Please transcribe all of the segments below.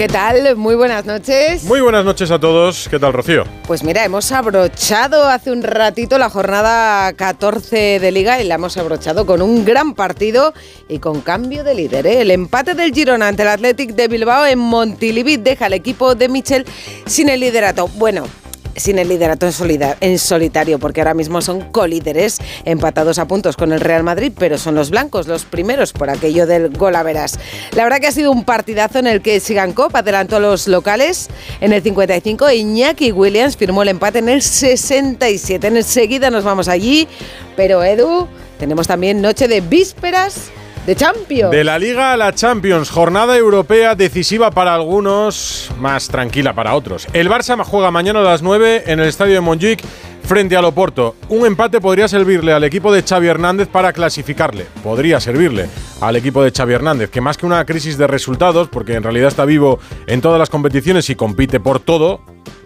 ¿Qué tal? Muy buenas noches. Muy buenas noches a todos. ¿Qué tal, Rocío? Pues mira, hemos abrochado hace un ratito la jornada 14 de Liga y la hemos abrochado con un gran partido y con cambio de líder. ¿eh? El empate del Girona ante el Athletic de Bilbao en Montilivi deja al equipo de Michel sin el liderato. Bueno, sin el liderato en, solitario, porque ahora mismo son colíderes, empatados a puntos con el Real Madrid, pero son los blancos los primeros por aquello del gol a. La verdad que ha sido un partidazo en el que Sigan Cop adelantó a los locales en el 55 e Iñaki Williams firmó el empate en el 67. Enseguida nos vamos allí, pero Edu, tenemos también noche de vísperas de la Liga a la Champions, jornada europea decisiva para algunos, más tranquila para otros. El Barça juega mañana a las 9 en el estadio de Montjuic frente al Oporto. Un empate podría servirle al equipo de Xavi Hernández para clasificarle. Podría servirle al equipo de Xavi Hernández, que más que una crisis de resultados, porque en realidad está vivo en todas las competiciones y compite por todo,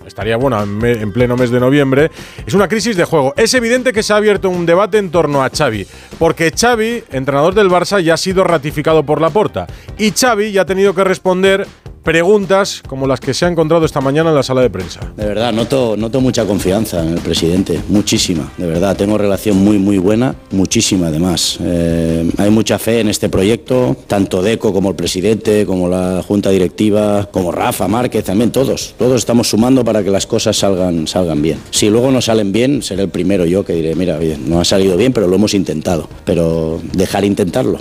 estaría bueno en pleno mes de noviembre, es una crisis de juego. Es evidente que se ha abierto un debate en torno a Xavi, porque Xavi, entrenador del Barça, ya ha sido ratificado por la porta y Xavi ya ha tenido que responder preguntas como las que se ha encontrado esta mañana en la sala de prensa. De verdad, noto, noto mucha confianza en el presidente, muchísima, de verdad. Tengo relación muy, muy buena, muchísima además. Eh, hay mucha fe en este proyecto, tanto Deco como el presidente, como la junta directiva, como Rafa Márquez, también todos. Todos estamos sumando para que las cosas salgan, salgan bien. Si luego no salen bien, seré el primero yo que diré, mira, no ha salido bien, pero lo hemos intentado. Pero dejar intentarlo.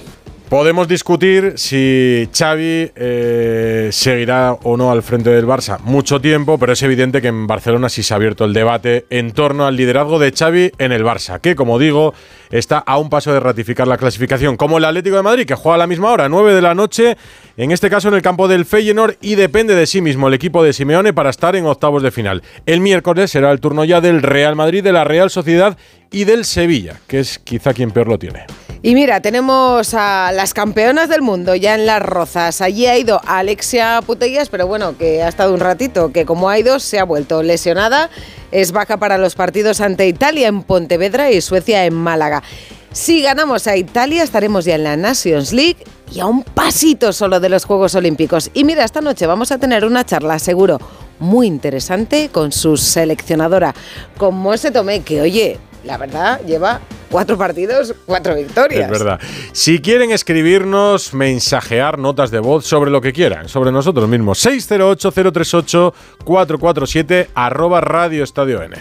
Podemos discutir si Xavi eh, seguirá o no al frente del Barça mucho tiempo, pero es evidente que en Barcelona sí se ha abierto el debate en torno al liderazgo de Xavi en el Barça, que como digo está a un paso de ratificar la clasificación, como el Atlético de Madrid, que juega a la misma hora, 9 de la noche, en este caso en el campo del Feyenoord, y depende de sí mismo el equipo de Simeone para estar en octavos de final. El miércoles será el turno ya del Real Madrid, de la Real Sociedad y del Sevilla, que es quizá quien peor lo tiene. Y mira, tenemos a las campeonas del mundo ya en las rozas. Allí ha ido Alexia Putellas, pero bueno, que ha estado un ratito, que como ha ido se ha vuelto lesionada. Es baja para los partidos ante Italia en Pontevedra y Suecia en Málaga. Si ganamos a Italia estaremos ya en la Nations League y a un pasito solo de los Juegos Olímpicos. Y mira, esta noche vamos a tener una charla, seguro, muy interesante con su seleccionadora, con Moise Tomé, que oye, la verdad, lleva cuatro partidos, cuatro victorias. Es verdad. Si quieren escribirnos, mensajear notas de voz sobre lo que quieran, sobre nosotros mismos, 608-038-447, arroba Radio Estadio N.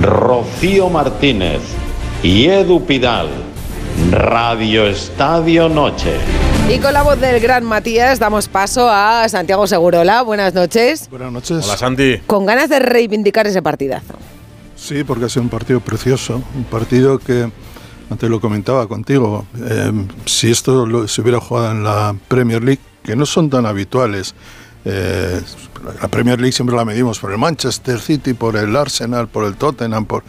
Rocío Martínez y Edu Pidal, Radio Estadio Noche. Y con la voz del gran Matías damos paso a Santiago Segurola. Buenas noches. Buenas noches. Hola Santi. Con ganas de reivindicar ese partidazo. Sí, porque ha sido un partido precioso, un partido que, antes lo comentaba contigo, eh, si esto se hubiera jugado en la Premier League, que no son tan habituales, eh, la Premier League siempre la medimos por el Manchester City, por el Arsenal, por el Tottenham, por,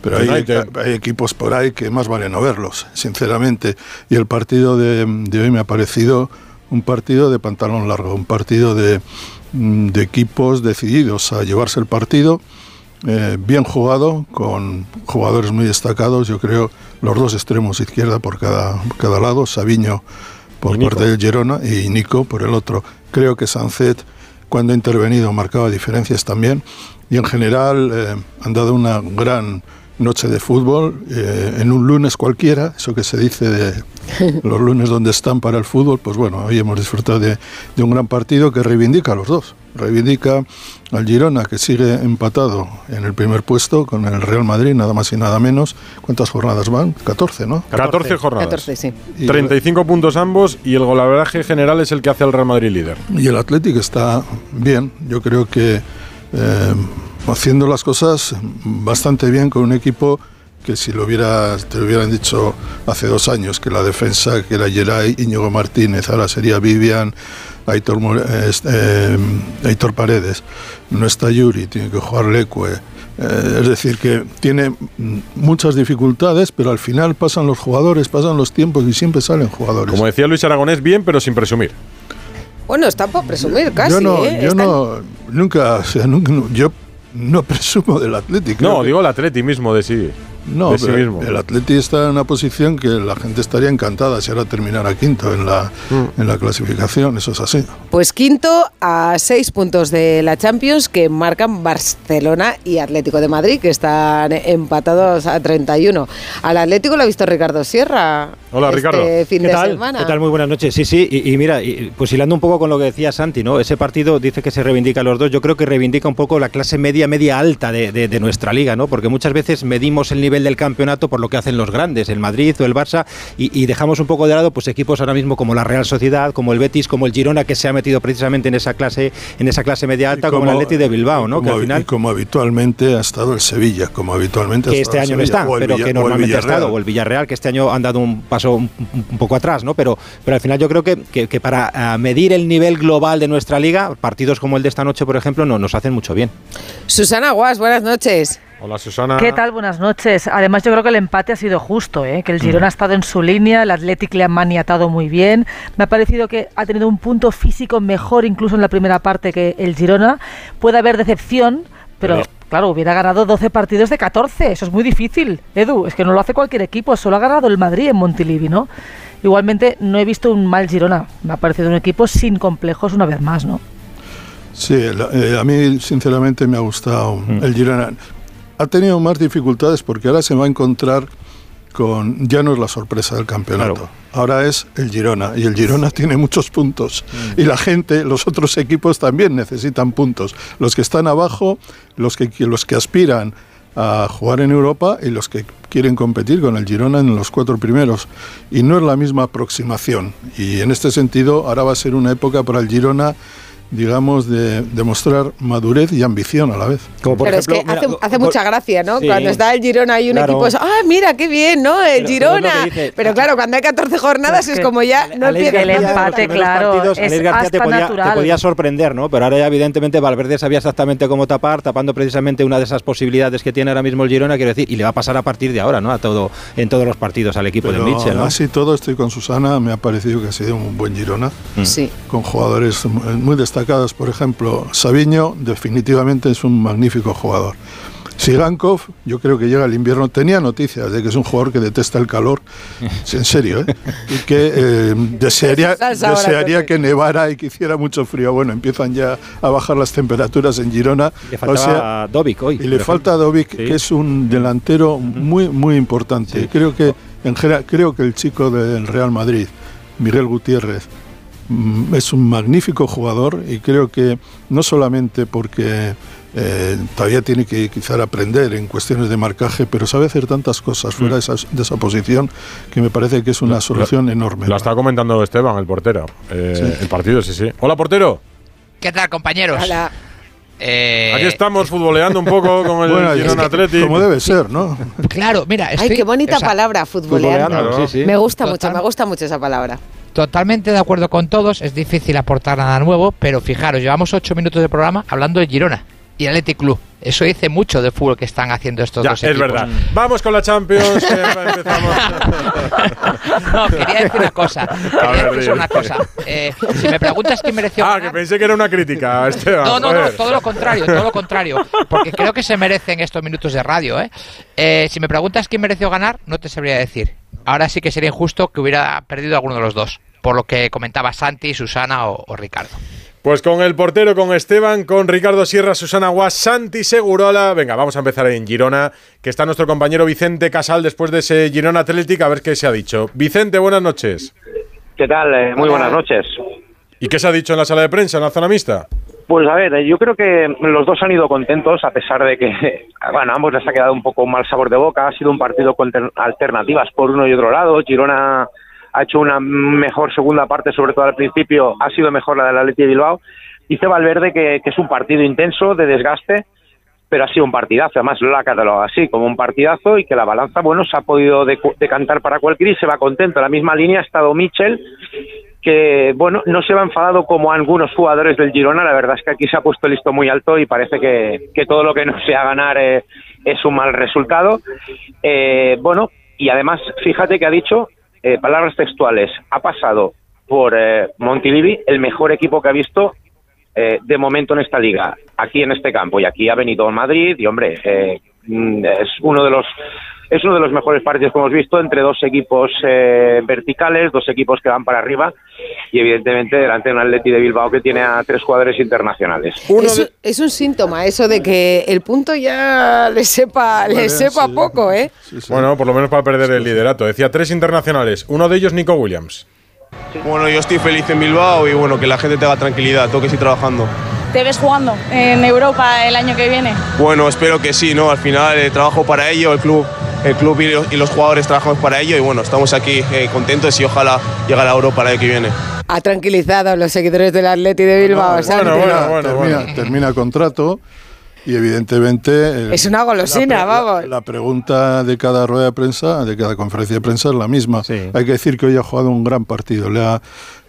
pero hay, hay, equipos por ahí que más vale no verlos, sinceramente. Y el partido de, de, hoy me ha parecido un partido de pantalón largo, un partido de, de equipos decididos a llevarse el partido eh, bien jugado, con jugadores muy destacados, yo creo, los dos extremos izquierda por cada, cada lado, Sabiño por parte del Girona y Nico por el otro. Creo que Sancet, cuando ha intervenido, marcaba diferencias también. Y en general eh, han dado una gran noche de fútbol eh, en un lunes cualquiera, eso que se dice de los lunes donde están para el fútbol, pues bueno, hoy hemos disfrutado de, de un gran partido que reivindica a los dos. Reivindica al Girona, que sigue empatado en el primer puesto con el Real Madrid, nada más y nada menos. ¿Cuántas jornadas van? 14, ¿no? 14, jornadas. 14, sí. 35 puntos ambos y el golaveraje general es el que hace al Real Madrid líder. Y el Atlético está bien. Yo creo que eh, haciendo las cosas bastante bien con un equipo que si lo hubiera, te lo hubieran dicho hace dos años, que la defensa, que era Geray, Íñigo Martínez, ahora sería Vivian, Aitor, eh, Aitor Paredes, no está Yuri, tiene que jugar Leque. Eh, es decir, que tiene muchas dificultades, pero al final pasan los jugadores, pasan los tiempos y siempre salen jugadores. Como decía Luis Aragonés, bien, pero sin presumir. Bueno, está por presumir casi. yo no, ¿eh? yo no, nunca, o sea, nunca, yo no presumo del Atlético. No, digo el Atleti mismo de sí. No, de sí pero mismo. el Atleti está en una posición que la gente estaría encantada si ahora terminara quinto en la, Mm. en la clasificación, eso es así. Pues quinto a seis puntos de la Champions que marcan Barcelona y Atlético de Madrid, que están empatados a 31. Al Atlético lo ha visto Ricardo Sierra. Hola, este Ricardo. fin ¿Qué de tal? semana. ¿Qué tal? Muy buenas noches. Sí, sí, y, y mira, y- pues hilando un poco con lo que decía Santi, ¿no? Ese partido dice que se reivindica a los dos. Yo creo que reivindica un poco la clase media, media alta de, de- de nuestra liga, ¿no? Porque muchas veces medimos el nivel del campeonato por lo que hacen los grandes, el Madrid o el Barça, y, y dejamos un poco de lado pues equipos ahora mismo como la Real Sociedad, como el Betis, como el Girona, que se ha metido precisamente en esa clase, en esa clase media alta, Y como, el Atleti de Bilbao, ¿no? Como, que al final y como habitualmente ha estado el Sevilla, como habitualmente ha que estado este el año no está, pero Villa- que normalmente ha Villarreal. estado, o el Villarreal, que este año han dado un paso un, poco atrás, ¿no? Pero, pero al final yo creo que, que- que para ah, medir el nivel global de nuestra liga, partidos como el de esta noche, por ejemplo, no, nos hacen mucho bien. Susana Guas, buenas noches. Hola, Susana. ¿Qué tal? Buenas noches. Además, yo creo que el empate ha sido justo, ¿eh? que el Mm. Girona ha estado en su línea, el Athletic le ha maniatado muy bien. Me ha parecido que ha tenido un punto físico mejor incluso en la primera parte que el Girona. Puede haber decepción, pero claro, hubiera ganado 12 partidos de 14. Eso es muy difícil, Edu. Es que no lo hace cualquier equipo, solo ha ganado el Madrid en Montilivi, ¿no? Igualmente, no he visto un mal Girona. Me ha parecido un equipo sin complejos una vez más, ¿no? Sí, la- eh, a mí sinceramente me ha gustado Mm. el Girona. Ha tenido más dificultades porque ahora se va a encontrar con ya no es la sorpresa del campeonato. Claro. Ahora es el Girona y el Girona tiene muchos puntos y la gente, los otros equipos también necesitan puntos. Los que están abajo, los que los que aspiran a jugar en Europa y los que quieren competir con el Girona en los cuatro primeros. Y no es la misma aproximación. Y en este sentido, ahora va a ser una época para el Girona, digamos, de demostrar madurez y ambición a la vez. Como por Pero ejemplo, es que hace, mira, hace co- mucha gracia, ¿no? Sí. Cuando está el Girona y un Claro. equipo es, ah, mira, qué bien, ¿no? El Pero- es Girona. que dice- Pero claro, cuando hay 14 jornadas Es es que como ya no Alex empieza el empate, claro, partidos, es García te hasta podía, natural. te podía sorprender, ¿no? Pero ahora ya evidentemente Valverde sabía exactamente cómo tapar, tapando precisamente una de esas posibilidades que tiene ahora mismo el Girona, quiero decir, y le va a pasar a partir de ahora, ¿no? A todo, en todos los partidos al equipo Pero de Mitchell, ¿no? así todo, estoy con Susana, me ha parecido que ha sido un buen Girona, Sí. con jugadores muy destacados. Por ejemplo, Sabiño definitivamente es un magnífico jugador. Sigankov, yo creo que llega el invierno, tenía noticias de que es un jugador que detesta el calor, Sí, en serio, ¿eh? y que eh, desearía, que nevara y que hiciera mucho frío. Bueno, empiezan ya a bajar las temperaturas en Girona. Le O faltaba sea, a Dovic hoy. y le falta a. Dovic, Sí. que es un delantero muy, muy importante. Sí. Creo que en general, creo que el chico del Real Madrid, Miguel Gutiérrez, es un magnífico jugador y creo que no solamente porque eh, todavía tiene que quizá aprender en cuestiones de marcaje, pero sabe hacer tantas cosas fuera de, esa, de esa posición que me parece que es una solución enorme. Lo está comentando Esteban, el portero. Eh, Sí. El partido, sí, sí. Hola, portero. ¿Qué tal, compañeros? Hola. Eh, Aquí estamos futboleando un poco con el Bueno, Girona Athletic. como debe ser, ¿no? Claro, mira, Ay, estoy qué bonita o sea, palabra, futboleando. Futboleando, sí, sí. Me gusta mucho, me gusta mucho esa palabra. Totalmente de acuerdo con todos, es difícil aportar nada nuevo, pero fijaros, llevamos ocho minutos de programa hablando de Girona y Athletic Club. Eso dice mucho del fútbol que están haciendo estos Ya, dos es equipos. verdad. Vamos con la Champions. que empezamos. No, quería decir una cosa. Quería ver, decir una cosa. Eh, si me preguntas quién mereció Ah, ganar- que pensé que era una crítica, Esteban. No, no, no, todo lo contrario, todo lo contrario. Porque creo que se merecen estos minutos de radio, ¿eh? Eh, si me preguntas quién mereció ganar, no te sabría decir. Ahora sí que sería injusto que hubiera perdido alguno de los dos. Por lo que comentaba Santi, Susana o, o Ricardo. Pues con el portero, con Esteban, con Ricardo Sierra, Susana Guas, Santi Segurola. Venga, vamos a empezar en Girona, que está nuestro compañero Vicente Casal después de ese Girona Athletic, a ver qué se ha dicho. Vicente, buenas noches. ¿Qué tal? Eh, muy buenas noches. ¿Y qué se ha dicho en la sala de prensa, en la zona mixta? Pues a ver, yo creo que los dos han ido contentos a pesar de que, bueno, a ambos les ha quedado un poco un mal sabor de boca. Ha sido un partido con ter- alternativas por uno y otro lado. Girona ha hecho una mejor segunda parte, sobre todo al principio. Ha sido mejor la del Atleti de Bilbao. Dice Valverde que, que es un partido intenso, de desgaste, pero ha sido un partidazo. Además, lo ha catalogado así, como un partidazo y que la balanza, bueno, se ha podido decantar para cualquiera y se va contento. En la misma línea ha estado Michel, que bueno, no se va enfadado como algunos jugadores del Girona, la verdad es que aquí se ha puesto el listo muy alto y parece que, que todo lo que no sea ganar eh, es un mal resultado. Eh, bueno, y además, fíjate que ha dicho eh, palabras textuales, ha pasado por eh, Montilivi, el mejor equipo que ha visto eh, de momento en esta liga, aquí en este campo. Y aquí ha venido Madrid y, hombre, mm, es uno de los es uno de los mejores partidos que hemos visto entre dos equipos eh, verticales, dos equipos que van para arriba y evidentemente delante de un Atleti de Bilbao que tiene a tres jugadores internacionales. Es, es un síntoma eso de que el punto ya le sepa, le sepa poco, ¿eh? Bueno, por lo menos para perder el liderato. Decía tres internacionales, uno de ellos Nico Williams. Bueno, yo estoy feliz en Bilbao y bueno, que la gente tenga tranquilidad, tengo que seguir trabajando. ¿Te ves jugando en Europa el año que viene? Bueno, espero que sí, ¿no? Al final eh, trabajo para ello, el club, el club y los, y los jugadores trabajamos para ello y bueno, estamos aquí eh, contentos y ojalá llegue a la Europa el año que viene. Ha tranquilizado a los seguidores del Atleti de Bilbao. Santi. termina, termina contrato y evidentemente... eh, Es una golosina, la, vamos. La, la pregunta de cada rueda de prensa, de cada conferencia de prensa es la misma. Hay que decir que hoy ha jugado un gran partido. Le ha,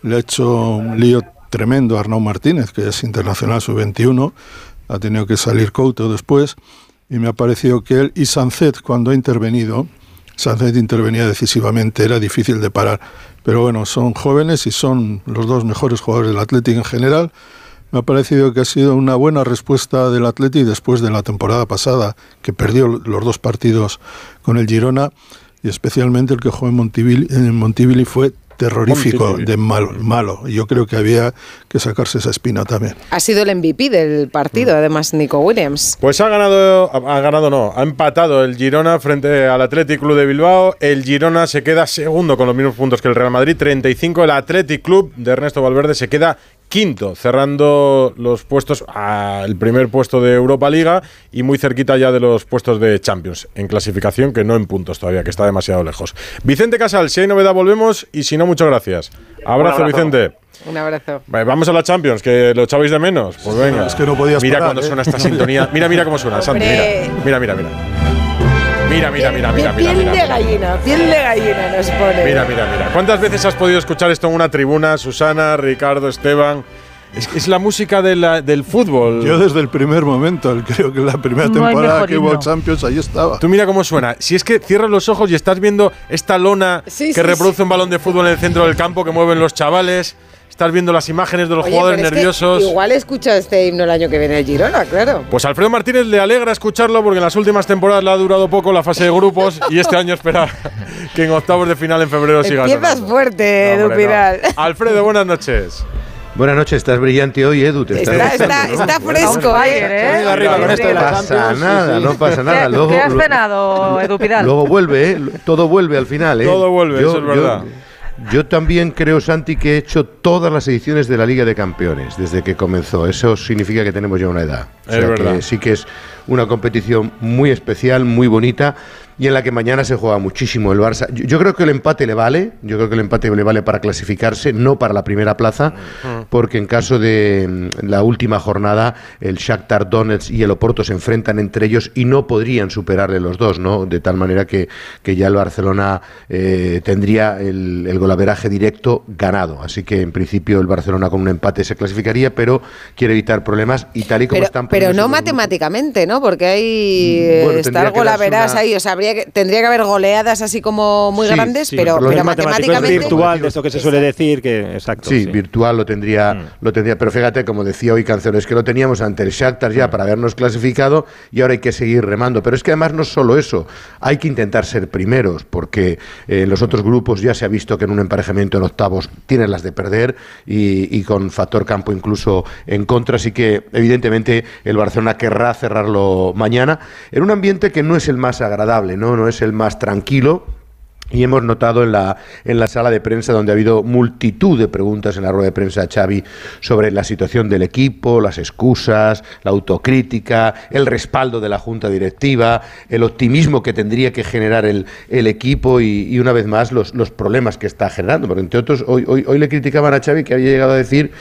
le ha hecho un lío tremendo a Arnau Martínez, que es internacional sub-21. Ha tenido que salir Couto después. Y me ha parecido que él y Sancet, cuando ha intervenido, Sancet intervenía decisivamente, era difícil de parar. Pero bueno, son jóvenes y son los dos mejores jugadores del Atlético en general. Me ha parecido que ha sido una buena respuesta del Atleti después de la temporada pasada, que perdió los dos partidos con el Girona, y especialmente el que jugó en Montivilli, en Montivilli fue terrorífico, de malo, malo. Y yo creo que había que sacarse esa espina también. Ha sido el MVP del Mm. partido, además, Nico Williams. Pues ha ganado, ha ha ganado no, ha empatado el Girona frente al Athletic Club de Bilbao. El Girona se queda segundo con los mismos puntos que el Real Madrid, 35. El Athletic Club de Ernesto Valverde se queda quinto, cerrando los puestos al primer puesto de Europa Liga y muy cerquita ya de los puestos de Champions, en clasificación que no en puntos todavía, que está demasiado lejos. Vicente Casal, si hay novedad volvemos y si no, muchas gracias. Abrazo, abrazo. Vicente. Un abrazo. Vamos a la Champions, que lo echabais de menos. Pues venga. Es que no podías Mira parar, cuando ¿eh? suena esta sintonía. Mira, mira cómo suena, Santi. Hombre. Mira, mira, mira. Mira, mira, mira, mira, mira, piel mira. de Mira, gallina, piel de gallina nos pone. mira, mira, mira. ¿Cuántas veces has podido escuchar esto en una tribuna, Susana, Ricardo, Esteban? Es, es la música de la- del fútbol. Yo desde el primer momento, el- creo que la primera No temporada que hubo. Champions, ahí estaba. Tú mira cómo suena. Si es que cierras los ojos y estás viendo esta lona Sí, que sí, reproduce un balón de fútbol en el centro del campo que mueven los chavales. Estás viendo las imágenes de los Oye, jugadores pero es que nerviosos. igual escucha este himno el año que viene el Girona, claro. Pues a Alfredo Martínez le alegra escucharlo porque en las últimas temporadas le ha durado poco la fase de grupos y este año espera que en octavos de final en febrero siga Empiezas fuerte, No, Edu hombre, no. Alfredo, buenas noches. Buenas noches, estás brillante hoy, Edu. Te Está, está, ¿no? está fresco, ¿eh? no pasa nada, no pasa nada. ¿Qué, Luego, qué has cenado, Edu Pidal? luego vuelve, ¿eh? todo vuelve al final. ¿eh? Todo vuelve, eso es verdad. Yo también creo, Santi, que he hecho todas las ediciones de la Liga de Campeones desde que comenzó. Eso significa que tenemos ya una edad. O Es sea verdad. que sí que es una competición muy especial, muy bonita y en la que mañana se juega muchísimo el Barça. Yo, yo creo que el empate le vale, yo creo que el empate le vale para clasificarse, no para la primera plaza, porque en caso de mm, la última jornada el Shakhtar Donetsk y el Oporto se enfrentan entre ellos y no podrían superarle los dos, ¿no? De tal manera que, que ya el Barcelona eh, tendría el, el golaveraje directo ganado. Así que en principio el Barcelona con un empate se clasificaría, pero quiere evitar problemas y tal y como Pero, están pero no matemáticamente, ¿no? Porque hay Mm, bueno, está tendría el golaveras una- ahí, o sea, habría que, tendría que haber goleadas así como muy Sí, grandes, sí, pero, pero pero es matemático, es matemáticamente virtual, de esto que se suele decir, que exacto. Sí, virtual lo tendría, Mm. lo tendría, pero fíjate, como decía hoy Cancelo, es que lo teníamos ante el Shakhtar Mm. ya para habernos clasificado y ahora hay que seguir remando. Pero es que además no es solo eso, hay que intentar ser primeros, porque eh, en los otros grupos ya se ha visto que en un emparejamiento en octavos tienen las de perder y, y con factor campo incluso en contra, así que evidentemente el Barcelona querrá cerrarlo mañana en un ambiente que no es el más agradable, no, no es el más tranquilo. Y hemos notado en la, en la sala de prensa, donde ha habido multitud de preguntas en la rueda de prensa a Xavi sobre la situación del equipo, las excusas, la autocrítica, el respaldo de la junta directiva, el optimismo que tendría que generar el, el equipo y, una vez más los, los problemas que está generando. Porque entre otros, hoy, hoy, hoy le criticaban a Xavi que había llegado a decir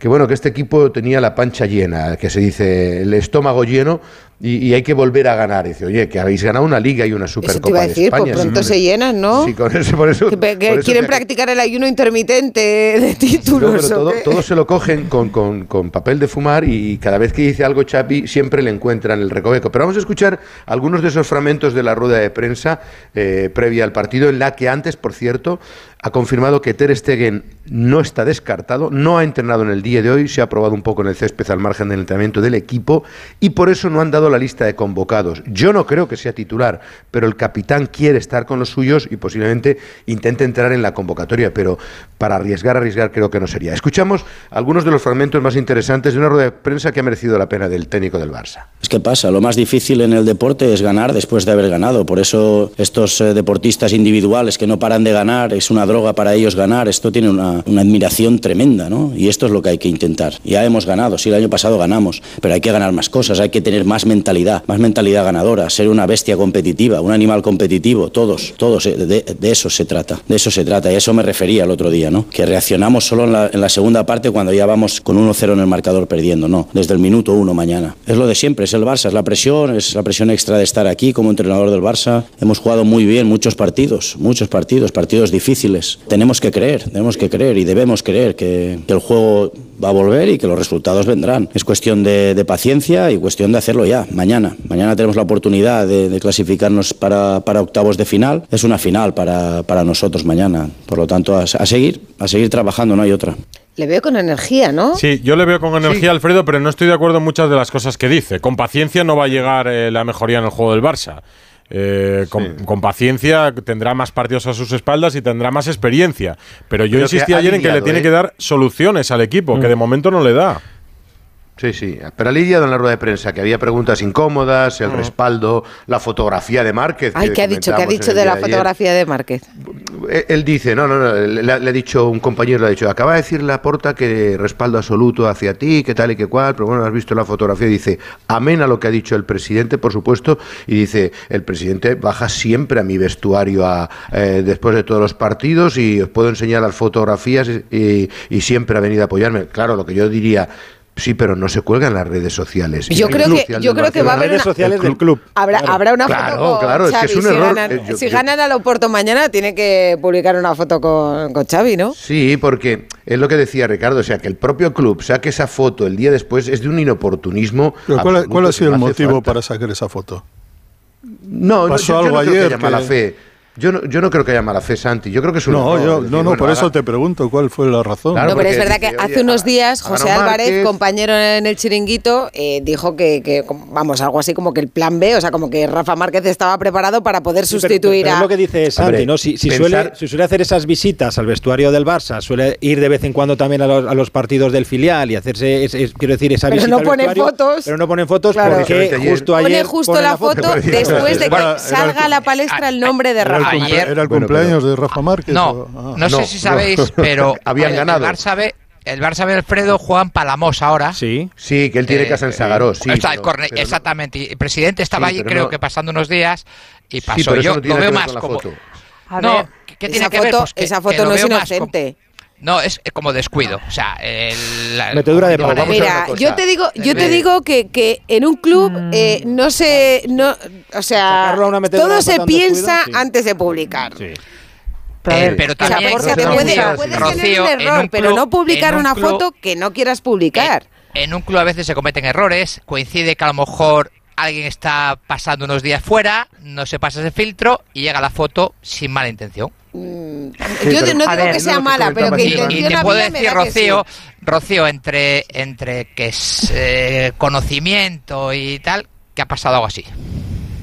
que bueno, que este equipo tenía la pancha llena, que se dice el estómago lleno y, y hay que volver a ganar. Y dice, oye, que habéis ganado una liga y una Eso Supercopa te iba a de decir, España. pues pronto Sí, se llenan, ¿no? Sí, con eso, por eso, Que, que por eso quieren que- practicar el ayuno intermitente de No, títulos. pero ¿o todo, todo se lo cogen con, con- con papel de fumar y cada vez que dice algo Chapi siempre le encuentran el recoveco. Pero vamos a escuchar algunos de esos fragmentos de la rueda de prensa eh, previa al partido, en la que antes, por cierto, ha confirmado que Ter Stegen no está descartado, no ha entrenado en el día de hoy, se ha probado un poco en el césped al margen del entrenamiento del equipo y por eso no han dado la lista de convocados. Yo no creo que sea titular, pero el capitán quiere estar con los suyos y posiblemente intente entrar en la convocatoria, pero para arriesgar, arriesgar creo que no sería. Escuchamos algunos de los fragmentos más interesantes de una rueda de prensa que ha merecido la pena del técnico del Barça. Es que pasa, lo más difícil en el deporte es ganar después de haber ganado. Por eso estos eh, deportistas individuales que no paran de ganar, es una droga para ellos ganar. Esto tiene una, admiración tremenda, ¿no? Y esto es lo que hay que intentar. Ya hemos ganado, sí, el año pasado ganamos, pero hay que ganar más cosas, hay que tener más mentalidad, más mentalidad ganadora, ser una bestia competitiva, un animal competitivo, todos, todos, eh, de, eso se trata, de eso se trata. Y a eso me refería el otro día, ¿no? Que reaccionamos solo en la, en la segunda parte cuando ya vamos con 1-0 en el marcador perdiendo, no, desde el minuto uno mañana. Es lo de siempre, es el Barça, es la presión, es la presión extra de estar aquí como entrenador del Barça. Hemos jugado muy bien muchos partidos, muchos partidos, partidos difíciles. Tenemos que creer, tenemos que creer y debemos creer que, que el juego va a volver y que los resultados vendrán. Es cuestión de, de paciencia y cuestión de hacerlo ya, mañana. Mañana tenemos la oportunidad de, de clasificarnos para, para octavos de final. Es una final para, para nosotros mañana. Por lo tanto, a, a seguir, a seguir trabajando, no hay otra. Le veo con energía, ¿no? Sí, yo le veo con energía, Alfredo, pero no estoy de acuerdo en muchas de las cosas que dice. Con paciencia no va a llegar eh, la mejoría en el juego del Barça. Eh, con, con paciencia tendrá más partidos a sus espaldas y tendrá más experiencia. Pero yo Pero insistí ayer en que le tiene ¿eh? que dar soluciones al equipo, que de momento no le da. Sí, sí. Pero lidiado en la rueda de prensa que había preguntas incómodas, el respaldo, la fotografía de Márquez. Ay, que ¿qué ha dicho? ¿Qué ha dicho de la fotografía de Márquez? Él, él dice, no, no, no, le, ha dicho un compañero, le ha dicho, acaba de decir la porta que respaldo absoluto hacia ti, que tal y que cual, pero bueno, has visto la fotografía y dice, amén a lo que ha dicho el presidente, por supuesto, y dice, el presidente baja siempre a mi vestuario a, eh, después de todos los partidos y os puedo enseñar las fotografías y, y siempre ha venido a apoyarme. Claro, lo que yo diría... Sí, pero no se cuelga en las redes sociales. Yo creo que- yo creo que va a haber una- sociales del club. Habrá, Claro, habrá una claro, foto con claro, es que es un si error. ganan, Eh, yo- si yo- ganan al Oporto mañana, tiene que publicar una foto con, con Xavi, ¿no? Sí, porque es lo que decía Ricardo, o sea, que el propio club saque esa foto el día después es de un inoportunismo. Pero ¿cuál, ha sido el motivo falta. para sacar esa foto? No, no, ¿Pasó yo, yo algo no creo que ayer haya mala que- fe. Yo no, yo no creo que haya mala fe, Santi. Yo creo que es un No, error. yo, decir, no, no, bueno, por eso te pregunto cuál fue la razón. Claro, no, pero es verdad dice, que oye, hace unos días José Álvarez, Márquez. compañero en el chiringuito, eh, dijo que, que, vamos, algo así como que el plan B, o sea, como que Rafa Márquez estaba preparado para poder Sí, pero- sustituir pero a... es lo que dice Santi, Hombre, ¿no? Si, si pensar- suele, si suele hacer esas visitas al vestuario del Barça, suele ir de vez en cuando también a los, a los partidos del filial y hacerse, es- es- quiero decir, esa Pero visita no al pone fotos. Pero no ponen fotos Claro. porque Precisamente ayer- justo Pone justo pone la foto Pero- después de que salga a la palestra el nombre de Rafa. Ayer- era el Bueno, cumpleaños de Rafa Márquez. No, o- ah. no, sé No, si no. sabéis, pero Habían el, ganado. El Barça B, el Barça B Alfredo juega en Palamos ahora. Sí. Sí, que él tiene Eh, casa en Sagaró. Sí, Está pero- el corne- pero no- exactamente. Y el presidente estaba Sí, allí, creo no- que pasando unos días y Sí, pasó. pero eso Yo no tiene lo que veo más como. A no, ver, ¿qué, esa tiene que ver? foto, Pues que- esa foto no es inocente. No, es como descuido. O sea, el, la- Metedura de ver Mira, yo te digo, yo te Eh, digo que, que en un club eh, no se, no, o sea, todo se piensa descuido, sí. antes de publicar. Sí. Eh, pero O sea, también porque no te se puede- puedes sí. tener Rocío, un en error, un pero no publicar un una club- foto que no quieras publicar. En, en un club a veces se cometen errores, coincide que a lo mejor alguien está pasando unos días fuera, no se pasa ese filtro y llega la foto sin mala intención. Mm, Sí, yo pero- no digo ver, que sea mala, pero que Y, y te puedo decir, sí. Rocío, Rocío, entre, entre que es eh, conocimiento y tal, que ha pasado algo así.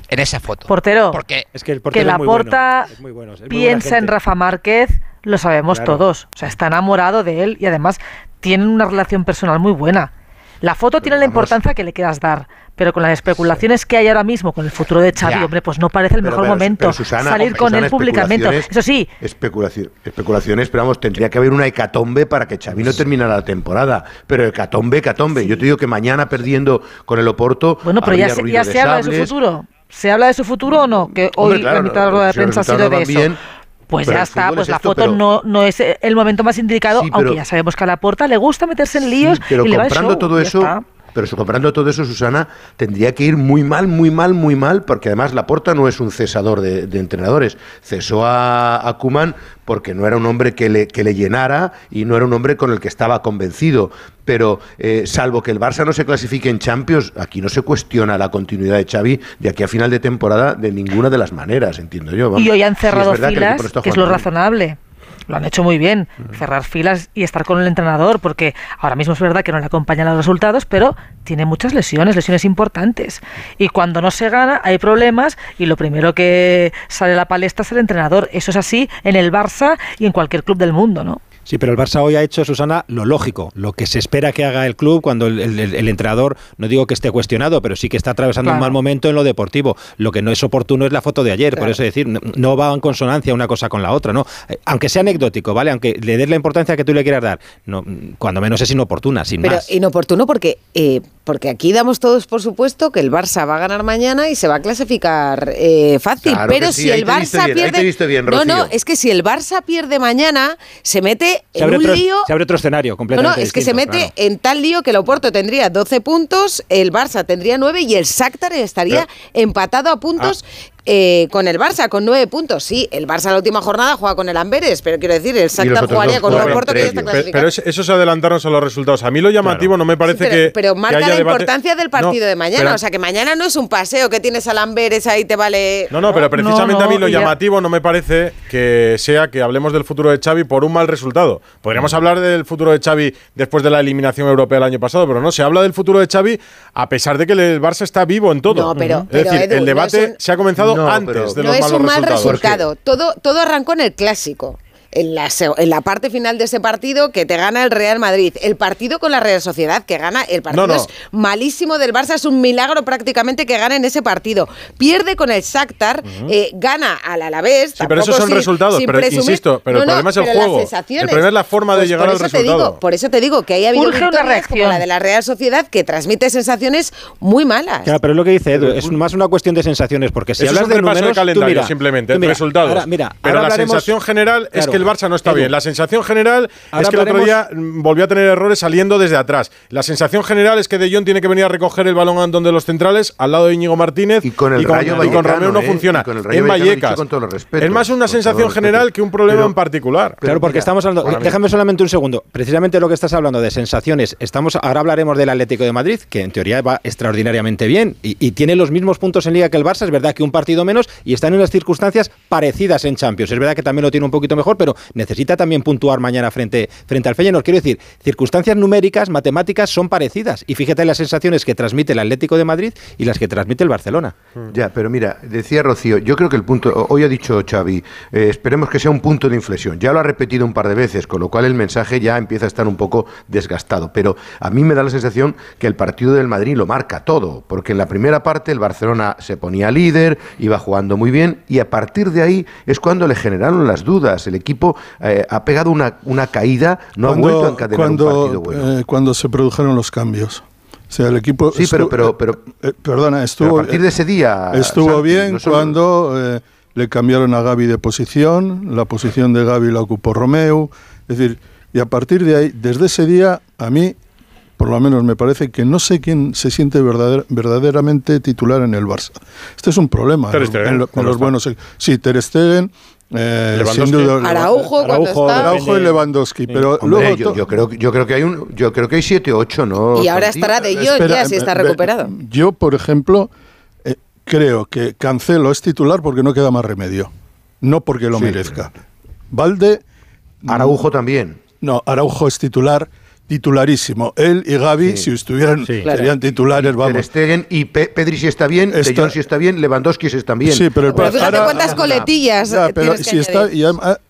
En esa foto. portero, Porque Es que el que portero la es muy bueno. porta Es muy bueno, es muy buena piensa en. Rafa Márquez, lo sabemos Claro. todos. O sea, está enamorado de él y además tienen una relación personal muy buena. La foto tiene la importancia que le quieras dar, pero con las especulaciones que hay ahora mismo con el futuro de Xavi, Ya. hombre, pues no parece el Pero, mejor pero, momento pero, Susana, salir hombre, con Susana, él públicamente. Eso sí, especulaci- especulaciones, pero vamos, tendría que haber una hecatombe para que Xavi no terminara la temporada. Pero hecatombe, hecatombe. Yo te digo que mañana perdiendo con el Oporto. bueno, pero ya, se, ruido ya se habla de su futuro. ¿Se habla de su futuro o no? Que Hombre, hoy claro, la mitad de la rueda de prensa ha sido de eso. bien, Pues pero ya está, pues es la esto, foto pero- no, no es el momento más indicado, Sí, aunque ya sabemos que a la puerta le gusta meterse en líos Sí, pero y le va el comprando show, todo eso, está. Pero comprando todo eso, Susana, tendría que ir muy mal, muy mal, muy mal, porque además Laporta no es un cesador de, de entrenadores. Cesó a, a Koeman porque no era un hombre que le, que le llenara y no era un hombre con el que estaba convencido. Pero eh, salvo que el Barça no se clasifique en Champions, aquí no se cuestiona la continuidad de Xavi de aquí a final de temporada de ninguna de las maneras, entiendo yo. vamos. Y hoy han cerrado filas, que es lo razonable. Lo han hecho muy bien, cerrar filas y estar con el entrenador, porque ahora mismo es verdad que no le acompañan los resultados, pero tiene muchas lesiones, lesiones importantes. Y cuando no se gana, hay problemas y lo primero que sale a la palestra es el entrenador. Eso es así en el Barça y en cualquier club del mundo, ¿no? Sí, pero el Barça hoy ha hecho, Susana, lo lógico, lo que se espera que haga el club cuando el, el- el entrenador, no digo que esté cuestionado, pero sí que está atravesando un mal momento en lo deportivo. Lo que no es oportuno es la foto de ayer, por eso decir, no, no va en consonancia una cosa con la otra, ¿no? Eh, Aunque sea anecdótico, ¿vale? Aunque le des la importancia que tú le quieras dar, no, cuando menos es inoportuna, sin Pero más. inoportuno porque, eh, porque aquí damos todos por supuesto que el Barça va a ganar mañana y se va a clasificar eh, fácil. Claro pero sí, si el Barça bien, pierde. bien, no, no, es que si el Barça pierde mañana, se mete se, en un otro, lío. se abre otro escenario No, completamente no, es que se mete claro. en tal lío que el Oporto tendría 12 puntos, el Barça tendría 9 y el Shakhtar estaría empatado a puntos Ah. Eh, con el Barça, con 9 puntos. Sí, el Barça la última jornada juega con el Amberes, pero quiero decir, el Shakhtar jugaría con el Oporto que ya está clasificado. Pero es- eso es adelantarnos a los resultados. A mí lo llamativo no me parece Sí, pero, que. pero que marca haya la debate- importancia del partido No, de mañana. pero- o sea, que mañana no es un paseo que tienes al Amberes ahí te vale. No, no, pero precisamente No, a mí lo llamativo no me parece que sea que hablemos del futuro de Xavi por un mal resultado. Podríamos hablar del futuro de Xavi después de la eliminación europea el año pasado, pero no, se habla del futuro de Xavi a pesar de que el Barça está vivo en todo. No, pero- es pero, decir, Edu, el no debate es un- se ha comenzado No, antes es un mal resultados. resultado. Todo, todo arrancó en el clásico. En la, en la parte final de ese partido que te gana el Real Madrid. El partido con la Real Sociedad que gana. El partido No, no. es malísimo del Barça. Es un milagro prácticamente que gane en ese partido. Pierde con el Shakhtar. eh, gana al Alavés. Sí, pero esos son sin- resultados, sin pero presumir. insisto, pero el No, no, problema es el juego. El problema es la forma de Pues llegar por al eso te digo- resultado. por eso te digo que ahí ha habido Urge una victorias como reacción. la de la Real Sociedad que transmite sensaciones muy malas. Claro, pero es lo que dice Edu, es más una cuestión de sensaciones, porque si Eso es hablas un de repaso números, de calendario, tú mira, simplemente, tú mira, resultados. ahora, mira, pero ahora la sensación general es que el Barça no está Edu, bien. La sensación general Ahora es que el otro día volvió a tener errores saliendo desde atrás. La sensación general es que De Jong tiene que venir a recoger el balón donde los centrales, al lado de Íñigo Martínez. Y con el y con, Rayo y con Romeo no ¿eh? funciona. Y con el Rayo en Vallecas. con todos los respetos, es más una sensación general que un problema Pero- en particular. Claro, porque mira, estamos hablando. Déjame solamente un segundo. Precisamente lo que estás hablando de sensaciones. Estamos ahora hablaremos del Atlético de Madrid, que en teoría va extraordinariamente bien y, y tiene los mismos puntos en Liga que el Barça. Es verdad que un partido menos y está en unas circunstancias parecidas en Champions. Es verdad que también lo tiene un poquito mejor, pero necesita también puntuar mañana frente frente al Feyenoord. Quiero decir, circunstancias numéricas, matemáticas son parecidas. Y fíjate las sensaciones que transmite el Atlético de Madrid y las que transmite el Barcelona. Ya, pero mira, decía Rocío, yo creo que el punto, hoy ha dicho Xavi, eh, esperemos que sea un punto de inflexión. Ya lo ha repetido un par de veces, con lo cual el mensaje ya empieza a estar un poco desgastado. Pero a mí me da la sensación que el partido del Madrid lo marca todo, porque en la primera parte el Barcelona se ponía líder, iba jugando muy bien, y a partir de ahí es cuando le generaron las dudas. El equipo eh, ha pegado una, una caída, no ha vuelto a encadenar cuando, un partido bueno. eh, cuando se produjeron los cambios. O sea, el equipo. Sí, pero- pero- pero- eh, perdona, estuvo. Pero a partir de ese día, Estuvo Santi, bien no solo- cuando eh, le cambiaron a Gaby de posición, la posición de Gaby la ocupó Romeo. Es decir, y a partir de ahí, desde ese día, a mí, por lo menos me parece que no sé quién se siente verdader- verdaderamente titular en el Barça. Este es un problema. Ter en, Stegen, en en cuando los buenos. Sí, Ter Stegen. Eh, sin Lewandowski. duda, Araujo, Araujo, está. Araujo y Lewandowski. Pero Hombre, luego yo, yo creo, yo creo que hay un, yo creo que hay siete, ocho, ¿no? Y ahora estará de Espera, ya si está eh, ve- recuperado. Yo, por ejemplo, eh, creo que Cancelo es titular porque no queda más remedio. No porque lo Sí. merezca. Valde. Araujo también. No, Araujo es titular, titularísimo. Él y Gaby, Sí. si estuvieran, Sí. serían titulares, Ter vamos. Stegen y Pe- Pedri si está bien, De Está- Jong si está bien, Lewandowski si está bien. Sí, pero, el Pero fíjate ahora- cuántas coletillas Ya, pero tienes que si está,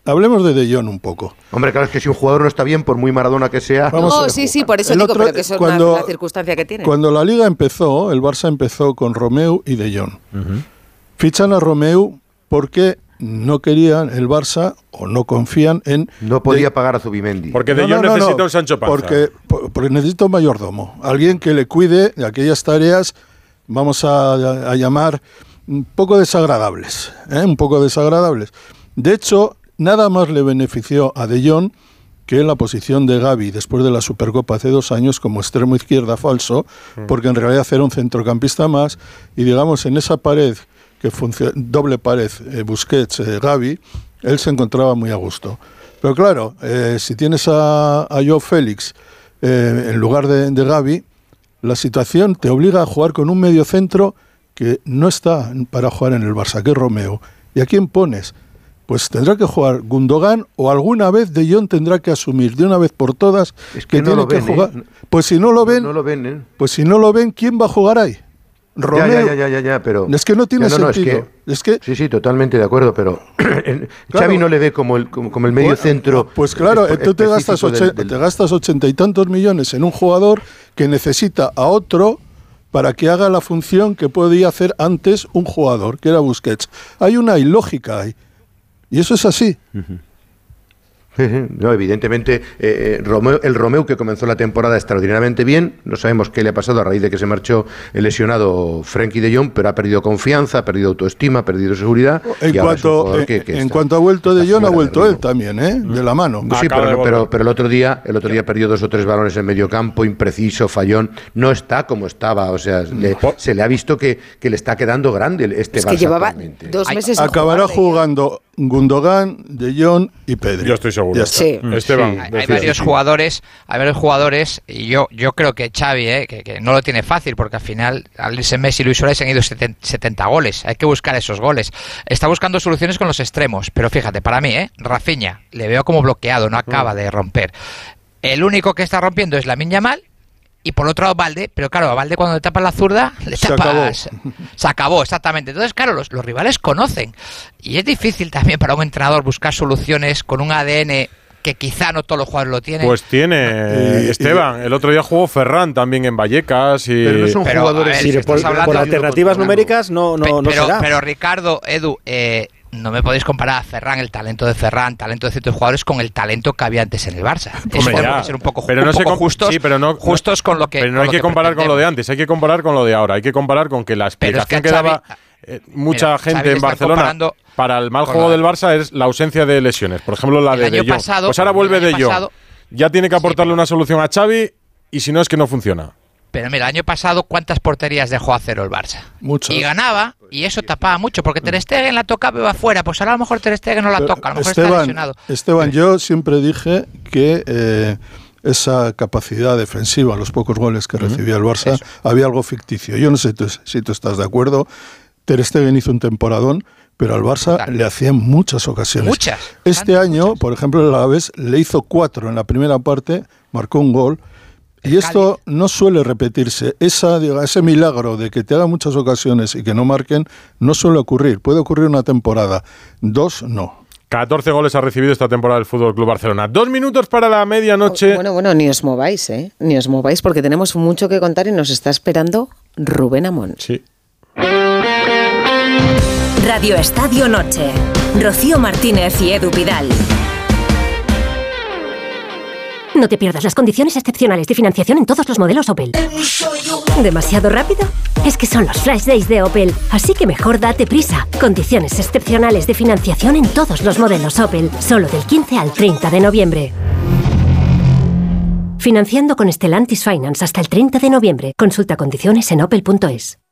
hablemos de De Jong un poco. Hombre, claro, es que si un jugador no está bien, por muy Maradona que sea... Vamos No, sí, sí, por eso El digo, otro- pero que eso cuando- es una, la circunstancia que tiene. Cuando la liga empezó, el Barça empezó con Romeu y De Jong. Fichan a Romeu porque no querían el Barça o no confían en No podía De- pagar a Zubimendi. Porque De No, Jong no, no, un Sancho Panza. Porque, por- porque necesita un mayordomo, alguien que le cuide de aquellas tareas, vamos a, a llamar, un poco desagradables, ¿eh? un poco desagradables. De hecho, nada más le benefició a De Jong que en la posición de Gaby después de la Supercopa hace dos años como extremo izquierda falso, Mm. porque en realidad era un centrocampista más y digamos en esa pared que doble pared eh, Busquets eh, Gaby, él se encontraba muy a gusto. Pero claro, eh, si tienes a, a Joe Félix eh, en lugar de, de Gaby, la situación te obliga a jugar con un medio centro que no está para jugar en el Barça, que es Romeo. ¿Y a quién pones? Pues tendrá que jugar Gundogan o alguna vez De Jong tendrá que asumir de una vez por todas Es que, que no tiene que ven, ¿eh? jugar. Pues si no lo ven, No lo ven, ¿eh? pues si no lo ven, ¿quién va a jugar ahí? Romeo. Ya, ya, ya, ya, ya, pero... Es que no tiene es sentido. que- Sí, sí, totalmente de acuerdo, pero en- Xavi no le ve como el, como, como el medio centro. Pues claro, tú te gastas, específico oche- del- del- te gastas ochenta y tantos millones en un jugador que necesita a otro para que haga la función que podía hacer antes un jugador, que era Busquets. Hay una ilógica ahí. Y eso es así. Sí, sí. No, evidentemente, eh, eh, Romeo, el Romeo que comenzó la temporada extraordinariamente bien, no sabemos qué le ha pasado a raíz de que se marchó el lesionado Frenkie de Jong, pero ha perdido confianza, ha perdido autoestima, ha perdido seguridad. En un cuanto, jugador en, que- que en está- cuanto ha vuelto de Jong, ha vuelto él también, ¿eh? De la mano. Sí, pero, pero, pero el otro día, el otro día perdió dos o tres balones en medio campo, impreciso, fallón. No está como estaba, o sea, le- se le ha visto que, que le está quedando grande el- este Es que llevaba dos meses Acabará jugando Gundogan, De Jong y Pedri. Yo estoy seguro. Sí. Esteban, Hay varios jugadores, hay varios jugadores, y yo, yo creo que Xavi, eh, que, que no lo tiene fácil, porque al final, al irse Messi y Luis Suárez han ido 70, 70 goles. Hay que buscar esos goles. Está buscando soluciones con los extremos, pero fíjate, para mí, eh, Rafinha, le veo como bloqueado, no Mm. acaba de romper. El único que está rompiendo es la Mal y por otro lado Valde, pero claro, a Valde cuando le tapas la zurda, le Se tapas. Se acabó, exactamente. Entonces, claro, los, los rivales conocen. Y es difícil también para un entrenador buscar soluciones con un ADN que quizá no todos los jugadores lo tienen. Pues tiene Y- Esteban. El otro día jugó Ferran también en Vallecas. Y... Pero no son Pero, jugadores. ver, si por, alternativas numéricas no, no, Pe- no pero, será. pero Ricardo, Edu, eh, no me podéis comparar a Ferran, el talento de Ferran, talento de ciertos jugadores, con el talento que había antes en el Barça. Eso que ser un poco, pero un no poco justos, sí, pero no, justos con lo que. Pero no hay que comparar con lo de antes, hay que comparar con lo de ahora. Hay que comparar con que la Pero es que explicación que, Xavi- daba eh, mucha Mira, gente en Barcelona para el mal juego del Barça es la ausencia de lesiones. Por ejemplo, la de De pasado- Pues ahora vuelve el De pasado- Ya tiene que aportarle una solución a Xavi y si no es que no funciona. Pero mira, el año pasado, ¿cuántas porterías dejó a cero el Barça? Muchas. Y ganaba, y eso tapaba mucho, porque Ter Stegen la tocaba y iba afuera. Pues ahora a lo mejor Ter Stegen no la toca, a lo mejor está Esteban, lesionado. Esteban, yo siempre dije que eh, esa capacidad defensiva, los pocos goles que recibía el Barça, había algo ficticio. Yo no sé tú- si tú estás de acuerdo. Ter Stegen hizo un temporadón, pero al Barça Total. le hacía en muchas ocasiones. Muchas. Este año, muchas. por ejemplo, el Alavés le hizo cuatro en la primera parte, marcó un gol. Y esto no suele repetirse. Esa, ese milagro de que te haga muchas ocasiones y que no marquen no suele ocurrir. Puede ocurrir una temporada. Dos, no. 14 goles ha recibido esta temporada el Fútbol Club Barcelona. Dos minutos para la medianoche. Bueno, bueno, ni os mováis, ¿eh? Ni os mováis porque tenemos mucho que contar y nos está esperando Rubén Amón. Sí. Radio Estadio Noche. Rocío Martínez y Edu Vidal. No te pierdas las condiciones excepcionales de financiación en todos los modelos Opel. ¿Demasiado rápido? Es que son los Flash Days de Opel, así que mejor date prisa. Condiciones excepcionales de financiación en todos los modelos Opel, solo del 15 al 30 de noviembre. Financiando con Stellantis Finance hasta el 30 de noviembre. Consulta condiciones en opel.es.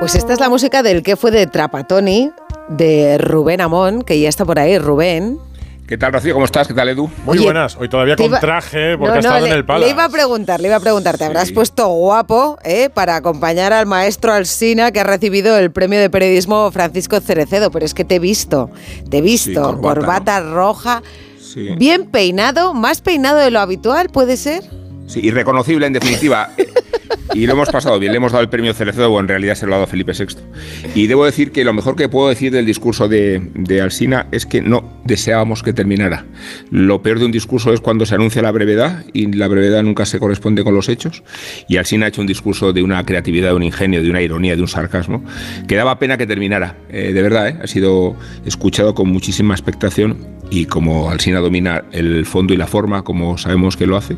Pues esta es la música del que fue de Trapatoni, de Rubén Amón, que ya está por ahí. Rubén. ¿Qué tal, Rocío? ¿Cómo estás? ¿Qué tal, Edu? Muy Oye, buenas. Hoy todavía con iba- traje porque No, ha estado le, en el Palace. le iba a preguntar, le iba a preguntar, ¿te habrás puesto guapo eh, para acompañar al maestro Alsina que ha recibido el premio de periodismo Francisco Cerecedo? Pero es que te he visto, te he visto, corbata, corbata, roja, Sí. bien peinado, más peinado de lo habitual, ¿puede ser? Sí, irreconocible en definitiva. Y lo hemos pasado bien. Le hemos dado el premio Cerecedo, o en realidad se lo ha dado Felipe VI. Y debo decir que lo mejor que puedo decir del discurso de, de Alsina es que no deseábamos que terminara. Lo peor de un discurso es cuando se anuncia la brevedad y la brevedad nunca se corresponde con los hechos. Y Alsina ha hecho un discurso de una creatividad, de un ingenio, de una ironía, de un sarcasmo, que daba pena que terminara. Eh, de verdad, ¿eh? ha sido escuchado con muchísima expectación y como Alsina domina el fondo y la forma, como sabemos que lo hace,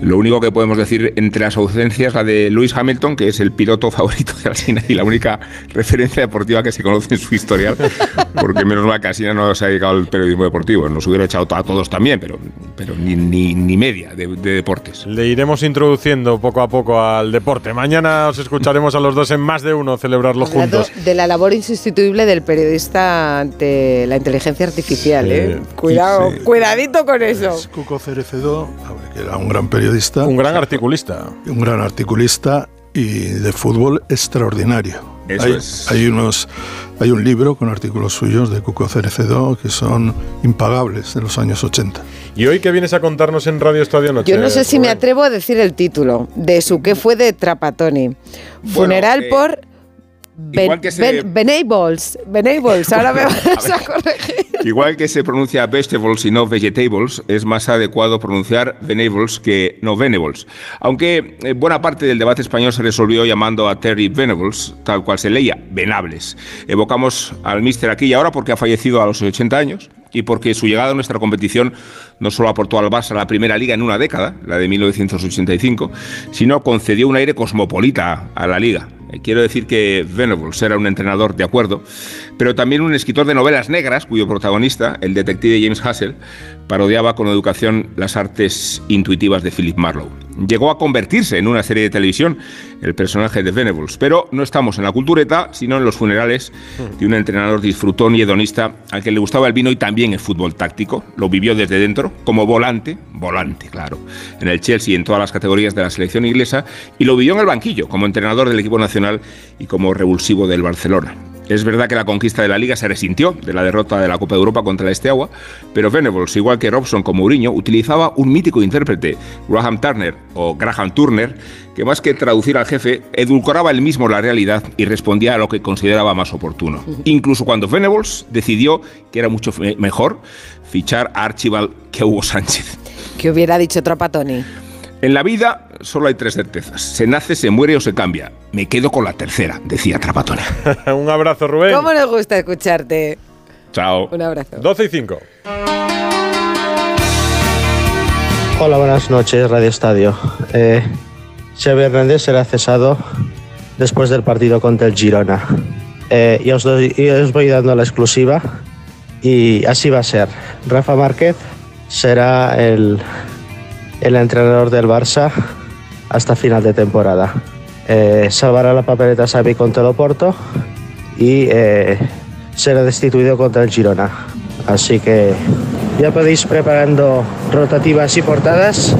lo único que podemos decir entre las ausencias, la de Lewis Hamilton, que es el piloto favorito de Alsina y la única referencia deportiva que se conoce en su historial, porque menos mal que Alsina no se ha dedicado al periodismo deportivo, nos hubiera echado a todos también, pero, pero ni, ni, ni media de, de deportes. Le iremos introduciendo poco a poco al deporte. Mañana os escucharemos a los dos en más de uno celebrarlo juntos. de la labor insustituible del periodista ante la inteligencia artificial, ¿eh? Cuidado, cuidadito con eso. Cuco Cerecedo, a ver, que era un gran periodista. Un gran articulista. Un gran articulista y de fútbol extraordinario. Eso hay, es. hay unos, hay un libro con artículos suyos de Cuco Cerecedo que son impagables de los años 80. ¿Y hoy qué vienes a contarnos en Radio Estadio Noche? Yo no sé si me atrevo a decir el título de su que fue de Trapatoni. Funeral eh, por igual que se- Ben- Benables. Benables, ahora me vas a corregir. Igual que se pronuncia vegetables y no vegetables, es más adecuado pronunciar venables que no venables. Aunque eh, buena parte del debate español se resolvió llamando a Terry Venables, tal cual se leía, venables. Evocamos al míster aquí y ahora porque ha fallecido a los 80 años y porque su llegada a nuestra competición no solo aportó al Barça la primera liga en una década, la de 1985, sino concedió un aire cosmopolita a la liga. Eh, Quiero decir que Venables era un entrenador de acuerdo, pero también un escritor de novelas negras cuyo protagonista, el detective James Hassel, parodiaba con educación las artes intuitivas de Philip Marlowe. Llegó a convertirse en una serie de televisión el personaje de Venables, pero no estamos en la cultureta, sino en los funerales de un entrenador disfrutón y hedonista al que le gustaba el vino y también el fútbol táctico. Lo vivió desde dentro, como volante, volante, claro, en el Chelsea y en todas las categorías de la selección inglesa, y lo vivió en el banquillo, como entrenador del equipo nacional y como revulsivo del Barcelona. Es verdad que la conquista de la Liga se resintió de la derrota de la Copa de Europa contra el Esteagua, pero Venables, igual que Robson como Mourinho, utilizaba un mítico intérprete, Graham Turner o Graham Turner, que más que traducir al jefe, edulcoraba él mismo la realidad y respondía a lo que consideraba más oportuno. Incluso cuando Venables decidió que era mucho mejor fichar a Archibald que a Hugo Sánchez. Que hubiera dicho Trapatoni. En la vida solo hay tres certezas. Se nace, se muere o se cambia. Me quedo con la tercera, decía Trapatone. Un abrazo, Rubén. ¿Cómo nos gusta escucharte? Chao. Un abrazo. 12 y 5. Hola, buenas noches, Radio Estadio. Eh, Xavi Hernández será cesado después del partido contra el Girona. Eh, y, os doy- y os voy dando la exclusiva y así va a ser. Rafa Márquez será el, el entrenador del Barça hasta final de temporada. Eh, salvará la papeleta Xavi contra el Oporto y eh, será destituido contra el Girona. Así que ya podéis preparando rotativas y portadas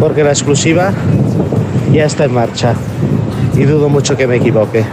porque la exclusiva ya está en marcha y dudo mucho que me equivoque.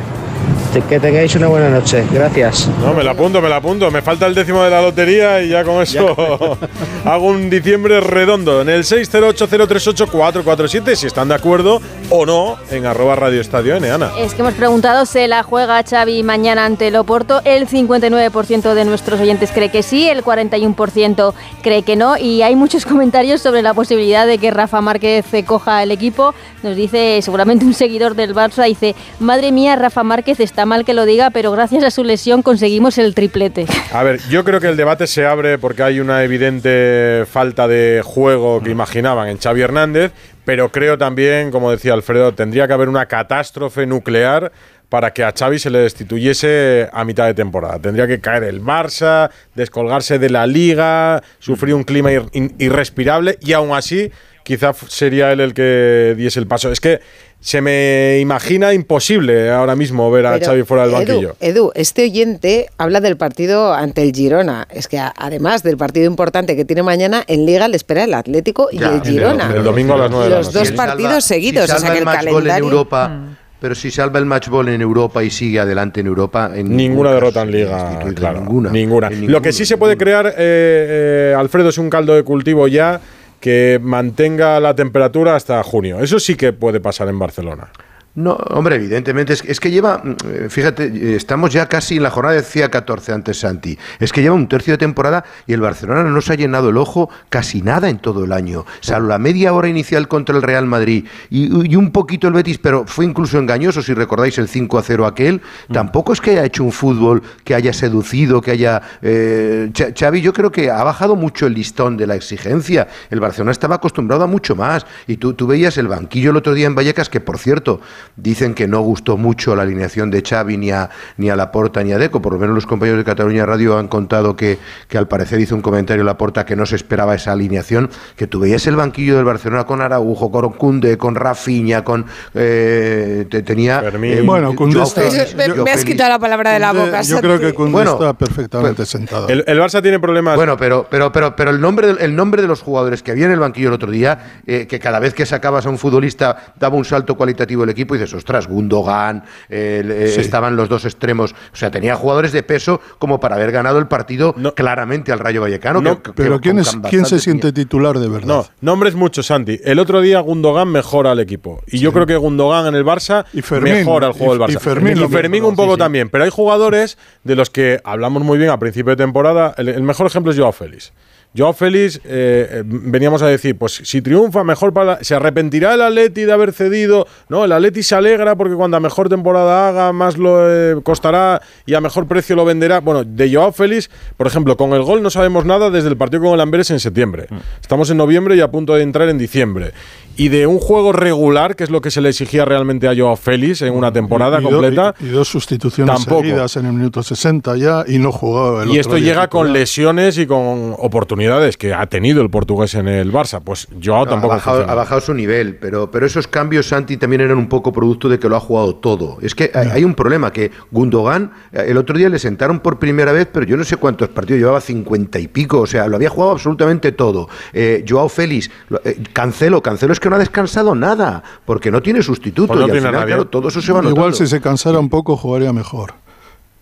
Que tengáis una buena noche. Gracias. No, me la apunto, me la apunto. Me falta el décimo de la lotería y ya con eso hago un diciembre redondo. En el 608038447, si están de acuerdo o no, en arroba Radio Estadio N, Ana. Es que hemos preguntado, ¿se la juega Xavi mañana ante el Oporto? El 59% de nuestros oyentes cree que sí, el 41% cree que no y hay muchos comentarios sobre la posibilidad de que Rafa Márquez coja el equipo. Nos dice seguramente un seguidor del Barça, dice, madre mía, Rafa Márquez está mal que lo diga, pero gracias a su lesión conseguimos el triplete. A ver, yo creo que el debate se abre porque hay una evidente falta de juego que imaginaban en Xavi Hernández, pero creo también, como decía Alfredo, tendría que haber una catástrofe nuclear para que a Xavi se le destituyese a mitad de temporada. Tendría que caer el Barça, descolgarse de la liga, sufrir un clima ir- irrespirable y aún así quizá sería él el que diese el paso. Es que se me imagina imposible ahora mismo ver a Pero, Xavi fuera del Edu, banquillo. Edu, este oyente habla del partido ante el Girona. Es que además del partido importante que tiene mañana, en Liga le espera el Atlético y el Girona. El domingo a las 9 de la Los dos Si partidos seguidos. Si o sea salva que el el match ball en calendario. Europa, Mm. pero si salva el match ball en Europa y sigue adelante en Europa, en Ninguna derrota en liga, claro, ninguna. ninguna. En Lo que sí se puede crear, eh, eh, Alfredo, es un caldo de cultivo ya que mantenga la temperatura hasta junio. Eso sí que puede pasar en Barcelona. No, hombre, evidentemente, es, es, que lleva, mm, fíjate, estamos ya casi en la jornada decía 14 antes Santi, es que lleva un tercio de temporada y el Barcelona no se ha llenado el ojo casi nada en todo el año, salvo la media hora inicial contra el Real Madrid y, y un poquito el Betis, pero fue incluso engañoso, si recordáis el 5 a 0 aquel, tampoco es que haya hecho un fútbol que haya seducido, que haya... Eh, Xavi yo creo que ha bajado mucho el listón de la exigencia, el Barcelona estaba acostumbrado a mucho más y tú, tú veías el banquillo el otro día en Vallecas, que por cierto, Dicen que no gustó mucho la alineación de Xavi ni a, ni a Laporta ni a Deco. Por lo menos los compañeros de Cataluña Radio han contado que, que al parecer hizo un comentario Laporta que no se esperaba esa alineación. Que tú veías el banquillo del Barcelona con Araujo, con Cunde, con Rafinha, con. Eh, te, tenía. Eh, bueno, Cunde está, me, me, has quitado la palabra de la boca. Yo creo que Cunde bueno, está perfectamente pues, sentado. El, el, Barça tiene problemas. Bueno, pero, pero, pero, pero el, nombre, el nombre de los jugadores que había en el banquillo el otro día, eh, que cada vez que sacabas a un futbolista daba un salto cualitativo el equipo y dices, ostras, Gundogan, eh, sí. estaban los dos extremos. O sea, tenía jugadores de peso como para haber ganado el partido no. claramente al Rayo Vallecano. No, que, pero que, ¿quién, es, ¿quién se siente titular de verdad? No, nombres muchos, Santi. El otro día Gundogan mejora al equipo. Y sí. yo creo que Gundogan en el Barça y Fermín, mejora el juego y, del Barça. Y Fermín, y Fermín un poco sí, también. Pero hay jugadores de los que hablamos muy bien a principio de temporada. El, el mejor ejemplo es Joao Félix. Joao Félix, eh, veníamos a decir, pues si triunfa, mejor para. ¿Se arrepentirá el Atleti de haber cedido? No, el Atleti se alegra porque cuando a mejor temporada haga, más lo eh, costará y a mejor precio lo venderá. Bueno, de Joao Félix, por ejemplo, con el gol no sabemos nada desde el partido con el Amberes en septiembre. Mm. Estamos en noviembre y a punto de entrar en diciembre. Y de un juego regular, que es lo que se le exigía realmente a Joao Félix en una temporada y, y completa. Do, y, y, dos sustituciones tampoco. seguidas en el minuto 60 ya y no jugaba el Y esto llega titular. con lesiones y con oportunidades que ha tenido el portugués en el Barça. Pues Joao no, tampoco ha bajado, ha bajado, su nivel, pero, pero esos cambios, Santi, también eran un poco producto de que lo ha jugado todo. Es que hay, hay un problema, que Gundogan, eh, el otro día le sentaron por primera vez, pero yo no sé cuántos partidos, llevaba cincuenta y pico, o sea, lo había jugado absolutamente todo. Eh, Joao Félix, eh, Cancelo, Cancelo es que no ha descansado nada, porque no tiene sustituto. Pues no y tiene al final, nadie. claro, todo eso se va Igual notando. si se cansara un poco jugaría mejor.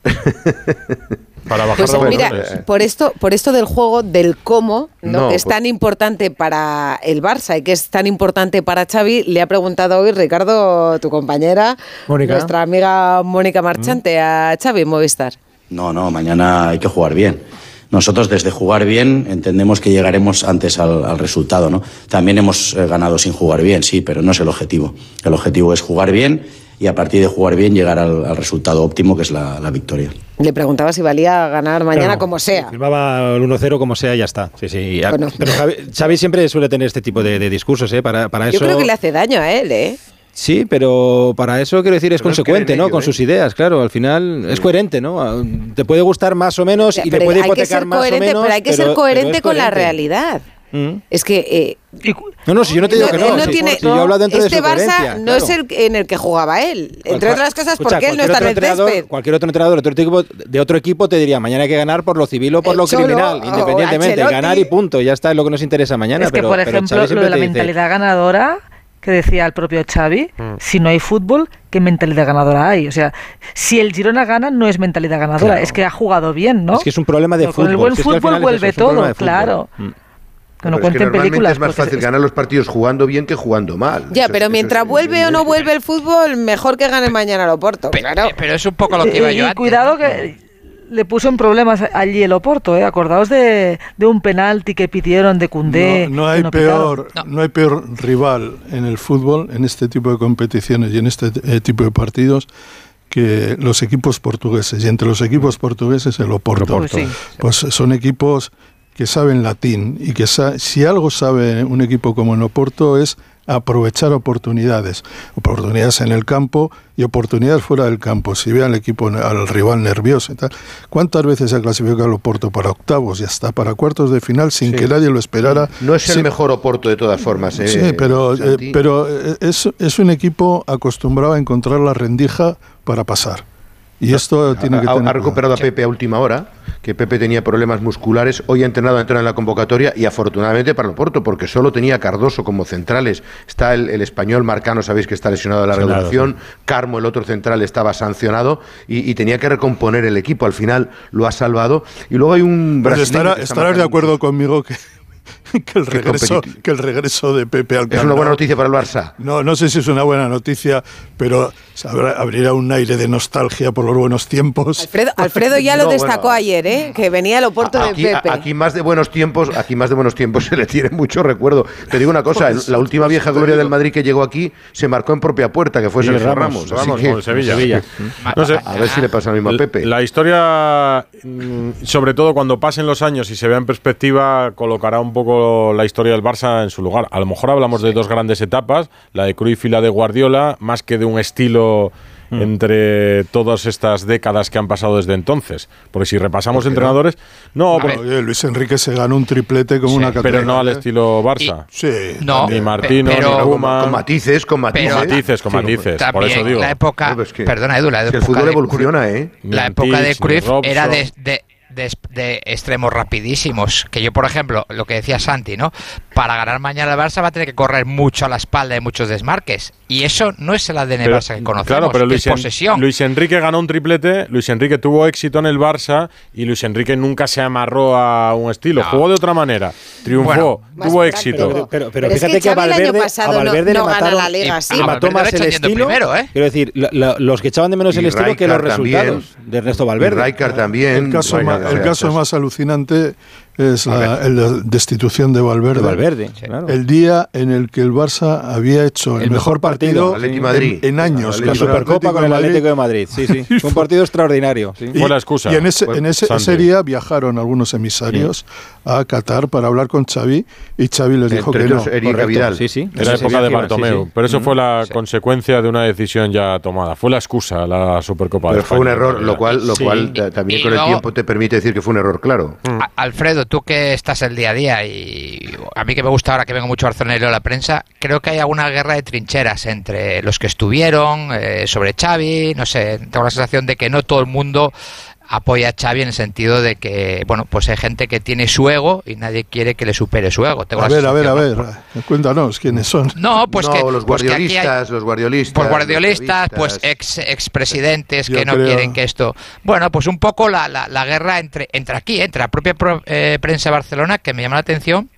Para bajar pues mira, por esto, por esto del juego, del cómo, ¿no? No, que es pues- tan importante para el Barça y que es tan importante para Xavi, le ha preguntado hoy Ricardo, tu compañera, Mónica. nuestra amiga Mónica Marchante, a Xavi en Movistar. No, no, mañana hay que jugar bien. Nosotros desde jugar bien entendemos que llegaremos antes al, al resultado, ¿no? También hemos eh, ganado sin jugar bien, sí, pero no es el objetivo. El objetivo es jugar bien y a partir de jugar bien llegar al, al resultado óptimo que es la, la, victoria. Le preguntaba si valía ganar mañana Claro, como sea. Firmaba el 1-0 como sea y ya está. Sí, sí. Bueno. Pero Xavi, Xavi siempre suele tener este tipo de, de discursos, ¿eh? Para, para Yo eso... creo que le hace daño a él, ¿eh? Sí, pero para eso quiero decir es Pero consecuente, ¿no? ello, Con ¿eh? sus ideas, claro. Al final es coherente, ¿no? Te puede gustar más o menos y le Pero puede hay que hipotecar ser más o coherente, menos. pero hay que ser coherente con la realidad. Mm. Es que eh, No, no, si yo no te digo que no. él no si- tiene, si yo hablo dentro este de su Barça no claro. es el en el que jugaba él. Entre Cual- otras cosas escucha, porque él no está en el césped. Cualquier otro entrenador otro equipo, de otro equipo te diría mañana hay que ganar por lo civil o por El lo Cholo criminal, independientemente. Ganar y punto, ya está, es lo que nos interesa mañana. es que, pero- por pero ejemplo, lo de la dice, mentalidad ganadora que decía el propio Xavi, Mm. si no hay fútbol, ¿qué mentalidad ganadora hay? O sea, si el Girona gana, no es mentalidad ganadora, Claro. es que ha jugado bien, ¿no? Es que es un problema de Pero Con el fútbol, buen si es que al fútbol vuelve es todo, de fútbol. claro. Mm. Que no Pero es que cuenten normalmente películas. es más porque fácil es- ganar los partidos jugando bien que jugando mal. Ya, Eso- pero eso mientras es- vuelve o no vuelve el fútbol, mejor que gane mañana el Oporto. Claro. Pero es un poco lo que iba Y- yo y antes. cuidado que le puso en problemas allí el Oporto, ¿eh? Acordaos de, de un penalti que pidieron de Cundé. No, hay no peor, no. hay peor rival en el fútbol, en este tipo de competiciones y en este eh, tipo de partidos que los equipos portugueses. Y entre los equipos portugueses el Oporto. Pues sí. Pues son equipos que saben latín y que sa- si algo sabe un equipo como el Oporto es aprovechar oportunidades, oportunidades en el campo y oportunidades fuera del campo. Si ve al equipo, al rival nervioso y tal. ¿Cuántas veces se ha clasificado el Oporto para octavos y hasta para cuartos de final sin Sí. que nadie lo esperara? No es el Sí, mejor Oporto de todas formas. ¿eh, Sí, pero, eh, pero eh, es, es un equipo acostumbrado a encontrar la rendija para pasar. Y esto tiene que ha, tener ha recuperado a Pepe a última hora, que Pepe tenía problemas musculares, hoy ha entrenado a entrar en la convocatoria y afortunadamente para el Porto, porque solo tenía a Cardoso como centrales. Está el, el español Marcano, sabéis que está lesionado de la regulación, Carmo, el otro central, estaba sancionado y, y tenía que recomponer el equipo. Al final lo ha salvado. Y luego hay un Pues estará- que está estarás de acuerdo conmigo que, que el regreso, que el regreso de Pepe al Es una buena noticia para el Barça. No, no sé si es una buena noticia, pero abrirá un aire de nostalgia por los buenos tiempos. Alfredo, Alfredo ya lo No, bueno. destacó ayer, ¿eh? que venía el oporto de Aquí, Pepe. aquí más de buenos tiempos, aquí más de buenos tiempos se le tiene mucho recuerdo. Te digo una cosa, Pues, la última vieja gloria del Madrid que llegó aquí se marcó en propia puerta, que fue Sergio Ramos, Ramos. así Ramos, que- con el Sevilla. Sevilla. No sé. A ver si le pasa lo mismo a Pepe. La historia, mm, sobre todo cuando pasen los años y se vea en perspectiva, colocará un poco la historia del Barça en su lugar. A lo mejor hablamos de dos grandes etapas, la de Cruyff y la de Guardiola, más que de un estilo Mm. entre todas estas décadas que han pasado desde entonces. Porque si repasamos entrenadores, no, oye, Luis Enrique se ganó un triplete como una catedral. pero no al ¿eh? estilo Barça. Sí. No, ni Martino, pero- ni Koeman. Con matices, con matices. Con matices, con Sí, matices. Por eso digo. la época, No, pero es que- perdona Edu, la es que el época fútbol de evoluciona, Cruyff- ¿eh? La época de Cruyff era de, de- de- de extremos rapidísimos. Que yo, por ejemplo, lo que decía Santi, ¿no? Para ganar mañana el Barça va a tener que correr mucho a la espalda de muchos desmarques. Y eso no es el ADN Pero- Barça que conocemos, Claro, pero Luis, es posesión. Luis Enrique ganó un triplete, Luis Enrique tuvo éxito en el Barça y Luis Enrique nunca se amarró a un estilo, jugó de otra manera, triunfó, Bueno, tuvo éxito. Pero, pero Pero es fíjate que que, a el Valverde, pasado a no- Valverde no le gana mataron, la Liga y- y A mató más le el estilo. primero, ¿eh? Quiero decir, la- la- los que echaban de menos el Y estilo que los Rijkaard también. resultados de Ernesto Y Valverde. Rijkaard también. El caso, o el caso es- más alucinante es la, la destitución de Valverde. De Valverde, claro. El día en el que el Barça había hecho el, El mejor mejor partido, partido, en- Madrid. en, años. La Supercopa con el de Madrid. Atlético de Madrid. Sí, sí. Fue un partido extraordinario. sí. Fue la excusa. Y en ese, en ese, ese día viajaron algunos emisarios a Qatar para hablar con Xavi y Xavi les dijo Entre que no. Erika Correcto, Vidal. Sí, sí. Era época de Bartomeu, sí, sí. pero eso Mm. fue la consecuencia de una decisión ya tomada. Fue la excusa la Supercopa de Pero fue un error, lo cual, lo Sí. cual ta- también Y con el tiempo te permite decir que fue un error, claro. Mm. Tú que estás el día a día y a mí que me gusta ahora que vengo mucho a Barcelona y leo la prensa, creo que hay alguna guerra de trincheras entre los que estuvieron, eh, sobre Xavi, no sé, tengo la sensación de que no todo el mundo apoya a Xavi en el sentido de que, bueno, pues hay gente que tiene su ego y nadie quiere que le supere su ego. Tengo A ver, a ver, a ver. ¿no? Cuéntanos quiénes son. No, pues no, que los pues que aquí hay- guardiolistas, los guardiolistas. pues los guardiolistas, pues chavistas. ex expresidentes que no creo- quieren que esto. Bueno, pues un poco la, la, la guerra entre, entre aquí, entre la propia pro- eh, prensa de Barcelona, que me llama la atención,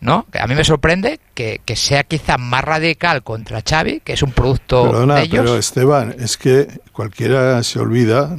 ¿no? Que a mí me sorprende que, que sea quizá más radical contra Xavi, que es un producto Perdona, de ellos. pero Esteban, es que cualquiera se olvida,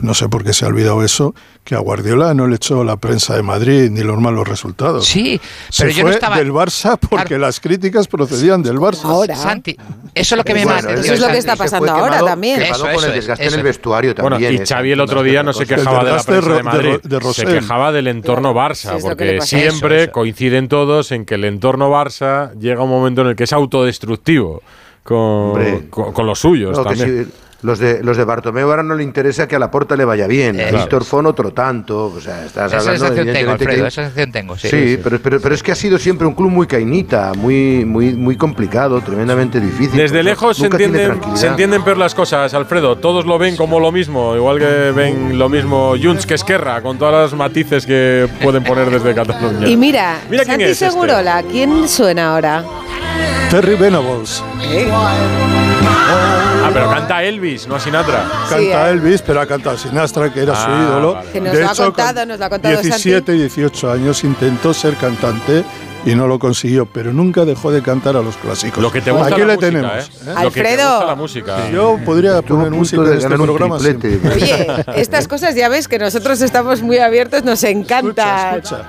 no sé por qué se ha olvidado eso, que a Guardiola no le echó la prensa de Madrid ni los malos resultados. Sí, Se pero yo fue no estaba. del Barça porque las críticas procedían del Barça. Ahora. Santi, eso es lo que me Bueno, la Eso es lo que está Se pasando ahora quemado- también. quemado Eso, con eso el es, desgaste eso en el es. vestuario Bueno, también. y ¿eh? Xavi el otro día no se quejaba de la prensa de Madrid, de Ro- de se quejaba del entorno Barça, porque siempre coinciden todos en que el entorno Barça llega un momento en el que es autodestructivo con, con, con los suyos No, que también. Los de los de Bartomeu ahora no le interesa que a la porta le vaya bien. A Eso. Víctor Fon otro tanto. O sea, estás Esa hablando sensación tengo, Alfredo, que- esa sensación tengo, sí. Sí, Pero, pero, pero es que ha sido siempre un club muy cainita, muy, muy, muy complicado, tremendamente difícil. Desde lejos se entienden, se entienden peor las cosas, Alfredo. Todos lo ven como lo mismo, igual que ven lo mismo Junts que Esquerra, con todas las matices que pueden poner desde Cataluña. Y mira, Mira quién Santi es este. Segurola, ¿quién suena ahora? Terry Venables. Ah, pero canta Elvis, no a Sinatra. Canta Sí, eh. Elvis, pero ha cantado Sinastra, que era su Ah, ídolo. vale. Que nos De lo ha hecho, contado, con nos lo ha contado 17, 18 años intentó ser cantante y no lo consiguió, pero nunca dejó de cantar a los clásicos. Lo que te gusta Aquí la le música, tenemos. ¿eh? ¿eh? Lo que te Alfredo. gusta la música. Yo podría poner música de en este programa. siempre. Oye, estas cosas ya ves que nosotros estamos muy abiertos, nos encanta. Escucha.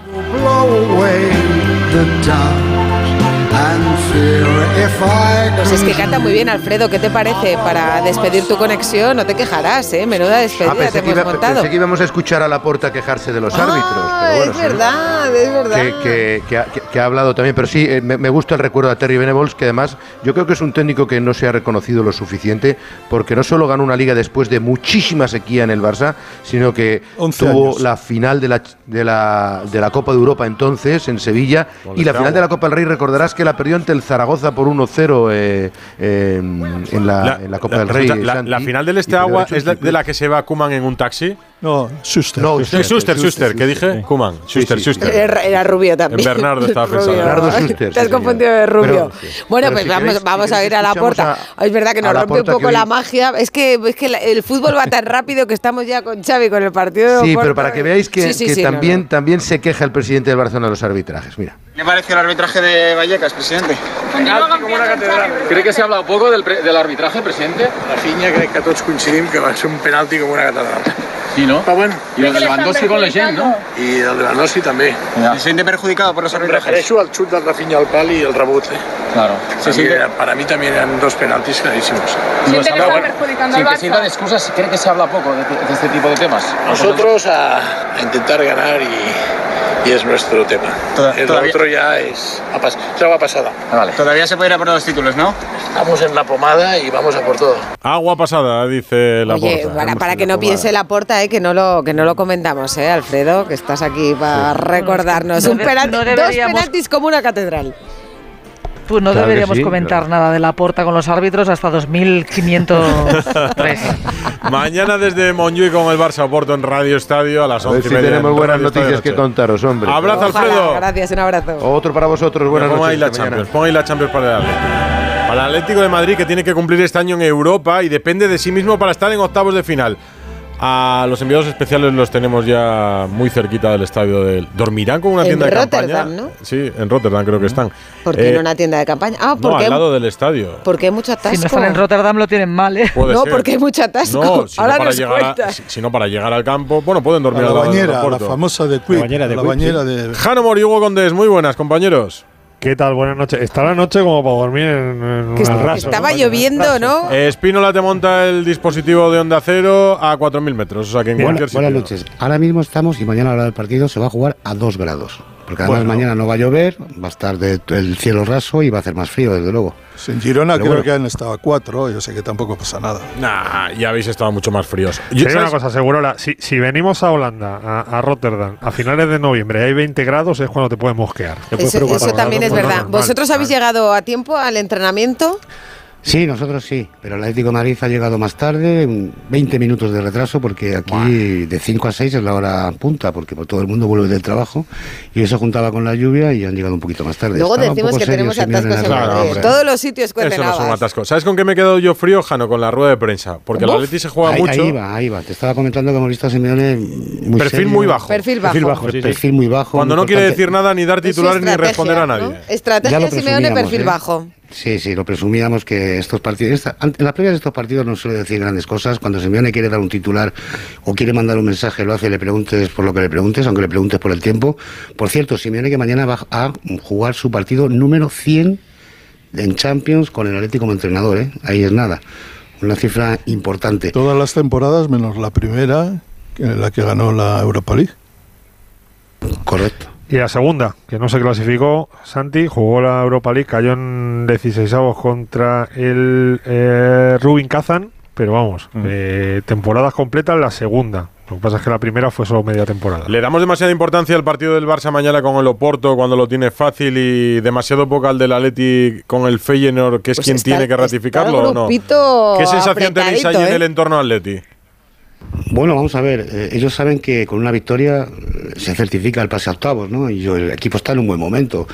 Pues es que canta muy bien, Alfredo. ¿Qué te parece? Para despedir tu conexión, no te quejarás, ¿eh? Menuda Ah, despedida te pensé, que hemos iba- montado. pensé que íbamos a escuchar a Laporta quejarse de los árbitros. Ah, Pero bueno, es sí. verdad, es verdad. que, que- que ha, que- ha hablado también, pero sí, eh, me, me gusta el recuerdo a Terry Venables, que además yo creo que es un técnico que no se ha reconocido lo suficiente, porque no solo ganó una liga después de muchísima sequía en el Barça, sino que 11 tuvo años. la final de la, de, la, de la Copa de Europa entonces, en Sevilla, Con y la final de la Copa del Rey, recordarás que la perdió ante el Zaragoza por 1-0 eh, eh, en, la, en la Copa del Rey. la, Santi, la final del Este Agua es la- de la que se va Kuman en un taxi. No, Schuster. No, Schuster, Schuster, que dije Kuman. Schuster, sí, sí. Schuster. Era, era rubio también. En Bernardo estaba Rubio. pensando. Bernardo Schuster, Te has sí, confundido de rubio. Pero-. Bueno, Pero pues si vamos, queréis- vamos si a ir a la puerta. a- es verdad que nos a rompe un poco la magia. Es que, es que el fútbol va tan rápido que estamos ya con Xavi, con el partido de Sí, pero para que veáis que, Sí, sí, que sí, no, también, no. también se queja el presidente del Barcelona de los arbitrajes. Mira. ¿Qué le pareció el arbitraje de Vallecas, presidente? ¿Cree que se ha hablado poco del, arbitraje, presidente? La Finya crec que tots coincidim que va ser un penalti com una catedral. Sí, ¿no? Però bueno, I el de Lewandowski con Legend, ¿no? i el de Lewandowski també. ¿Se siente perjudicado por los arbitrajes? refereixo al xut del Rafinha al pal i el rebot. Eh? Claro. Sí, sí, para mí también eran dos penaltis clarísimos. Siente que Pero está bueno, perjudicando Sin que sirvan excusas, ¿cree que se habla poco de, de este tipo de temas? nosotros a, a intentar ganar y, y es nuestro tema. Toda- el todavía- otro ya es, es agua pasada. Todavía se puede ir a por los títulos, ¿no? Estamos en la pomada y vamos a por todo. Agua pasada, dice la Oye, para, para que no piense la porta, eh, que no lo que no lo comentamos, eh, Alfredo, que estás aquí para recordarnos. No un penalti- no dos deberíamos- penaltis como una catedral. Pues no Claro deberíamos sí, comentar nada de la porta con los árbitros hasta 2503. Mañana desde Montjuic con el Barça Oporto en Radio Estadio a las A ver 11 si y media. tenemos en buenas Radio noticias que contaros, hombre. Abrazo, Ojalá, Alfredo. gracias, un abrazo. Otro para vosotros. Buenas Pon ahí noches. la. Champions, pon ahí la Champions para el Atlético. Para el Atlético de Madrid que tiene que cumplir este año en Europa y depende de sí mismo para estar en octavos de final. A los enviados especiales los tenemos ya muy cerquita del estadio del. ¿Dormirán con una En tienda de Rotterdam, campaña? ¿no? Sí, en Rotterdam creo que están. ¿Por qué Eh, en una tienda de campaña? Ah, No, al lado del estadio. porque hay mucho atasco. Si no están en Rotterdam lo tienen mal, ¿eh? Puede no, ser. porque hay mucho atasco. No, si no Ahora para nos llegar a- cuentas. si- si no para llegar al campo, bueno, pueden A dormir la al lado del bañera, la famosa de Quick. bañera de la Quick, bañera de. Jano Mori, Hugo Condés, muy buenas, compañeros. ¿Qué tal? Buenas noches. Está la noche como para dormir en, en Que un raso, estaba ¿no? lloviendo, ¿no? Espínola te monta el dispositivo de onda cero a 4.000 metros, o sea que en Buena- cualquier sitio. buenas noches. Ahora mismo estamos y mañana a la hora del partido se va a jugar a 2 grados. Porque además Bueno. mañana no va a llover, va a estar de- el cielo raso y va a hacer más frío, desde luego. En Girona Pero creo bueno. que han estado a cuatro, yo sé que tampoco pasa nada. Nah, ya habéis estado mucho más fríos. Digo una cosa, Segurola, si, si venimos a Holanda, a, a Rotterdam, a finales de noviembre hay 20 grados, es cuando te puedes mosquear. Te puedes Eso, pues eso también es verdad. normal. ¿Vosotros habéis llegado a tiempo al entrenamiento? Sí, nosotros sí, pero el Atlético de Madrid ha llegado más tarde, mm, 20 minutos de retraso, porque aquí de 5 a 6 es la hora punta, porque todo el mundo vuelve del trabajo y eso juntaba con la lluvia y han llegado un poquito más tarde. Luego Estaba decimos que serio tenemos atascos en. Madrid. Todos los sitios cuenten Eso no es un habas. atasco. ¿Sabes con qué me he quedado yo frío, Jano? Con la rueda de prensa. Porque el Atleti se juega ahí, mucho. Ahí va, ahí va. Te estaba comentando que hemos visto a Simeone muy Perfil serio. muy bajo. Perfil bajo. Perfil bajo, Sí, sí. perfil muy bajo. Cuando muy no quiere importante. decir nada, ni dar titulares, ni estrategia, responder a ¿no? nadie. Estrategia Ya lo Simeone, perfil ¿eh? bajo. Sí, sí, lo presumíamos que estos partidos, esta- en las previas de estos partidos no suele decir grandes cosas. Cuando Simeone quiere dar un titular o quiere mandar un mensaje, lo hace, le preguntes por lo que le preguntes, aunque le preguntes por el tiempo. Por cierto, Simeone que mañana va a jugar su partido número 100 en Champions con el Atlético como entrenador, ¿eh? Ahí es nada. Una cifra importante. Todas las temporadas menos la primera, en la que ganó la Europa League. Correcto. Y la segunda, que no se clasificó, Santi, jugó la Europa League, cayó en 16avos contra el eh, Rubin Kazan, pero vamos, eh, temporadas completas la segunda. Lo que pasa es que la primera fue solo media temporada. Le damos demasiada importancia al partido del Barça mañana con el Oporto cuando lo tiene fácil y demasiado poca al del Atleti con el Feyenoord, que es Pues quien está- tiene que ratificarlo o no. ¿Qué sensación tenéis ahí apretadito, en el ¿eh? entorno Atleti? Bueno, vamos a ver, eh, ellos saben que con una victoria eh, se certifica el pase a octavos, ¿no? Y yo- el equipo está en un buen momento.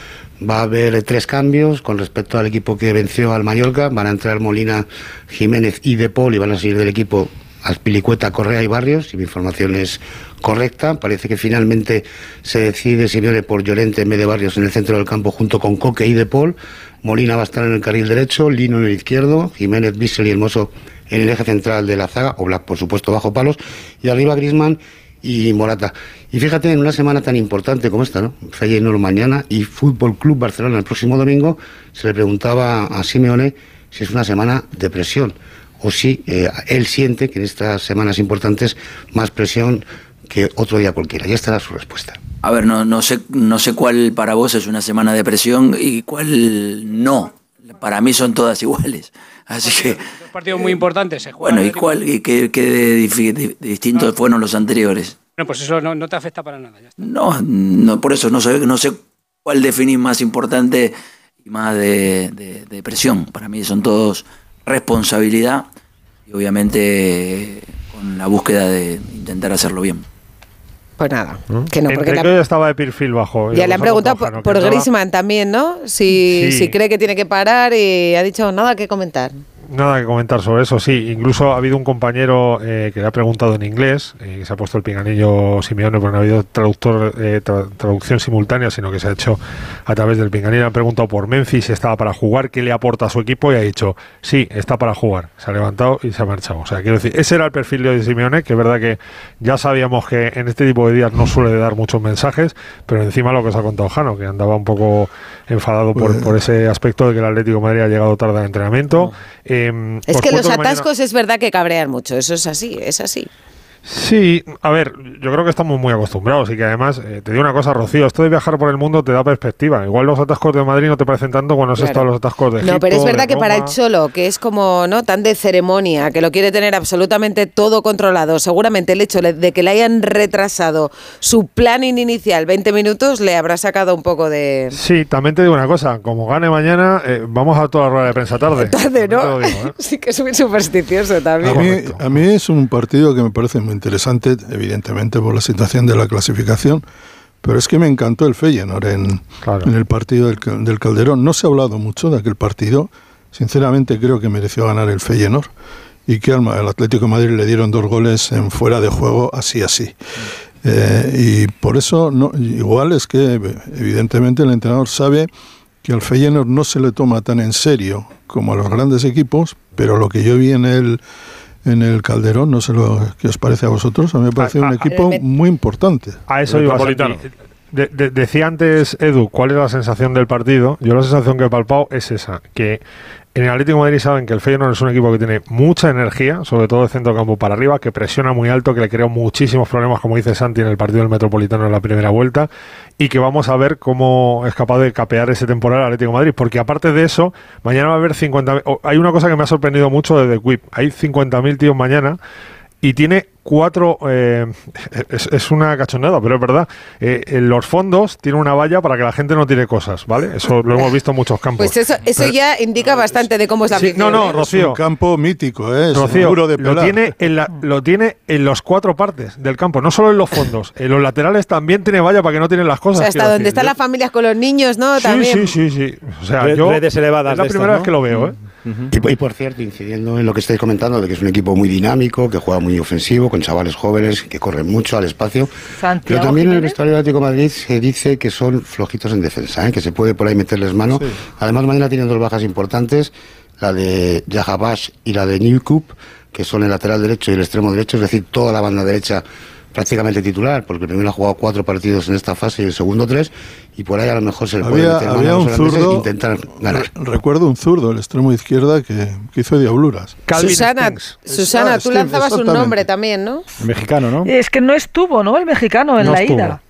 Va a haber tres cambios con respecto al equipo que venció al Mallorca. Van a entrar Molina, Jiménez y De Paul y van a salir del equipo Aspilicueta, Correa y Barrios. Si mi información es correcta, parece que finalmente se decide Simeone por Llorente en vez de Barrios en el centro del campo junto con Coque y De Paul. Molina va a estar en el carril derecho, Lino en el izquierdo, Jiménez, Bissell y Hermoso en el eje central de la zaga, o Black, por supuesto, bajo palos, y arriba Grisman y Morata. Y fíjate, en una semana tan importante como esta, ¿no? Feyenoord mañana y Fútbol Club Barcelona el próximo domingo, se le preguntaba a Simeone si es una semana de presión o si eh, él siente que en estas semanas importantes más presión que otro día cualquiera. Ya estará su respuesta. A ver, no, no, sé, no sé cuál para vos es una semana de presión y cuál no. Para mí son todas iguales. Así que, Dos partidos muy importantes se juegan. bueno, ¿y cuál, y qué, qué distintos fueron los anteriores? Bueno, pues eso no, no te afecta para nada. ya está. No, no por eso no sé, no sé cuál definir más importante y más de, de- de presión. Para mí son todos responsabilidad y obviamente con la búsqueda de intentar hacerlo bien. Pues nada, que no, porque Entre la- que estaba de perfil bajo. y ya le han preguntado por, estaba- Griezmann también, ¿no? Si, Sí. si cree que tiene que parar y ha dicho nada que comentar. Nada que comentar sobre eso, sí. Incluso ha habido un compañero eh, que le ha preguntado en inglés, eh, que se ha puesto el pinganillo Simeone, porque no ha habido traductor, eh, tra- traducción simultánea, sino que se ha hecho a través del pinganillo. Le han preguntado por Memphis si estaba para jugar, qué le aporta a su equipo, y ha dicho, sí, está para jugar. Se ha levantado y se ha marchado. O sea, quiero decir, ese era el perfil de Simeone, que es verdad que ya sabíamos que en este tipo de días no suele dar muchos mensajes, pero encima lo que os ha contado Jano, que andaba un poco enfadado por, Pues- por ese aspecto de que el Atlético de Madrid ha llegado tarde al entrenamiento. Eh, Es que los mañana- atascos es verdad que cabrean mucho, eso es así, es así. Sí, a ver, yo creo que estamos muy acostumbrados y que además, eh, te digo una cosa, Rocío, esto de viajar por el mundo te da perspectiva. Igual los atascos de Madrid no te parecen tanto cuando has Claro. estado los atascos de No, Egipto, pero es verdad que para el Roma. Cholo, que es como no tan de ceremonia, que lo quiere tener absolutamente todo controlado, seguramente el hecho de que le hayan retrasado su planning inicial 20 minutos le habrá sacado un poco de... Sí, también te digo una cosa, como gane mañana, eh, vamos a toda la rueda de prensa tarde. Tarde, ¿no? digo, ¿eh? Sí que es muy supersticioso A también. mí, a mí es un partido que me parece muy interesante, evidentemente por la situación de la clasificación, pero es que me encantó el Feyenoord en, en el partido del, Cal- del Calderón. No se ha hablado mucho de aquel partido, sinceramente creo que mereció ganar el Feyenoord y que al, Atlético de Madrid le dieron dos goles en fuera de juego así así. Eh, y por eso, no, igual es que evidentemente el entrenador sabe que al Feyenoord no se le toma tan en serio como a los grandes equipos, pero lo que yo vi en el, en el Calderón, no sé lo que os parece a vosotros, a mí me parece un equipo muy importante. A eso iba. De- de- decía antes Edu, ¿cuál es la sensación del partido? Yo la sensación que he palpado es esa, que en el Atlético Madrid saben que el Feyenoord es un equipo que tiene mucha energía, sobre todo de centro campo para arriba, que presiona muy alto, que le creó muchísimos problemas, como dice Santi, en el partido del Metropolitano en la primera vuelta, y que vamos a ver cómo es capaz de capear ese temporal al Atlético Madrid, porque aparte de eso, mañana va a haber 50... o- Hay una cosa que me ha sorprendido mucho de The Quip, hay 50.000 tíos mañana y tiene cuatro. eh, es, es una cachonada, pero es verdad. Eh, en los fondos tiene una valla para que la gente no tire cosas, ¿vale? Eso lo hemos visto en muchos campos. Pues eso, eso Pero- ya indica bastante de cómo es la Sí, no, no, ¿eh? Rocío. Es un campo mítico, ¿eh? es Rocío, duro de lo tiene, en la- lo tiene en las cuatro partes del campo, no solo en los fondos. En los laterales también tiene valla para que no tienen las O cosas. sea, hasta donde decir. están las familias con los niños, ¿no? Sí, También. sí, sí, sí. O sea, Red- yo redes elevadas es la primera vez ¿no? que lo veo, ¿eh? Y, y por cierto, incidiendo en lo que estáis comentando, de que es un equipo muy dinámico, que juega muy ofensivo, con chavales jóvenes que corren mucho al espacio. Pero también en el vestuario del Atlético de Madrid se dice que son flojitos en defensa, ¿eh? que se puede por ahí meterles mano. Además, mañana tienen dos bajas importantes, la de Yahabash y la de Newcup, que son el lateral derecho y el extremo derecho, es decir, toda la banda derecha prácticamente titular, porque el primero ha jugado cuatro partidos en esta fase y el segundo tres, y por ahí a lo mejor se le puede Había, meter mano había un e zurdo, intentar ganar. re- recuerdo un zurdo, el extremo izquierda, que, que hizo diabluras. Susana, Susana, Ah, tú Steve, lanzabas un nombre también, ¿no? Mexicano, ¿no? Es que no estuvo, ¿no? El mexicano en No la estuvo. ida.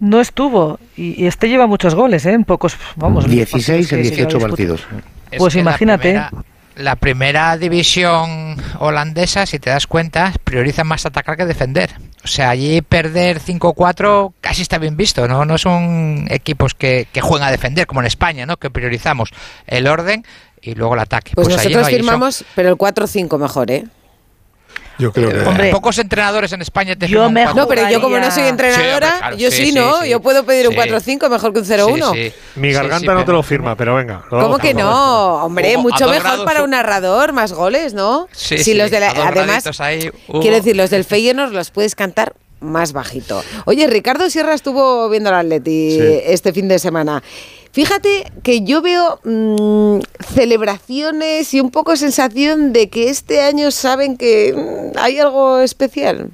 No estuvo. Y, y este lleva muchos goles, ¿eh? En pocos, vamos. en los 16 partidos en que se 18 disputan. partidos. Es Pues la imagínate. primera- La primera división holandesa, si te das cuenta, prioriza más atacar que defender. O sea, allí perder 5-4 casi está bien visto, ¿no? No son equipos que, que juegan a defender, como en España, ¿no? Que priorizamos el orden y luego el ataque. Pues, allí nosotros no firmamos, pero el 4-5 mejor, ¿eh? Yo creo que... Hombre, pocos entrenadores en España te Yo me. No, pero yo como no soy entrenadora, claro, yo sí, ¿no? sí. Yo puedo pedir un Sí. 4-5 mejor que un 0-1. Sí, sí. Mi garganta sí, no te lo firma, pero venga. lo ¿Cómo que no? Hombre, mucho mejor grados para un narrador, más goles, ¿no? Sí, Si sí, los de la- además, ahí, quiero decir, los del Feyenoord los puedes cantar más bajito. Oye, Ricardo Sierra estuvo viendo al Atleti Sí. este fin de semana. Fíjate que yo veo mm, celebraciones y un poco sensación de que este año saben que mm, hay algo especial.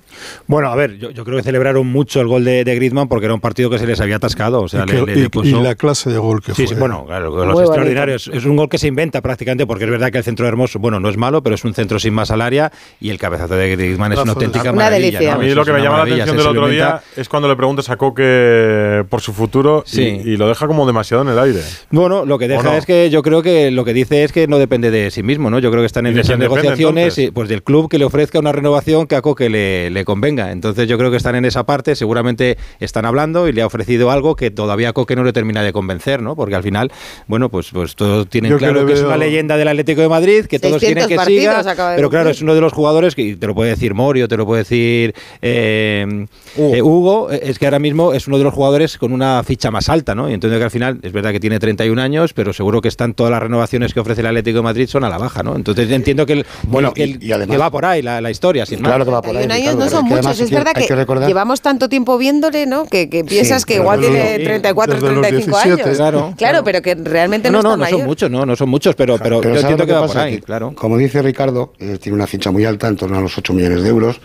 Bueno, a ver, yo, yo creo que celebraron mucho el gol de, de Griezmann porque era un partido que se les había atascado. O sea, y, le- que- le- le y- puso- y la clase de gol que Sí, fue. sí, bueno, claro, Muy los bonito. extraordinarios. Es un gol que se inventa prácticamente, porque es verdad que el centro de Hermoso, bueno, no es malo, pero es un centro sin más al área y el cabezazo de Griezmann es una auténtica Una maravilla. delicia. ¿no? A mí lo que me llama la atención del otro día es cuando le preguntas a Coque por su futuro y- Sí. y, lo deja como demasiado en el aire. Bueno, lo que ¿O deja no? es que yo creo que lo que dice es que no depende de sí mismo, ¿no? Yo creo que están en ¿Y de esas depende, negociaciones entonces? y, pues del club que le ofrezca una renovación que a Coque le, le convenga. Entonces yo creo que están en esa parte, seguramente están hablando y le ha ofrecido algo que todavía a Coque no le termina de convencer, ¿no? Porque al final, bueno, pues, pues todos tienen Yo claro que es una leyenda del Atlético de Madrid, que todos 600 quieren que siga, pero claro, es uno de los jugadores que te lo puede decir Morio, te lo puede decir eh, eh, Hugo, es que ahora mismo es uno de los jugadores con una ficha más alta, ¿no? Y entiendo que al final es verdad que tiene 31 años, pero seguro que están todas las renovaciones que ofrece el Atlético de Madrid son a la baja, ¿no? Entonces entiendo que el, Bueno, que, el- y- y además- que va por ahí la, la historia, sin más. Claro que va por ahí. 31 años no son que muchos, además es que- verdad que, recordar- llevamos tanto tiempo viéndole, ¿no? Que, que piensas que igual tiene los- 34, desde los 35 17, años. claro, claro, pero que realmente No, no, no, no son muchos, no, no son muchos, pero, pero, Pero yo ¿sabes entiendo que va por ahí, Que, claro. Como dice Ricardo, eh, tiene una ficha muy alta, en torno a los 8 millones de euros.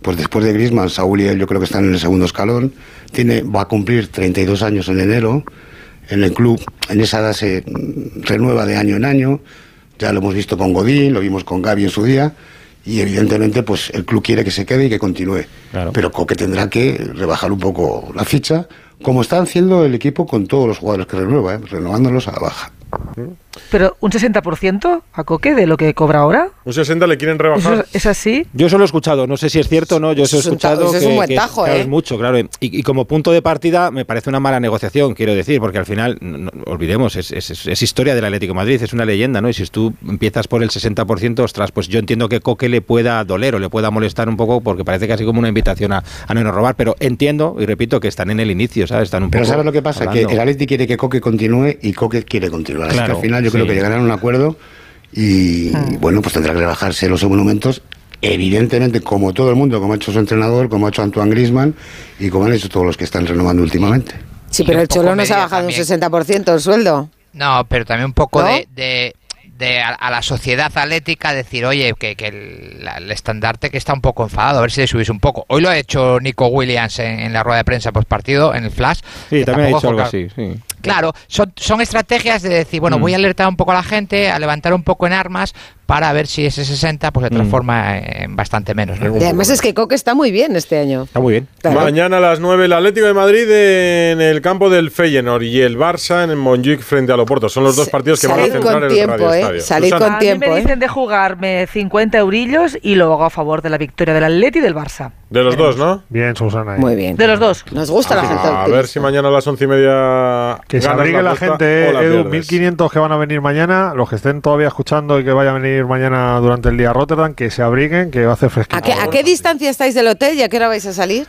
Pues después de Griezmann, Saúl y él yo creo que están en el segundo escalón. Tiene, va a cumplir 32 años en enero en el club. En esa edad se renueva de año en año. Ya lo hemos visto con Godín, lo vimos con Gaby en su día. Y evidentemente pues el club quiere que se quede y que continúe. Pero Coque tendrá que rebajar un poco la ficha, como está haciendo el equipo con todos los jugadores que renueva, ¿eh? renovándolos a la baja. Pero un 60% a Coque de lo que cobra ahora. Un 60 le quieren ¿Eso rebajar. es, es así? Yo eso lo he escuchado, no sé si es cierto o no, yo eso he escuchado eso es que, un buen que tajo, claro, ¿eh? es mucho, claro, y, y como punto de partida me parece una mala negociación, quiero decir, porque al final, no- olvidemos, es, es- es- es historia del Atlético de Madrid, es una leyenda, ¿no? Y si tú empiezas por el 60%, ostras, pues yo entiendo que Coque le pueda doler o le pueda molestar un poco, porque parece casi como una invitación a, a no robar, pero entiendo, y repito, que están en el inicio, ¿sabes? Están un Pero poco ¿sabes lo que pasa? hablando. Que el Atleti quiere que Coque continúe y Coque quiere continuar. Así que Claro, al final yo creo que llegarán a un acuerdo y bueno, pues tendrá que rebajarse los monumentos. Evidentemente, como todo el mundo, como ha hecho su entrenador, como ha hecho Antoine Grisman y como han hecho todos los que están renovando últimamente. Sí, pero el Cholo no se ha bajado también. un 60% el sueldo. No, pero también un poco ¿No? de, de- de a, a la sociedad atlética decir, oye, que, que el, la- el estandarte que está un poco enfadado, a ver si le subís un poco. Hoy lo ha hecho Nico Williams en, en la rueda de prensa post partido, en el flash. Sí, también ha dicho algo así, sí. Claro, son, son estrategias de decir, bueno, Mm. voy a alertar un poco a la gente, a levantar un poco en armas para ver si ese 60 pues se Mm. transforma en bastante menos. ¿no? Y además es que Coque está muy bien este año. Está muy bien. Claro. Mañana a las 9 el Atlético de Madrid en el campo del Feyenoord y el Barça en el Montjuic frente al Oporto. Son los dos partidos que van a Salir centrar con el tiempo, Radio ¿eh? Estadio. Salir Susana. con a tiempo, mí me ¿eh? dicen de jugarme 50 eurillos y lo hago a favor de la victoria del Atleti y del Barça. De los dos, ¿no? Bien, Susana. ahí. Muy bien. De los dos. Nos gusta la gente A ver si mañana a las once y media. Que se abrigue la, apuesta gente, la eh, Edu, pierdes. 1500 que van a venir mañana, los que estén todavía escuchando y que vayan a venir mañana durante el día a Rotterdam, que se abriguen, que va a hacer fresquito. ¿A qué, a qué distancia estáis del hotel y a qué hora vais a salir?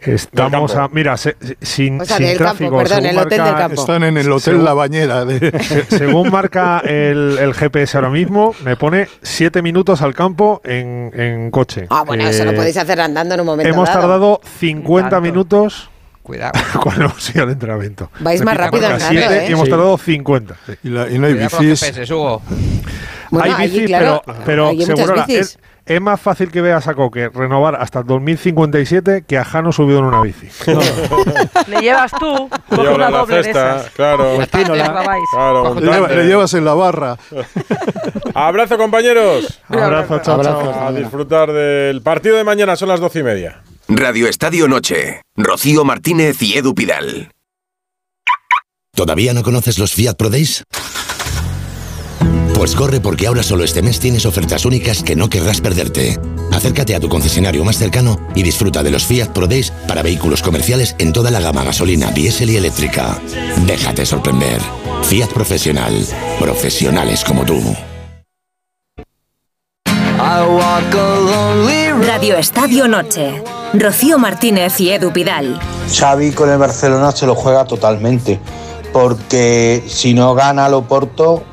Estamos a, mira, se- sin, O sea, sin del campo, tráfico, perdón, según el hotel del marca- campo. Están en el hotel Según- La Bañera. de- se- según marca el, el GPS ahora mismo, me pone 7 minutos al campo en, en coche. Ah, bueno, eso lo Eh, podéis hacer andando en un momento Hemos dado. tardado 50 minutos Cuidado. cuando hemos ido al entrenamiento. Vais más rápido marca andando, 7 ¿eh? Y hemos Sí. tardado 50. sí. y, la- y no hay Cuidado bicis. Bueno, hay allí, bicis, claro, pero, hay bicis. es, es más fácil que veas a Coque renovar hasta el 2057 que a Jano subido en una bici. Le llevas tú, coge Lleva una la doble de cesta, esas. claro. La grabáis. Claro, Le, lleva- le llevas en la barra. Abrazo, compañeros. Abrazo, chao, chao. A disfrutar del partido de mañana, son las doce y media. Radio Estadio Noche. Rocío Martínez y Edu Pidal. ¿Todavía no conoces los Fiat Pro Days? Pues corre porque ahora solo este mes tienes ofertas únicas que no querrás perderte. Acércate a tu concesionario más cercano y disfruta de los Fiat Pro Days para vehículos comerciales en toda la gama gasolina, diésel y eléctrica. Déjate sorprender. Fiat Profesional. Profesionales como tú. Radio Estadio Noche. Rocío Martínez y Edu Pidal. Xavi con el Barcelona se lo juega totalmente, porque si no gana el Oporto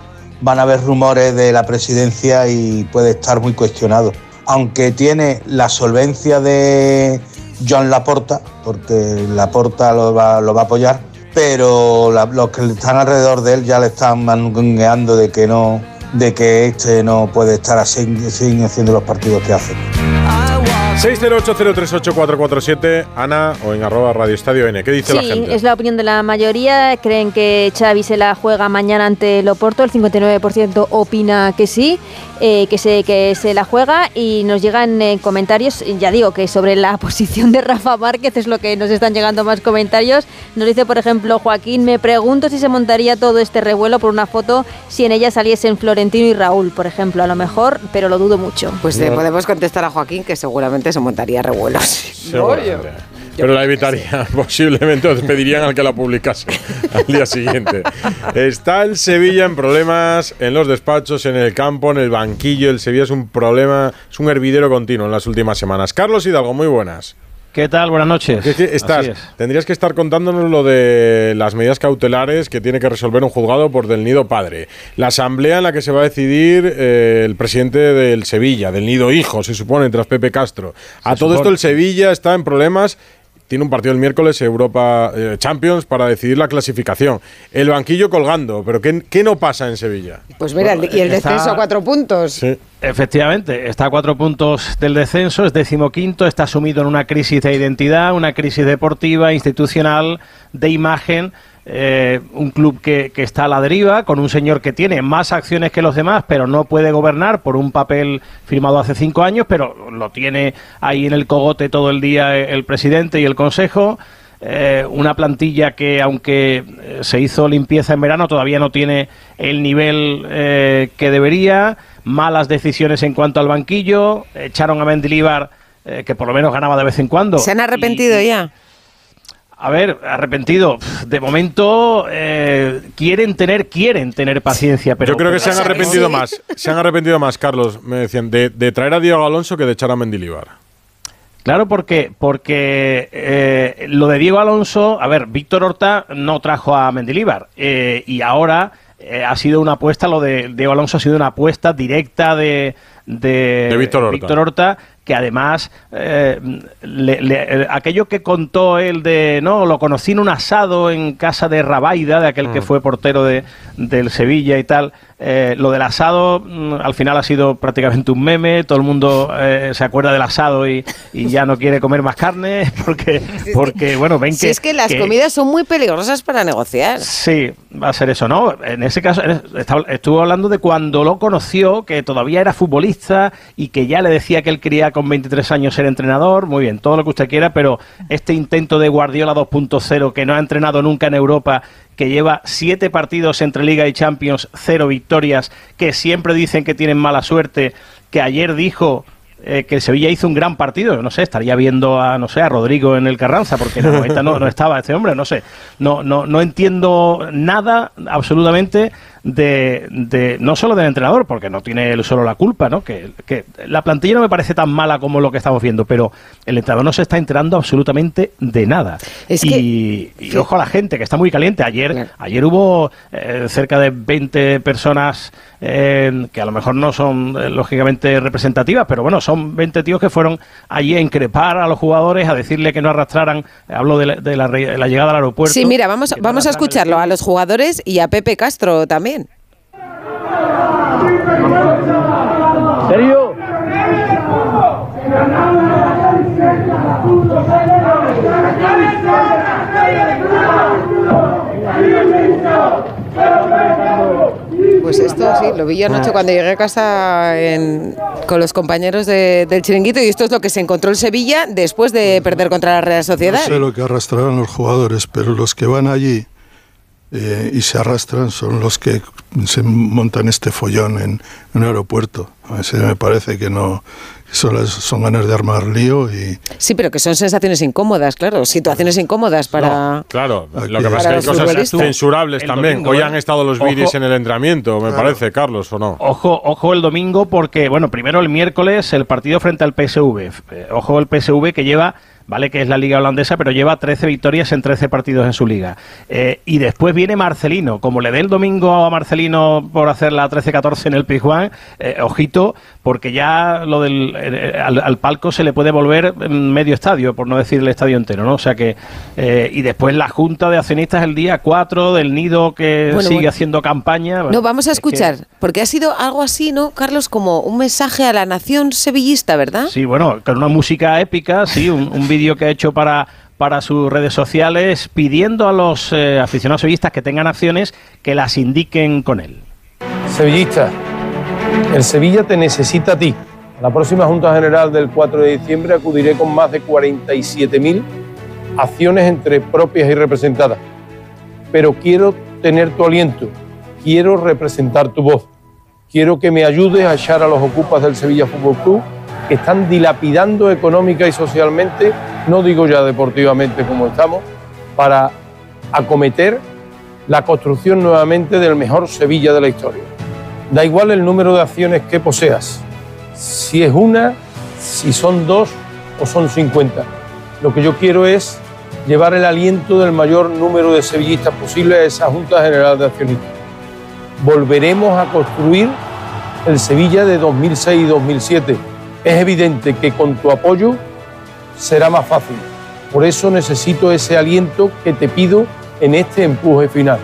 van a haber rumores de la presidencia y puede estar muy cuestionado. Aunque tiene la solvencia de Joan Laporta, porque Laporta lo va, a apoyar, pero los que están alrededor de él ya le están mangueando de que no, de que este no puede estar así, así haciendo los partidos que hace. 608038447, Ana o en arroba Radio Estadio N. ¿Qué dice la Sí, gente? es la opinión de la mayoría. Creen que Xavi se la juega mañana ante el Oporto. El 59% opina que sí, eh, que, se, que se la juega. Y nos llegan eh, comentarios, ya digo, que sobre la posición de Rafa Márquez es lo que nos están llegando más comentarios. Nos dice, por ejemplo, Joaquín, me pregunto si se montaría todo este revuelo por una foto si en ella saliesen Florentino y Raúl, por ejemplo. A lo mejor, pero lo dudo mucho. Pues le podemos contestar a Joaquín que seguramente se montaría revuelos. Pero la evitaría, posiblemente, o pedirían al que la publicase al día siguiente. Está el Sevilla en problemas en los despachos, en el campo, en el banquillo. El Sevilla es un problema, es un hervidero continuo en las últimas semanas. Carlos Hidalgo, muy buenas. ¿Qué tal? Buenas noches. Es que estás, es. tendrías que estar contándonos lo de las medidas cautelares que tiene que resolver un juzgado por del nido padre. La asamblea en la que se va a decidir eh, el presidente del Sevilla, del nido hijo, se supone, tras Pepe Castro. A todo esto el Sevilla está en problemas. Tiene un partido el miércoles, Europa eh, Champions, para decidir la clasificación. El banquillo colgando, pero ¿qué, qué no pasa en Sevilla? Pues mira, y el Está- descenso a cuatro puntos. Efectivamente, está a cuatro puntos del descenso, es decimoquinto, está sumido en una crisis de identidad, una crisis deportiva, institucional, de imagen. Eh, un club que, que está a la deriva, con un señor que tiene más acciones que los demás, pero no puede gobernar por un papel firmado hace cinco años, pero lo tiene ahí en el cogote todo el día el presidente y el consejo. Eh, una plantilla que, aunque eh, se hizo limpieza en verano, todavía no tiene el nivel eh, que debería. Malas decisiones en cuanto al banquillo. Echaron a Mendilibar, eh, que por lo menos ganaba de vez en cuando. ¿Se han arrepentido ya? A ver, arrepentido. De momento eh, quieren tener, quieren tener paciencia, pero Yo creo que se han arrepentido más. Se han arrepentido más, Carlos, me decían, de, de traer a Diego Alonso que de echar a Mendilibar. Claro, porque, porque eh, lo de Diego Alonso, a ver, Víctor Horta no trajo a Mendilíbar eh, y ahora eh, ha sido una apuesta, lo de Diego Alonso ha sido una apuesta directa de, de, De Víctor Horta. Horta, que además eh, le- le- aquello que contó él de, no, lo conocí en un asado en casa de Rabaida, de aquel que Mm. fue portero de, del Sevilla y tal, eh, lo del asado mm, al final ha sido prácticamente un meme, todo el mundo eh, se acuerda del asado y, y ya no quiere comer más carne porque, porque bueno, ven que... Si es que las comidas son muy peligrosas para negociar. Sí, va a ser eso, ¿no? En ese caso, estuvo hablando de cuando lo conoció, que todavía era futbolista y que ya le decía que él quería con 23 años ser entrenador. Muy bien, todo lo que usted quiera, pero este intento de Guardiola 2.0, que no ha entrenado nunca en Europa, que lleva siete partidos entre Liga y Champions, cero victorias, que siempre dicen que tienen mala suerte, que ayer dijo eh, que el Sevilla hizo un gran partido. No sé, estaría viendo a, no sé, a Rodrigo en el Carranza, porque en 90 no, no estaba este hombre, no sé. No, no, no entiendo nada, absolutamente, de, de no solo del entrenador, porque no tiene él solo la culpa, ¿no? Que, que la plantilla no me parece tan mala como lo que estamos viendo, pero el entrenador no se está enterando absolutamente de nada. Es y, y ojo a la gente, que está muy caliente. Ayer, ayer hubo eh, cerca de 20 personas eh, que a lo mejor no son eh, lógicamente representativas, pero bueno, son 20 tíos que fueron allí a increpar a los jugadores, a decirle que no arrastraran, hablo de la, de la re- de la llegada al aeropuerto. Sí, mira, vamos, vamos a el escucharlo a los jugadores y a Pepe Castro también. ¿Serio? Pues esto sí, lo vi yo anoche cuando llegué a casa en- con los compañeros de- del chiringuito y esto es lo que se encontró el Sevilla después de perder contra la Real No Sociedad. sé lo que arrastrarán los jugadores, pero los que van allí eh, y se arrastran son los que se montan este follón en, en un aeropuerto. A veces me parece que no son, las- son ganas de armar lío y Sí, pero que son sensaciones incómodas, claro, situaciones incómodas para... Claro, lo que Para pasa es que hay cosas censurables El también. domingo, Hoy ¿eh? han estado los Ojo. vídeos en el entrenamiento, me Claro. parece, Carlos, ¿o no? Ojo, ojo el domingo porque, bueno, primero el miércoles el partido frente al PSV. Eh, Ojo el PSV que lleva vale que es la liga holandesa, pero lleva 13 victorias en 13 partidos en su liga. Eh, y después viene Marcelino, como le dé el domingo a Marcelino por hacer la 13-14 en el Pizjuán, eh, ojito, porque ya lo del eh, al, al palco se le puede volver medio estadio, por no decir el estadio entero, ¿no? O sea que eh, y después la junta de accionistas el día 4 del Nido que Bueno, sigue bueno. haciendo campaña. No, vamos a es que- escuchar, porque ha sido algo así, ¿no, Carlos? Como un mensaje a la nación sevillista, ¿verdad? Sí, bueno, con una música épica, sí, un, un vídeo que ha hecho para, para sus redes sociales pidiendo a los eh, aficionados sevillistas que tengan acciones que las indiquen con él. Sevillista, el Sevilla te necesita a ti. A la próxima Junta General del 4 de diciembre acudiré con más de 47.000 acciones entre propias y representadas. Pero quiero tener tu aliento, quiero representar tu voz, quiero que me ayudes a echar a los ocupas del Sevilla Fútbol Club están dilapidando económica y socialmente, no digo ya deportivamente como estamos, para acometer la construcción nuevamente del mejor Sevilla de la historia. Da igual el número de acciones que poseas, si es una, si son dos o son 50. Lo que yo quiero es llevar el aliento del mayor número de sevillistas posible a esa Junta General de Accionistas. Volveremos a construir el Sevilla de 2006 y 2007. Es evidente que con tu apoyo será más fácil. Por eso necesito ese aliento que te pido en este empuje final.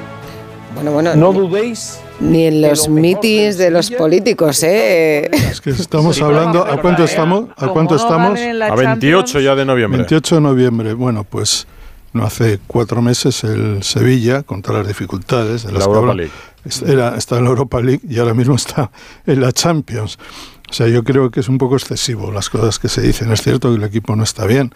Bueno, bueno. No dudéis Ni en los mítines de los políticos, ¿eh? Es que estamos hablando, ¿a cuánto estamos? ¿A cuánto estamos? A 28 ya de noviembre. 28 de noviembre. Bueno, pues no hace cuatro meses el Sevilla, con todas las dificultades de La las que Europa habla- League. Era, está en la Europa League y ahora mismo está en la Champions. O sea, yo creo que es un poco excesivo las cosas que se dicen. Es cierto que el equipo no está bien,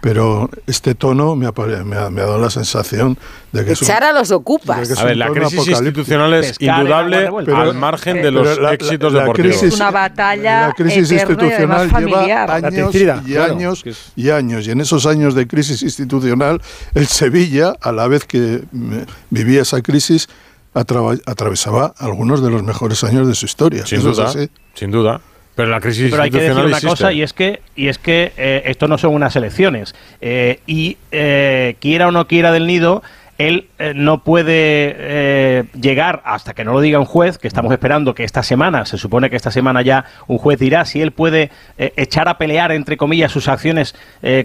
pero este tono me ha, me ha, me ha dado la sensación de que es un- Echar a los ocupas. es A ver, la crisis institucional es Pescar indudable al margen de los la- la- éxitos la deportivos. crisis- Una batalla La crisis y institucional familiar. lleva años y claro. años y años. Y en esos años de crisis institucional, el Sevilla, a la vez que mm, vivía esa crisis, atravesaba algunos de los mejores años de su historia. Sin es duda, sin duda. Pero la crisis Pero hay que decir una existe. cosa y es que y es que eh, esto no son unas elecciones Eh, y eh, quiera o no quiera del nido él no puede llegar hasta que no lo diga un juez, que estamos esperando que esta semana, se supone que esta semana ya un juez dirá si él puede echar a pelear, entre comillas, sus acciones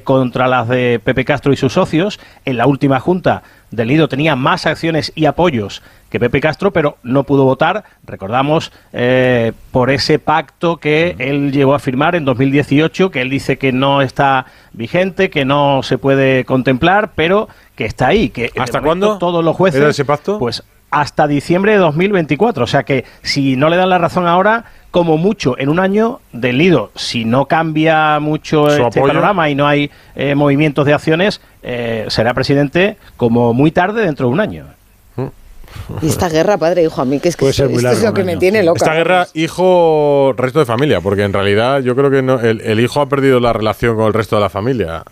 contra las de Pepe Castro y sus socios. En la última junta del Nido tenía más acciones y apoyos que Pepe Castro, pero no pudo votar, recordamos, eh, por ese pacto que él llegó a firmar en 2018, que él dice que no está vigente, que no se puede contemplar, pero que está ahí. Que ¿Hasta cuándo Todos los jueces. era ese pacto? Pues hasta diciembre de 2024. O sea que si no le dan la razón ahora, como mucho en un año del nido, si no cambia mucho Su este apoyo. panorama y no hay eh, movimientos de acciones, eh, será presidente como muy tarde dentro de un año. Y esta guerra, padre, hijo, a mí que es que esto, es lo que me tiene loca. Esta guerra, hijo, resto de familia, porque en realidad yo creo que no, el, el hijo ha perdido la relación con el resto de la familia.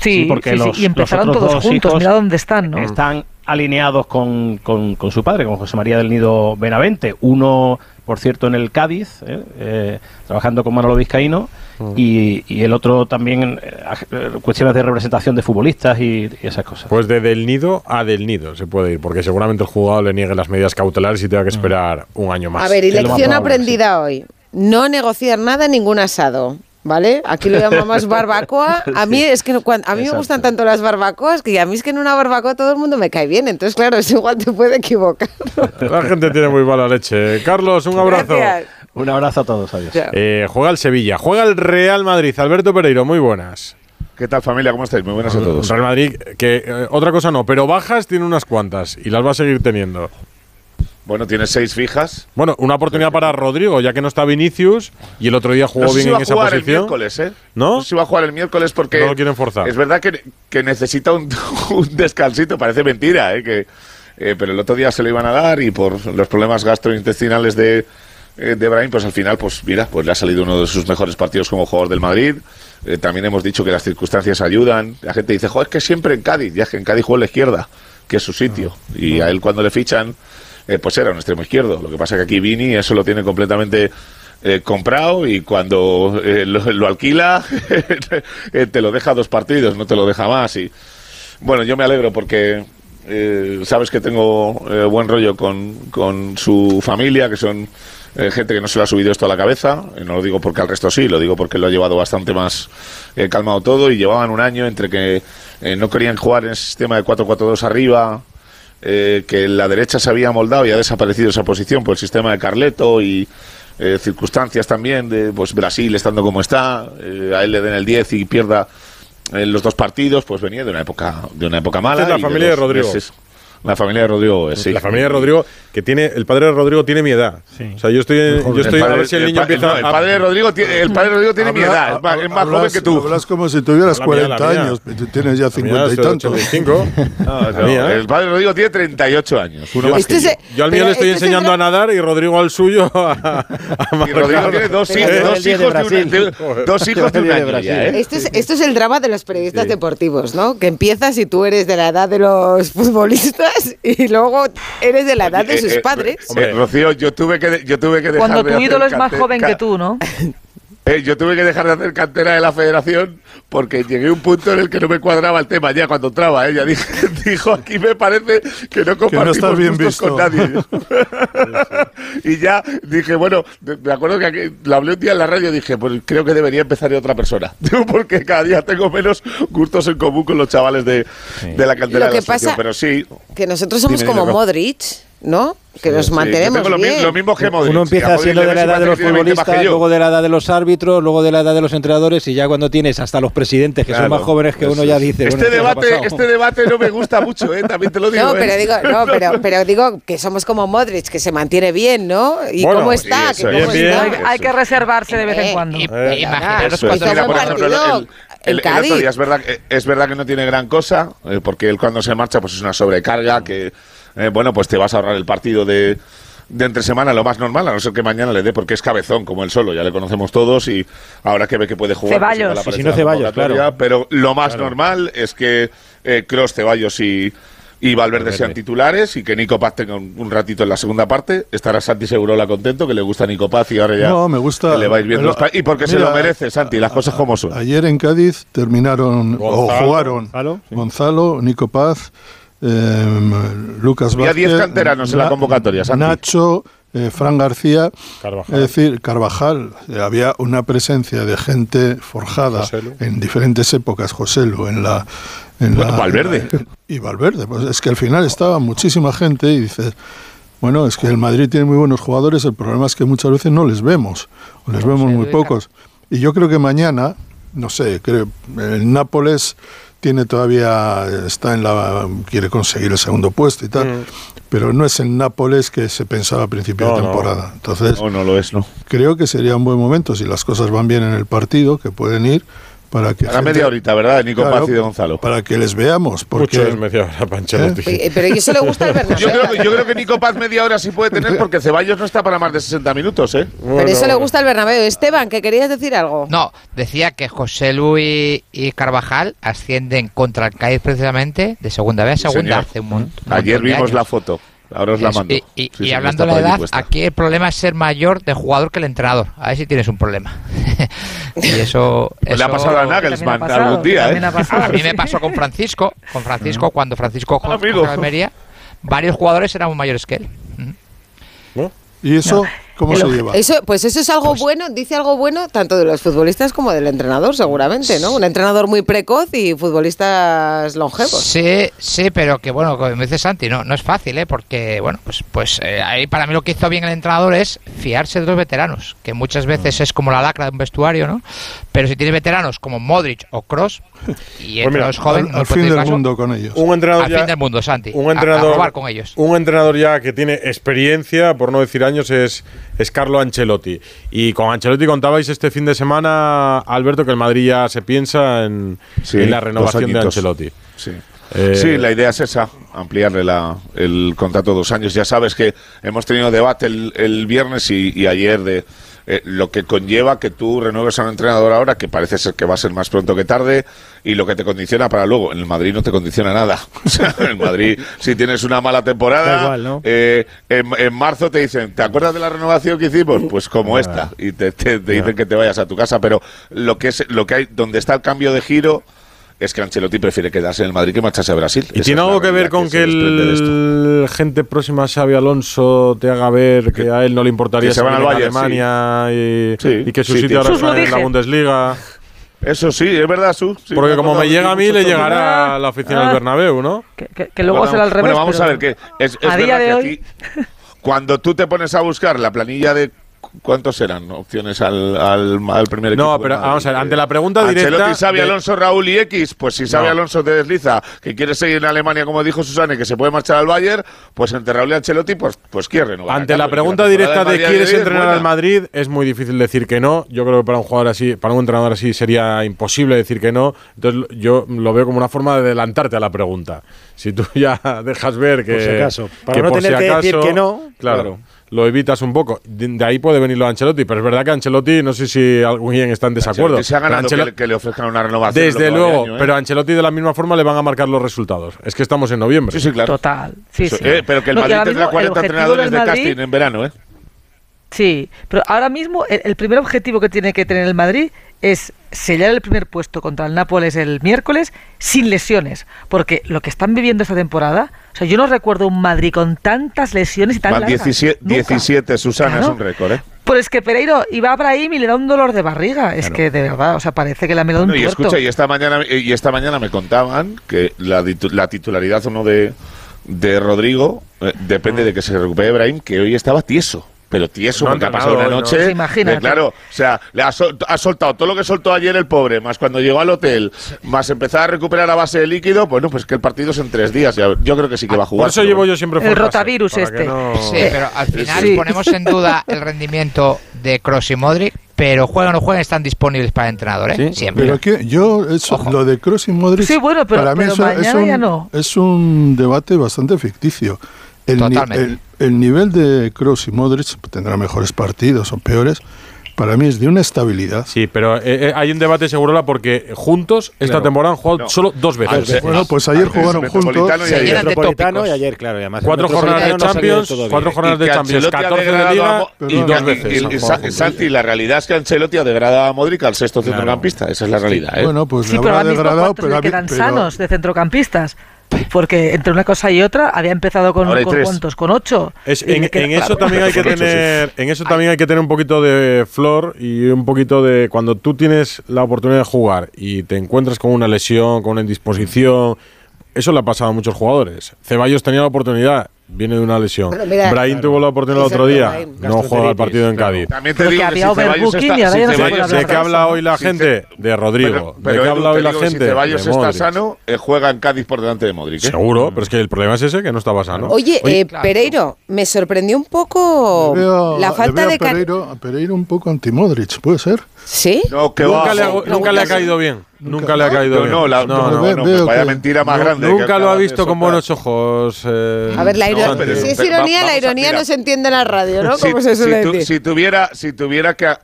Sí, porque sí, y empezaron los otros todos dos juntos, hijos mira dónde están, ¿no? Están alineados con, con- con su padre, con José María del Nido Benavente. Uno, por cierto, en el Cádiz, eh, eh, trabajando con Manolo Vizcaíno, y, y el otro también eh, eh, cuestiones de representación de futbolistas y, y esas cosas. Pues de del nido a del nido se puede ir, porque seguramente el jugador le niegue las medidas cautelares y tenga que esperar un año más. A ver, y lección aprendida hoy. No negociar nada en ningún asado. ¿Vale? Aquí lo llamamos barbacoa. A mí es que a mí me gustan tanto las barbacoas que a mí es que en una barbacoa todo el mundo me cae bien. Entonces, claro, es igual te puede equivocar. La gente tiene muy mala leche. Carlos, un abrazo. Gracias. Un abrazo a todos, adiós. Eh, juega el Sevilla, juega el Real Madrid. Alberto Pereiro, muy buenas. ¿Qué tal familia? ¿Cómo estáis? Muy buenas a todos. Real Madrid, que eh, otra cosa no, pero bajas tiene unas cuantas y las va a seguir teniendo. Bueno, tiene seis fijas. Bueno, una oportunidad para Rodrigo, ya que no está Vinicius y el otro día jugó no sé bien si va en a esa jugar el miércoles, ¿eh? ¿No? sé si va a jugar el miércoles porque No lo quieren forzar. es verdad que, que necesita un, un descansito. Parece mentira, ¿eh? Que, eh, pero el otro día se lo iban a dar y por los problemas gastrointestinales de, eh, de Brahim, pues al final, pues mira, pues le ha salido uno de sus mejores partidos como jugador del Madrid. Eh, también hemos dicho que las circunstancias ayudan. La gente dice, joder, es que siempre en Cádiz, ya es que en Cádiz juega a la izquierda, que es su sitio. Y a él cuando le fichan, eh, pues era un extremo izquierdo. Lo que pasa que aquí Vini eso lo tiene completamente eh, comprado y cuando eh, lo, alquila eh, te lo deja dos partidos, no te lo deja más. Y bueno, yo me alegro porque sabes que tengo buen rollo con, con su familia, que son gente que no se lo ha subido esto a la cabeza. No lo digo porque al resto sí, lo digo porque lo ha llevado bastante más calmado todo. Y llevaban un año entre que no querían jugar en ese sistema de 4-4-2 arriba, eh, que la derecha se había moldado y ha desaparecido esa posición por el sistema de Carleto y eh, circunstancias también de pues Brasil estando como está, eh, a él le den el 10 y pierda en los dos partidos, pues venía de una época de una época mala. Es la familia de Rodrigo. meses- la familia de Rodrigo, eh, sí. La familia de Rodrigo, que tiene. El padre de Rodrigo tiene mi edad. O sea, yo estoy. Yo estoy a ver si el niño pa- empieza. no, el a- padre de Rodrigo tiene, el padre de Rodrigo tiene mi edad, es más, es más hablas- joven que tú. Hablas como si tuvieras La mía, la 40 mía. años, pero tú tienes ya mía 50 y tantos. 85. No, no, el padre de Rodrigo tiene 38 años. Uno más Este que yo. es- Yo al mío le estoy este enseñando a nadar y Rodrigo al suyo a, a Y Rodrigo tiene dos, hijos, ¿Eh? dos hijos de, un- de- dos hijos de un año ¿eh? Esto es, esto es el drama de los periodistas deportivos, ¿no? Que empiezas y tú eres de la edad de los futbolistas y luego eres de la edad de Eh, sus eh, padres. eh, Rocío, yo tuve que, yo tuve que dejar Cuando de tu hacer ídolo es más joven que tú, ¿no? Eh, yo tuve que dejar de hacer cantera de la federación porque llegué a un punto en el que no me cuadraba el tema ya cuando entraba. Ella dijo, dijo aquí me parece que no compartimos estás bien gustos visto. con nadie. y ya dije, bueno, me acuerdo que aquí, lo hablé un día en la radio y dije, pues creo que debería empezar de otra persona. Digo, porque cada día tengo menos gustos en común con los chavales de, de la cantera Lo de la que pasa-. Pero sí, Que nosotros somos Dime, como. Modric, ¿no? Que nos sí, yo mantenemos lo, bien. lo mismo que Modric. Uno empieza Modric siendo de la edad de los que tiene 20 más que futbolistas, luego de la edad de los árbitros, luego de la edad de los entrenadores y ya cuando tienes hasta los presidentes que son más jóvenes que uno ya dice. Este bueno, ¿qué nos debate, este debate no me gusta mucho, ¿eh? también te lo digo. No, ¿eh? pero digo, no, pero, pero digo que somos como Modric, que se mantiene bien, ¿no? ¿Y Bueno, cómo está? Hay, hay que reservarse de vez en cuando. El, otro día es verdad, que- es verdad que no tiene gran cosa, eh, porque él cuando se marcha pues es una sobrecarga que, eh, bueno, pues te vas a ahorrar el partido de, de entre semana, lo más normal, a no ser que mañana le dé, porque es cabezón como él solo, ya le conocemos todos y ahora que ve que puede jugar. pues Ceballos. aparece si no, Ceballos, claro. Pero lo más Claro. normal es que eh, Kroos, Ceballos y, y Valverde, Valverde. sean titulares y que Nico Paz tenga un, un ratito en la segunda parte. Estará Santi Segurola contento, que le gusta Nico Paz y ahora ya No, me gusta. le vais viendo. Pero, los y porque se lo merece, Santi, las cosas como son. Ayer en Cádiz terminaron o Gonzalo, jugaron Gonzalo, sí. Gonzalo, Nico Paz, em, Lucas Había Vázquez, 10 canteranos en la convocatoria, Santi. Nacho, eh, Fran García, Carvajal. es decir, Carvajal. Eh, había una presencia de gente forjada Joselu. en diferentes épocas, Joselu, en la... En Bueno, la- Valverde. en la- y Valverde, pues es que al final estaba muchísima gente y dices, bueno, es que el Madrid tiene muy buenos jugadores, el problema es que muchas veces no les vemos, o les vemos muy pocos. Y yo creo que mañana, no sé, creo, el Nápoles tiene todavía, está en la, quiere conseguir el segundo puesto y tal, pero no es el Nápoles que se pensaba a principio No, de temporada. Entonces, No, no lo es, no. creo que sería un buen momento, si las cosas van bien en el partido, que pueden ir para que... Gente- media horita, ¿verdad? Nico Claro, Paz y de Gonzalo. Para que les veamos, porque... Mucho es media hora. Eh, Pero a eso le gusta el Bernabéu. Yo creo, que- yo creo que Nico Paz media hora sí puede tener porque Ceballos no está para más de 60 minutos, ¿eh? Pero eso le gusta el Bernabéu. Esteban, que querías decir algo. No, decía que José Luis y Carvajal ascienden contra el Cádiz precisamente de segunda vez a segunda hace un mon- un Ayer montón de vimos años. la foto. Ahora os la mando. Y, y- Sí, y sí, hablando de la edad, aquí el problema es ser mayor de jugador que el entrenador. A ver si tienes un problema. y eso, Pues le ha pasado a Nagelsmann pasado, algún día, ¿eh? pasado. A mí me pasó con Francisco, con Francisco, cuando Francisco jugó con Almería, varios jugadores eran mayores que él. ¿Y eso cómo se lleva? Eso, pues eso es algo bueno, dice algo bueno tanto de los futbolistas como del entrenador, seguramente, ¿no? Un entrenador muy precoz y futbolistas longevos. Sí, sí, pero que bueno, como dice Santi, no, no es fácil, ¿eh? Porque, bueno, pues, pues eh, ahí para mí lo que hizo bien el entrenador es fiarse de los veteranos, que muchas veces es como la lacra de un vestuario, ¿no? Pero si tienes veteranos como Modric o Cross y Pues mira, jóvenes, al, al fin del caso, mundo con ellos. Un entrenador al ya, fin del mundo, Santi. un a- a entrenador, robar con ellos. un entrenador ya que tiene experiencia, por no decir años, es, es Carlo Ancelotti. Y con Ancelotti contabais este fin de semana, Alberto, que el Madrid ya se piensa en, Sí, en la renovación de. Ancelotti. Sí. Eh, Sí, la idea es esa, ampliarle la, el contrato dos años. Ya sabes que hemos tenido debate el, el viernes y, y ayer de eh, lo que conlleva que tú renueves a un entrenador ahora, que parece ser que va a ser más pronto que tarde, y lo que te condiciona para luego. En el Madrid no te condiciona nada. O sea, en Madrid, si tienes una mala temporada, eh, en, en, marzo te dicen, ¿te acuerdas de la renovación que hicimos? Pues como ah. esta. Y te, te, dicen que te vayas a tu casa. Pero lo que, es, lo que hay, donde está el cambio de giro es que Ancelotti prefiere quedarse en el Madrid que marcharse a Brasil. ¿Y tiene algo que ver con que, que el gente próxima a Xavi Alonso te haga ver que, a él no le importaría que se van a Bayern, Alemania. Y, que su sí, sitio ahora está en la Bundesliga? Eso sí, es verdad, Su. Porque como me llega a mí, le llegará a la oficina ah, del Bernabéu, ¿no? Que, luego será al revés. Bueno, vamos a ver, que es, a día de que hoy... aquí, cuando tú te pones a buscar la planilla de ¿Cuántos serán opciones al, al, primer equipo? No, pero vamos a ver, ante la pregunta Ancelotti directa... sabe. Alonso, Raúl y X, pues si sabe. Alonso de desliza que quiere seguir en Alemania, como dijo Susane, que se puede marchar al Bayern, pues entre Raúl y Ancelotti, pues, pues quiere renovar. Ante la pregunta directa de, ¿quieres entrenar al Madrid? Es muy difícil decir que no. Yo creo que para un jugador así, para un entrenador así sería imposible decir que no. Entonces yo lo veo como una forma de adelantarte a la pregunta. Si tú ya dejas ver que... Por si acaso. No tener que decir que no... Claro. claro lo evitas un poco. De, ahí puede venir lo de Ancelotti, pero es verdad que Ancelotti, no sé si alguien está en desacuerdo. Que, le, ofrezcan una renovación. Desde luego, ¿eh? pero a Ancelotti de la misma forma le van a marcar los resultados. Es que estamos en noviembre. Sí, sí, claro. Total. Sí, sí. Eh, pero que el no, Madrid tendrá 40 entrenadores de Madrid, casting en verano, ¿eh? Sí, pero ahora mismo el primer objetivo que tiene que tener el Madrid es sellar el primer puesto contra el Nápoles el miércoles sin lesiones, porque lo que están viviendo esta temporada, o sea, yo no recuerdo un Madrid con tantas lesiones y tan largas. 17, 17 Susana, es un récord, ¿eh? Pues es que Pereiro iba para ahí y le da un dolor de barriga. Es que de verdad, o sea, parece que le ha melado bueno, un y tuerto. escucha, y esta mañana y esta mañana me contaban que la, titularidad uno de de Rodrigo eh, depende mm. de que se recupere Ibrahim, que hoy estaba tieso pero tieso, no porque ha pasado una noche. Imagínate. Claro, o sea, le ha, sol, ha, soltado todo lo que soltó ayer el pobre, más cuando llegó al hotel, más empezar a recuperar a base de líquido, pues bueno, pues que el partido es en tres días. Yo creo que sí que ah, va a jugar. Por eso llevo yo siempre El rotavirus este. Sí, pero al final ponemos en duda el rendimiento de Cross y Modric, pero juegan o no juegan están disponibles para entrenadores. ¿eh? Siempre. Pero yo, eso, lo de Cross y Modric, sí, bueno, pero, para mí eso, es, un, es un debate bastante ficticio. Totalmente el nivel de Kroos y Modric tendrá mejores partidos o peores. Para mí es de una estabilidad. Sí, pero eh, eh hay un debate seguro porque juntos esta claro. temporada han jugado no. solo dos veces. Ver, bueno, pues ayer jugaron juntos. Y ayer, metropolitano y ayer, claro. Y además cuatro jornadas de Champions, no cuatro jornadas de Champions, 14 de Liga y, y dos veces. Y, y, Santi, la realidad es que Ancelotti ha degradado a Modric al sexto claro. centrocampista. Esa es la realidad. ¿eh? Bueno, pues sí, pero habrá degradado, pero quedan sanos de centrocampistas. Porque entre una cosa y otra había empezado con, con con ocho. En, también hay que tener, en eso también hay que tener un poquito de flor y un poquito de cuando tú tienes la oportunidad de jugar y te encuentras con una lesión, con una indisposición. Eso le ha pasado a muchos jugadores. Ceballos tenía la oportunidad viene de una lesión. Bueno, mira, claro. tuvo la oportunidad el otro día, no juega el partido en Cádiz. También te digo, que habla hoy la gente de Rodrigo, pero, que habla hoy la gente. Si Ceballos está sano, eh, juega en Cádiz por delante de Modric. ¿eh? Seguro, pero es que el problema es ese que no estaba sano. Oye, eh, Pereiro, me sorprendió un poco la falta de Pereiro, Pereiro un poco anti Modric, puede ser. ¿Sí? No, nunca, le ha, caído bien. Nunca, le ha caído no, bien. No, la, no, no vaya mentira más grande. Nunca lo ha visto con buenos ojos. Eh, a ver, la ironía, si es ironía, la ironía no se entiende en la radio, ¿no? Si, tuviera, si tuviera que.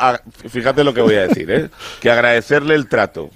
Fíjate lo que voy a decir, ¿eh? que agradecerle el trato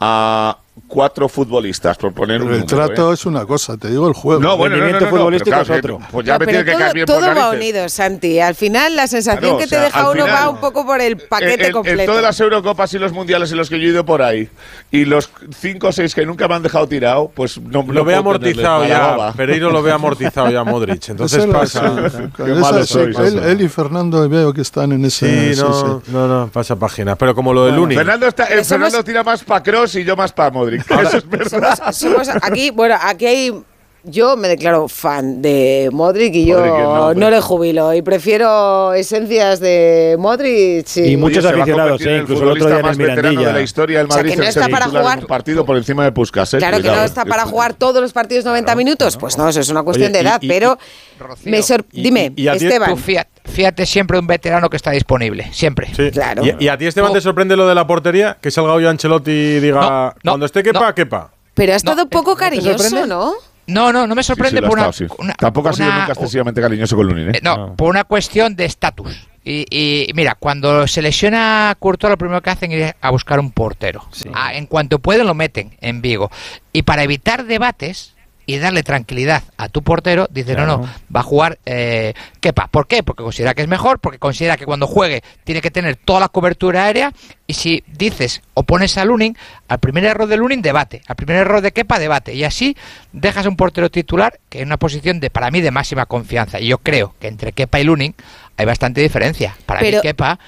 a, cuatro futbolistas, por poner pero un El número, trato ¿eh? es una cosa, te digo el juego. No, bueno, el rendimiento no, no, no, futbolístico claro, es otro. Pues ya me pero todo, que todo va unido, Santi. Al final la sensación claro, que te o sea, deja uno final, va un poco por el paquete completo. En todas las Eurocopas y los Mundiales en los que yo he ido por ahí, y los cinco o seis que nunca me han dejado tirado, pues no Lo ve amortizado ya, Pereiro lo ve amortizado ya Modric, entonces pasa. Qué malo sois, él, y Fernando veo que están en ese... Sí, no, no, pasa página, pero como lo del Luni. Fernando, está, Fernando tira más para Cross y yo más para Modric. Eso es verdad. Somos, somos aquí, bueno, aquí hay yo me declaro fan de Modric y yo no, le jubilo y prefiero esencias de Modric y, muchos aficionados, ¿eh? incluso el otro día más veterano de la historia del Madrid o que no está para jugar partido por encima de Puskas. ¿eh? Claro que no está para jugar todos los partidos 90 minutos, pues no, eso es una cuestión de edad, y, y, pero Rocío, me dime, Esteban. Fíjate siempre un veterano que está disponible, siempre. Claro. Y, a ti Esteban te sorprende lo de la portería, que salga hoy Ancelotti y diga cuando esté quepa, quepa. Pero ha estado eh, poco cariñoso, ¿no? No, no, no me sorprende sí, por una, estado, sí. una- Tampoco ha sido nunca excesivamente cariñoso con Lunin, ¿eh? eh, no, por una cuestión de estatus Y, y mira, cuando se lesiona a Courtois, lo primero que hacen es ir a buscar un portero. Ah, en cuanto pueden, lo meten en Vigo. Y para evitar debates y darle tranquilidad a tu portero, dice, no, no, va a jugar eh, Kepa. ¿Por qué? Porque considera que es mejor, porque considera que cuando juegue tiene que tener toda la cobertura aérea. Y si dices o pones a Lunin, al primer error de Lunin, debate. Al primer error de Kepa, debate. Y así dejas a un portero titular que en una posición de, para mí, de máxima confianza. Y yo creo que entre Kepa y Lunin hay bastante diferencia. Para Pero- mí, Kepa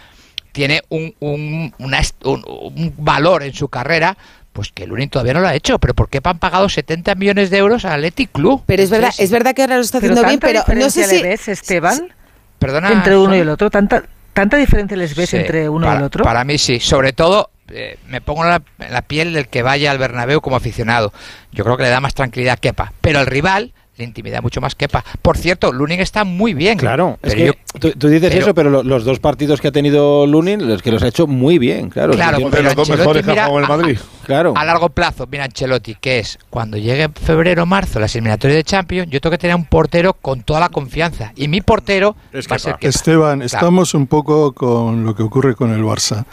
tiene un, un, una est- un- un valor en su carrera. Pues que Lunin todavía no lo ha hecho, pero ¿por qué han pagado 70 millones de euros al Athletic Club? Pero es verdad, es verdad que ahora lo está Pero haciendo bien, pero no sé diferencia si... le ves, Esteban, Perdona. entre uno y el otro. ¿Tanta, tanta diferencia les ves Sí, entre uno para, y el otro? Para mí sí, sobre todo eh, me pongo en la, en la piel del que vaya al Bernabéu como aficionado. Yo creo que le da más tranquilidad a Kepa, pero al rival le intimida mucho más Kepa. Por cierto, Lunin está muy bien. Claro, es que yo- tú, tú dices pero- eso, pero lo- los dos partidos que ha tenido Lunin, los que los ha hecho muy bien, claro. Claro, Sí, pero Ancelotti mira Madrid. a- Claro. A largo plazo, mira Ancelotti, que es cuando llegue febrero o marzo las eliminatorias de Champions, yo tengo que tener un portero con toda la confianza. Y mi portero va a ser Kepa. Esteban, Claro. estamos un poco con lo que ocurre con el Barça.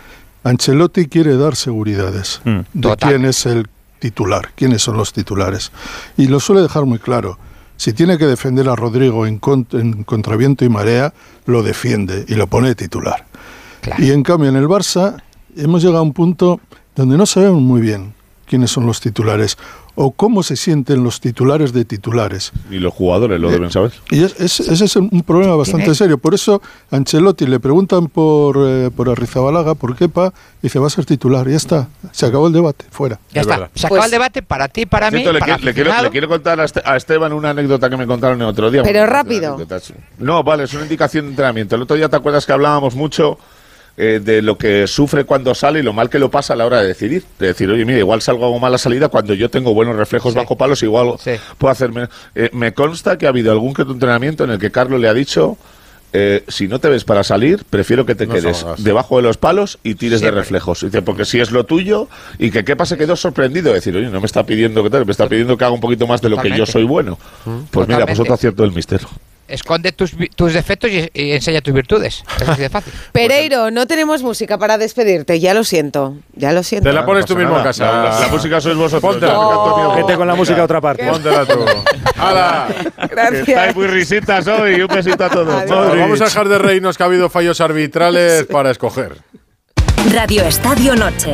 Ancelotti quiere dar seguridades Mm. de Total. quién es el titular, quiénes son los titulares. Y lo suele dejar muy claro. Si tiene que defender a Rodrigo en, en contraviento y marea, lo defiende y lo pone de titular. Y en cambio en el Barça hemos llegado a un punto donde no sabemos muy bien quiénes son los titulares o cómo se sienten los titulares de titulares. Y los jugadores lo deben saber. Y es- es- ese es un problema bastante Tiene- serio. Por eso Ancelotti le preguntan por, eh, por Arrizabalaga, por Kepa, y dice, va a ser titular. Y ya está. Se acabó el debate. Fuera. Ya está. Se acaba el debate para ti, para mí. Cierto, le, para qui- le quiero, le quiero contar a, Este- Esteban una anécdota que me contaron el otro día. Pero rápido. No, vale, es una indicación de entrenamiento. El otro día te acuerdas que hablábamos mucho eh, de lo que sufre cuando sale y lo mal que lo pasa a la hora de decidir. De decir, oye, mira, igual salgo a mala salida cuando yo tengo buenos reflejos bajo palos, igual puedo hacerme. Eh, me consta que ha habido algún entrenamiento en el que Carlos le ha dicho. eh, si no te ves para salir, prefiero que te No quedes debajo de los palos y tires Siempre. de reflejos. Dice, porque si es lo tuyo y que Kepa se quedó sorprendido, decir, oye, no me está pidiendo que tal, me está pidiendo que haga un poquito más de lo que yo soy bueno. Pues mira, pues otro acierto del mister. Esconde tus, tus defectos y, y enseña tus virtudes. Es así de fácil. Pereiro, no tenemos música para despedirte, ya lo siento, ya lo siento. Te la pones tú mismo en casa. La, la música sois vosotros. Vete con la música a otra parte. Póntela tú. ¡Hala! Gracias. Estáis muy risitas hoy. Un besito a todos. Vamos a dejar de reírnos que ha habido fallos arbitrales para escoger. Radio Estadio Noche.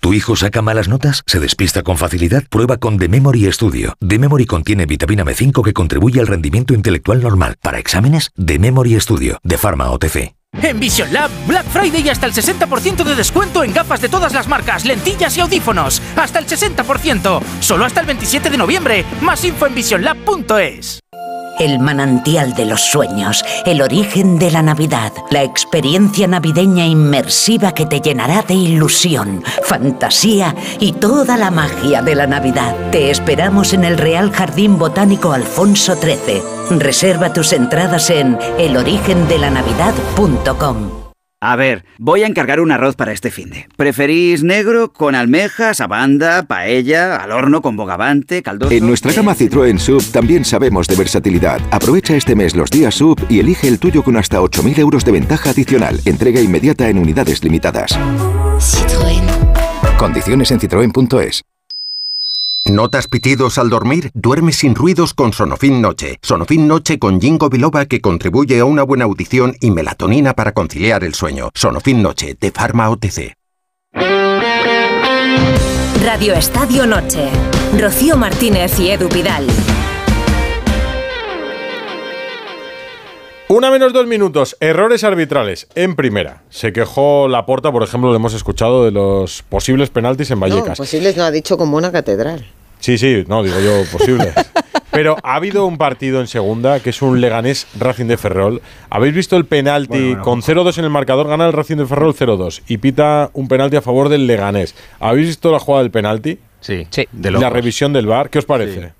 ¿Tu hijo saca malas notas? ¿Se despista con facilidad? Prueba con The Memory Studio. The Memory contiene vitamina B5 que contribuye al rendimiento intelectual normal. Para exámenes, The Memory Studio, de Pharma OTC. En Vision Lab, Black Friday y hasta el 60% de descuento en gafas de todas las marcas, lentillas y audífonos. Hasta el 60%. Solo hasta el 27 de noviembre. Más info en visionlab.es. El manantial de los sueños, el origen de la Navidad, la experiencia navideña inmersiva que te llenará de ilusión, fantasía y toda la magia de la Navidad. Te esperamos en el Real Jardín Botánico Alfonso XIII. Reserva tus entradas en elorigendelanavidad.com. A ver, voy a encargar un arroz para este finde. ¿Preferís negro con almejas, abanda, paella, al horno con bogavante, caldoso? En nuestra gama Citroën Sub también sabemos de versatilidad. Aprovecha este mes los días Sub y elige el tuyo con hasta 8.000 euros de ventaja adicional. Entrega inmediata en unidades limitadas. Condiciones en citroen.es. ¿Notas pitidos al dormir? Duerme sin ruidos con Sonofin Noche. Sonofin Noche con Ginkgo biloba que contribuye a una buena audición y melatonina para conciliar el sueño. Sonofin Noche, de Pharma OTC. Radio Estadio Noche. Rocío Martínez y Edu Pidal. Una menos dos minutos. Errores arbitrales en primera. Se quejó Laporta, por ejemplo, lo hemos escuchado de los posibles penaltis en No, Vallecas. posibles no ha dicho como una catedral. Sí, sí, no, digo yo posibles. Pero ha habido un partido en segunda que es un Leganés Racing de Ferrol. ¿Habéis visto el penalti con 0-2 en el marcador? Gana el Racing de Ferrol 0-2 y pita un penalti a favor del Leganés. ¿Habéis visto la jugada del penalti? Sí. la revisión del VAR, ¿qué os parece? I-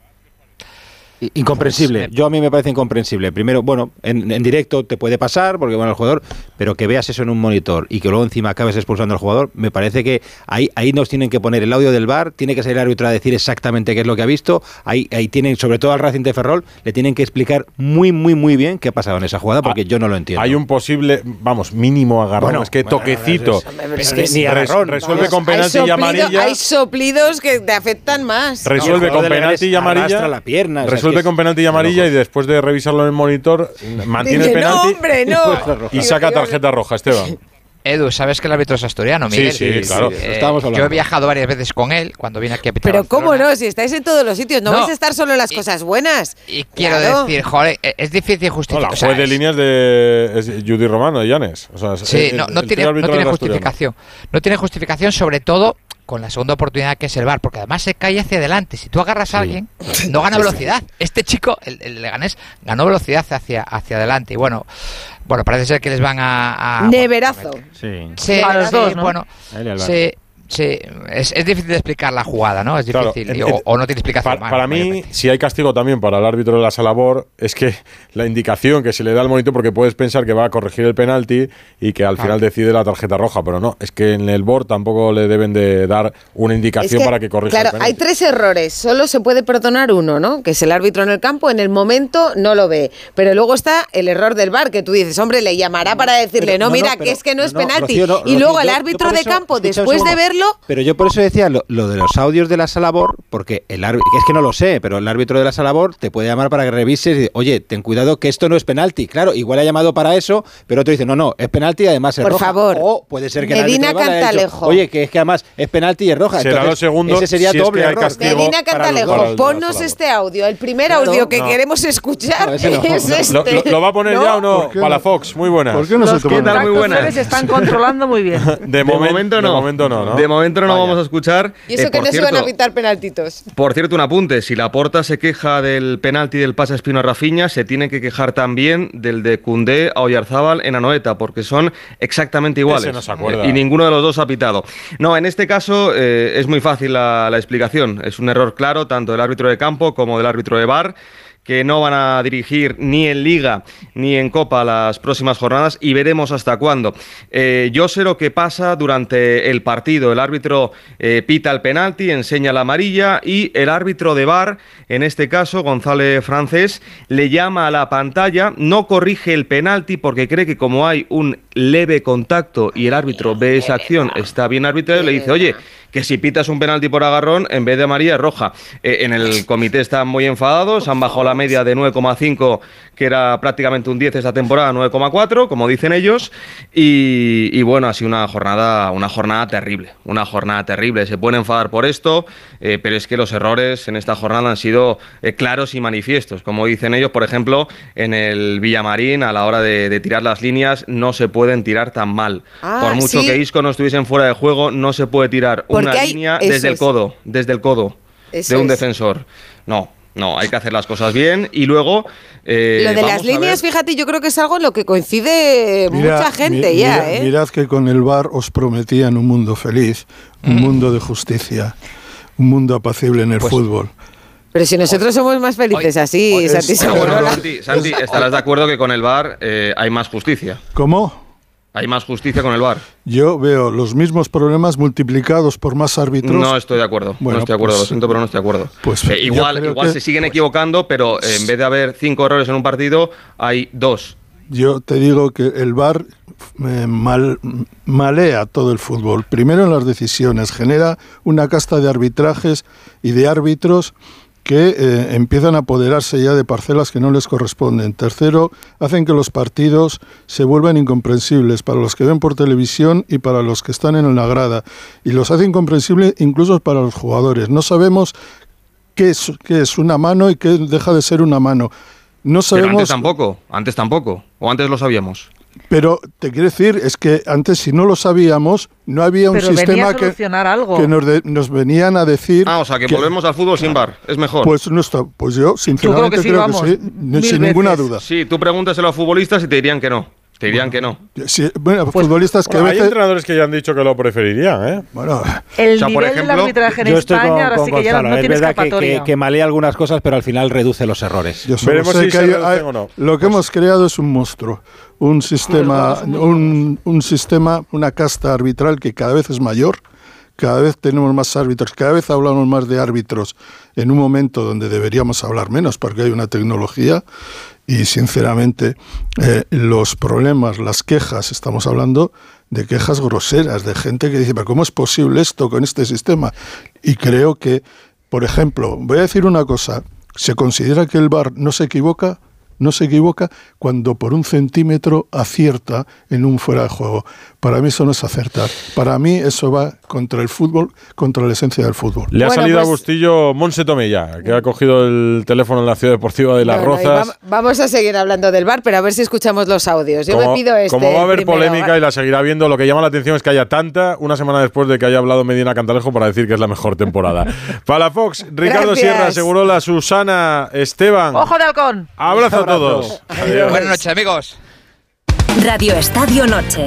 Incomprensible. Yo a mí me parece incomprensible. Primero, bueno, en, en directo te puede pasar, porque bueno, el jugador, pero que veas eso en un monitor y que luego encima acabes expulsando al jugador, me parece que ahí, ahí nos tienen que poner el audio del bar, tiene que salir el árbitro a decir exactamente qué es lo que ha visto. Ahí, ahí tienen, sobre todo al Racing de Ferrol, le tienen que explicar muy, muy, muy bien qué ha pasado en esa jugada, porque yo no lo entiendo. Hay un posible, vamos, mínimo agarrón. Bueno, es que bueno, toquecito. es- que ni agarrón. resuelve Vamos, con penalti hay y amarilla. Hay soplidos que te afectan más. Resuelve No, con penalti y amarilla. la pierna, resuelve es con penalti y amarilla y después de revisarlo en el monitor mantiene el Dice, no, penalti hombre, no. y saca tarjeta roja, Esteban. Edu, ¿sabes que el árbitro es asturiano, Sí, Miguel? sí, claro. Eh, yo he viajado varias veces con él cuando viene aquí a pitar Pero cómo no, si estáis en todos los sitios, no, No. vais a estar solo en las cosas buenas. Y quiero Claro. decir, joder, eh, es difícil No, justificar. la o sea, juez de es- líneas de Judy Romano de Llanes. O sea, Sí, el- no, no el tiene, no tiene justificación. No tiene justificación, sobre todo con la segunda oportunidad que es el bar, porque además se cae hacia adelante. Si tú agarras a alguien, no gana velocidad. Este chico, el, el Leganés, ganó velocidad hacia, hacia adelante. Y bueno, bueno, parece ser que les van a. a- Neverazo. Sí. Sí, A los sí, dos, ¿no? bueno, A él y al VAR. sí, sí, es, es difícil de explicar la jugada, ¿no? Es Claro, difícil, en- o, o no tiene explicación. Para, más, para mí, si hay castigo también para el árbitro de la sala labor, es que la indicación que se le da al monitor, porque puedes pensar que va a corregir el penalti y que al Claro. final decide la tarjeta roja, pero no, es que en el board tampoco le deben de dar una Es indicación que, para que corrija claro, el penalti. hay tres errores. Solo se puede perdonar uno, ¿no? Que es el árbitro en el campo. En el momento no lo ve. Pero luego está el error del bar, que tú dices, hombre, le llamará para decirle, Pero- no, no, mira, no, que pero- es que no es no, penalti. Rocío, no, y luego yo- el yo árbitro de campo, después de segundo. Pero yo por eso decía lo, lo de los audios de la Salabor, porque el árbitro, es que no lo sé, pero el árbitro de la Salabor te puede llamar para que revises y oye, ten cuidado que esto no es penalti. Claro, igual ha llamado para eso, pero otro dice, no, no, es penalti y además es Por roja. favor. O puede ser que el Medina árbitro de VAR haya dicho, Cantalejo. oye, que es que además es penalti y es roja. Será Entonces, lo segundo Ese sería si es doble que castigo. Medina para los dos, Cantalejo, ponnos este audio. El primer audio que No. queremos escuchar No, ese no. es No, este. ¿Lo, lo- lo va a poner ¿No? ya o no? ¿Por qué Para no? Fox, muy buenas. ¿Por qué no se muy buenas. están controlando muy bien. De, momen- momento de no. momento no, ¿no? De momento no Vaya. vamos a escuchar. Y eso Eh, que por no se cierto, van a pitar penaltitos. Por cierto, un apunte. Si la porta se queja del penalti del pase Espino a Rafiña, se tiene que quejar también del de Cundé a Oyarzábal en Anoeta, porque son exactamente iguales. Ese no se acuerda. Eh, Y ninguno de los dos ha pitado. No, en este caso eh, es muy fácil la, la explicación. Es un error claro tanto del árbitro de campo como del árbitro de bar que no van a dirigir ni en Liga ni en Copa las próximas jornadas y veremos hasta cuándo. Eh, yo sé lo que pasa durante el partido. El árbitro eh, pita el penalti, enseña la amarilla y el árbitro de VAR, en este caso González Francés, le llama a la pantalla, no corrige el penalti porque cree que como hay un leve contacto y el árbitro ve esa acción, está bien arbitrado y le dice, oye, que si pitas un penalti por agarrón, en vez de amarilla es roja. Eh, en el comité están muy enfadados, han bajado la media de 9,5, que era prácticamente un 10 esta temporada, 9,4, como dicen ellos, y, y bueno, ha sido una jornada, una jornada terrible, una jornada terrible. Se pueden enfadar por esto, eh, pero es que los errores en esta jornada han sido eh, claros y manifiestos. Como dicen ellos, por ejemplo, en el Villamarín, a la hora de, de tirar las líneas, no se pueden tirar tan mal. Ah, por mucho sí. que Isco no estuviesen fuera de juego, no se puede tirar Porque una hay- línea desde el codo, desde el codo Eso de un es. defensor. No, no, hay que hacer las cosas bien y luego... eh, Lo de las líneas, ver- fíjate, yo creo que es algo en lo que coincide Mira, mucha gente mi- ya, mira- ¿eh? Mirad que con el bar os prometían un mundo feliz, un Mm. mundo de justicia, un mundo apacible en el Pues fútbol. Pero si nosotros somos más felices así, es- Santi es- Bueno, Segurola. Santi, Santi, estarás de acuerdo que con el VAR eh, hay más justicia. ¿Cómo? Hay más justicia con el VAR. Yo veo los mismos problemas multiplicados por más árbitros. No estoy de acuerdo. Bueno, no estoy de acuerdo, pues- lo siento, pero no estoy de acuerdo. Pues Eh, igual creo igual que- se siguen equivocando, pero en vez de haber cinco errores en un partido, hay dos. Yo te digo que el VAR eh, mal, malea todo el fútbol. Primero en las decisiones, genera una casta de arbitrajes y de árbitros que eh, empiezan a apoderarse ya de parcelas que no les corresponden. Tercero, hacen que los partidos se vuelvan incomprensibles para los que ven por televisión y para los que están en la grada. Y los hace incomprensibles incluso para los jugadores. No sabemos qué es, qué es una mano y qué deja de ser una mano. No Pero sabemos antes tampoco, antes tampoco. O antes lo sabíamos. Pero te quiero decir, es que antes si no lo sabíamos, no había un Pero venía sistema que, solucionar algo. que nos, de- nos venían a decir... Ah, o sea, que, volvemos al fútbol sin VAR. Es mejor. Pues no está, pues yo sinceramente creo que vamos, sí, sin ninguna duda. Sí, tú pregúntaselo a futbolistas y te dirían que no. Te dirían que no. Sí, bueno, futbolistas que a Bueno, hay veces... entrenadores que ya han dicho que lo preferirían, ¿eh? Bueno, El O sea, por nivel del ejemplo, arbitraje en Yo estoy España con, ahora con sí que ya no, no es tiene verdad que, que, que malea algunas cosas, pero al final reduce los errores. Yo solo Veremos sé si que se hay- hay- o no. lo que hemos creado es un monstruo, un sistema, un, un sistema, una casta arbitral que cada vez es mayor, cada vez tenemos más árbitros, cada vez hablamos más de árbitros en un momento donde deberíamos hablar menos porque hay una tecnología y sinceramente eh, los problemas, las quejas, estamos hablando de quejas groseras, de gente que dice, pero ¿cómo es posible esto con este sistema? Y creo que, por ejemplo, voy a decir una cosa, se considera que el VAR no se equivoca, no se equivoca cuando por un centímetro acierta en un fuera de juego. Para mí eso no es acertar. Para mí eso va contra el fútbol, contra la esencia del fútbol. Le ha salido pues- a Bustillo Monse Tomella, que ha cogido el teléfono en la Ciudad Deportiva de Las Rozas. vam- vamos a seguir hablando del bar, pero a ver si escuchamos los audios. Yo como, me pido este. como va a haber primero, polémica y la seguirá viendo, lo que llama la atención es que haya tanta una semana después de que haya hablado Medina Cantalejo para decir que es la mejor temporada. para Fox, Ricardo Gracias. Sierra, Segurola, Susana, Esteban. ¡Ojo de halcón! Abrazo a todos. Adiós. Buenas noches, amigos. Radio Estadio Noche.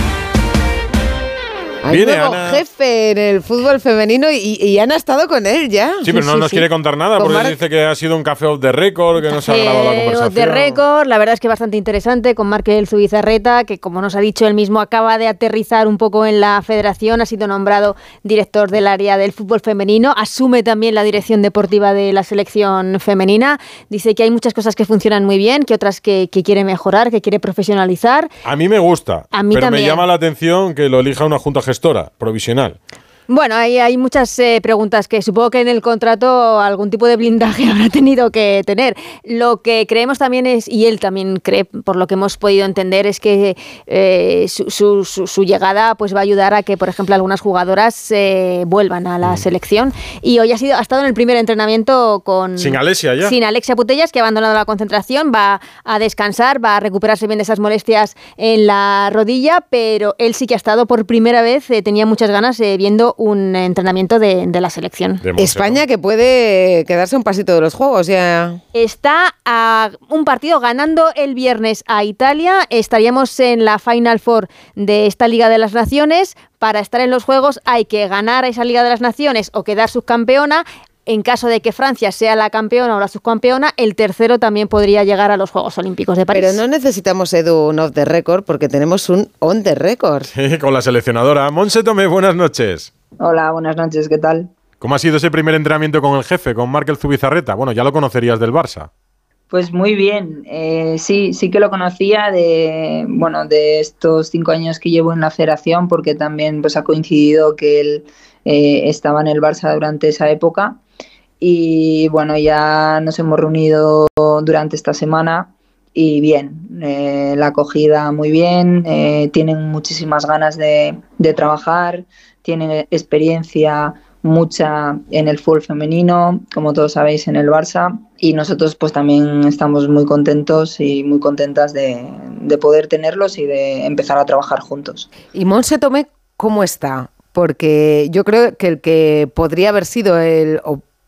Hay Viene nuevo Ana. jefe en el fútbol femenino y, y Ana ha estado con él ya. Sí, pero no nos quiere contar nada Con porque Mar- dice que ha sido un café off the record, que no se ha grabado la Eh, conversación. de récord, la verdad es que bastante interesante con Markel Zubizarreta, que como nos ha dicho él mismo, acaba de aterrizar un poco en la federación, ha sido nombrado director del área del fútbol femenino, asume también la dirección deportiva de la selección femenina, dice que hay muchas cosas que funcionan muy bien, que otras que, que quiere mejorar, que quiere profesionalizar. A mí me gusta, A mí pero también. me llama la atención que lo elija una junta gestora provisional. Bueno, hay, hay muchas eh, preguntas que supongo que en el contrato algún tipo de blindaje habrá tenido que tener. Lo que creemos también es, y él también cree, por lo que hemos podido entender, es que eh, su, su- su- su llegada pues va a ayudar a que, por ejemplo, algunas jugadoras eh, vuelvan a la selección. Y hoy ha, sido, ha estado en el primer entrenamiento con... Sin Alexia ya. Sin Alexia Putellas, que ha abandonado la concentración, va a descansar, va a recuperarse bien de esas molestias en la rodilla, pero él sí que ha estado por primera vez, eh, tenía muchas ganas eh, un entrenamiento de, de la selección. España que puede quedarse un pasito de los juegos ya. Está a un partido ganando el viernes a Italia. Estaríamos en la Final Four de esta Liga de las Naciones. Para estar en los Juegos hay que ganar a esa Liga de las Naciones o quedar subcampeona. En caso de que Francia sea la campeona o la subcampeona, el tercero también podría llegar a los Juegos Olímpicos de París. Pero no necesitamos Edu un off the record porque tenemos un on the record. Sí, con la seleccionadora. Monse Tomé, buenas noches. Hola, buenas noches, ¿qué tal? ¿Cómo ha sido ese primer entrenamiento con el jefe, con Markel Zubizarreta? Bueno, ya lo conocerías del Barça. Pues muy bien, eh, sí, sí que lo conocía de, bueno, de estos cinco años que llevo en la federación, porque también pues ha coincidido que él eh, estaba en el Barça durante esa época y bueno, ya nos hemos reunido durante esta semana y bien, eh, la acogida muy bien, tienen muchísimas ganas de, de trabajar, tienen experiencia mucha en el fútbol femenino, como todos sabéis, en el Barça. Y nosotros pues también estamos muy contentos y muy contentas de, de poder tenerlos y de empezar a trabajar juntos. ¿Y Monse Tomé cómo está? Porque yo creo que el que podría haber sido el,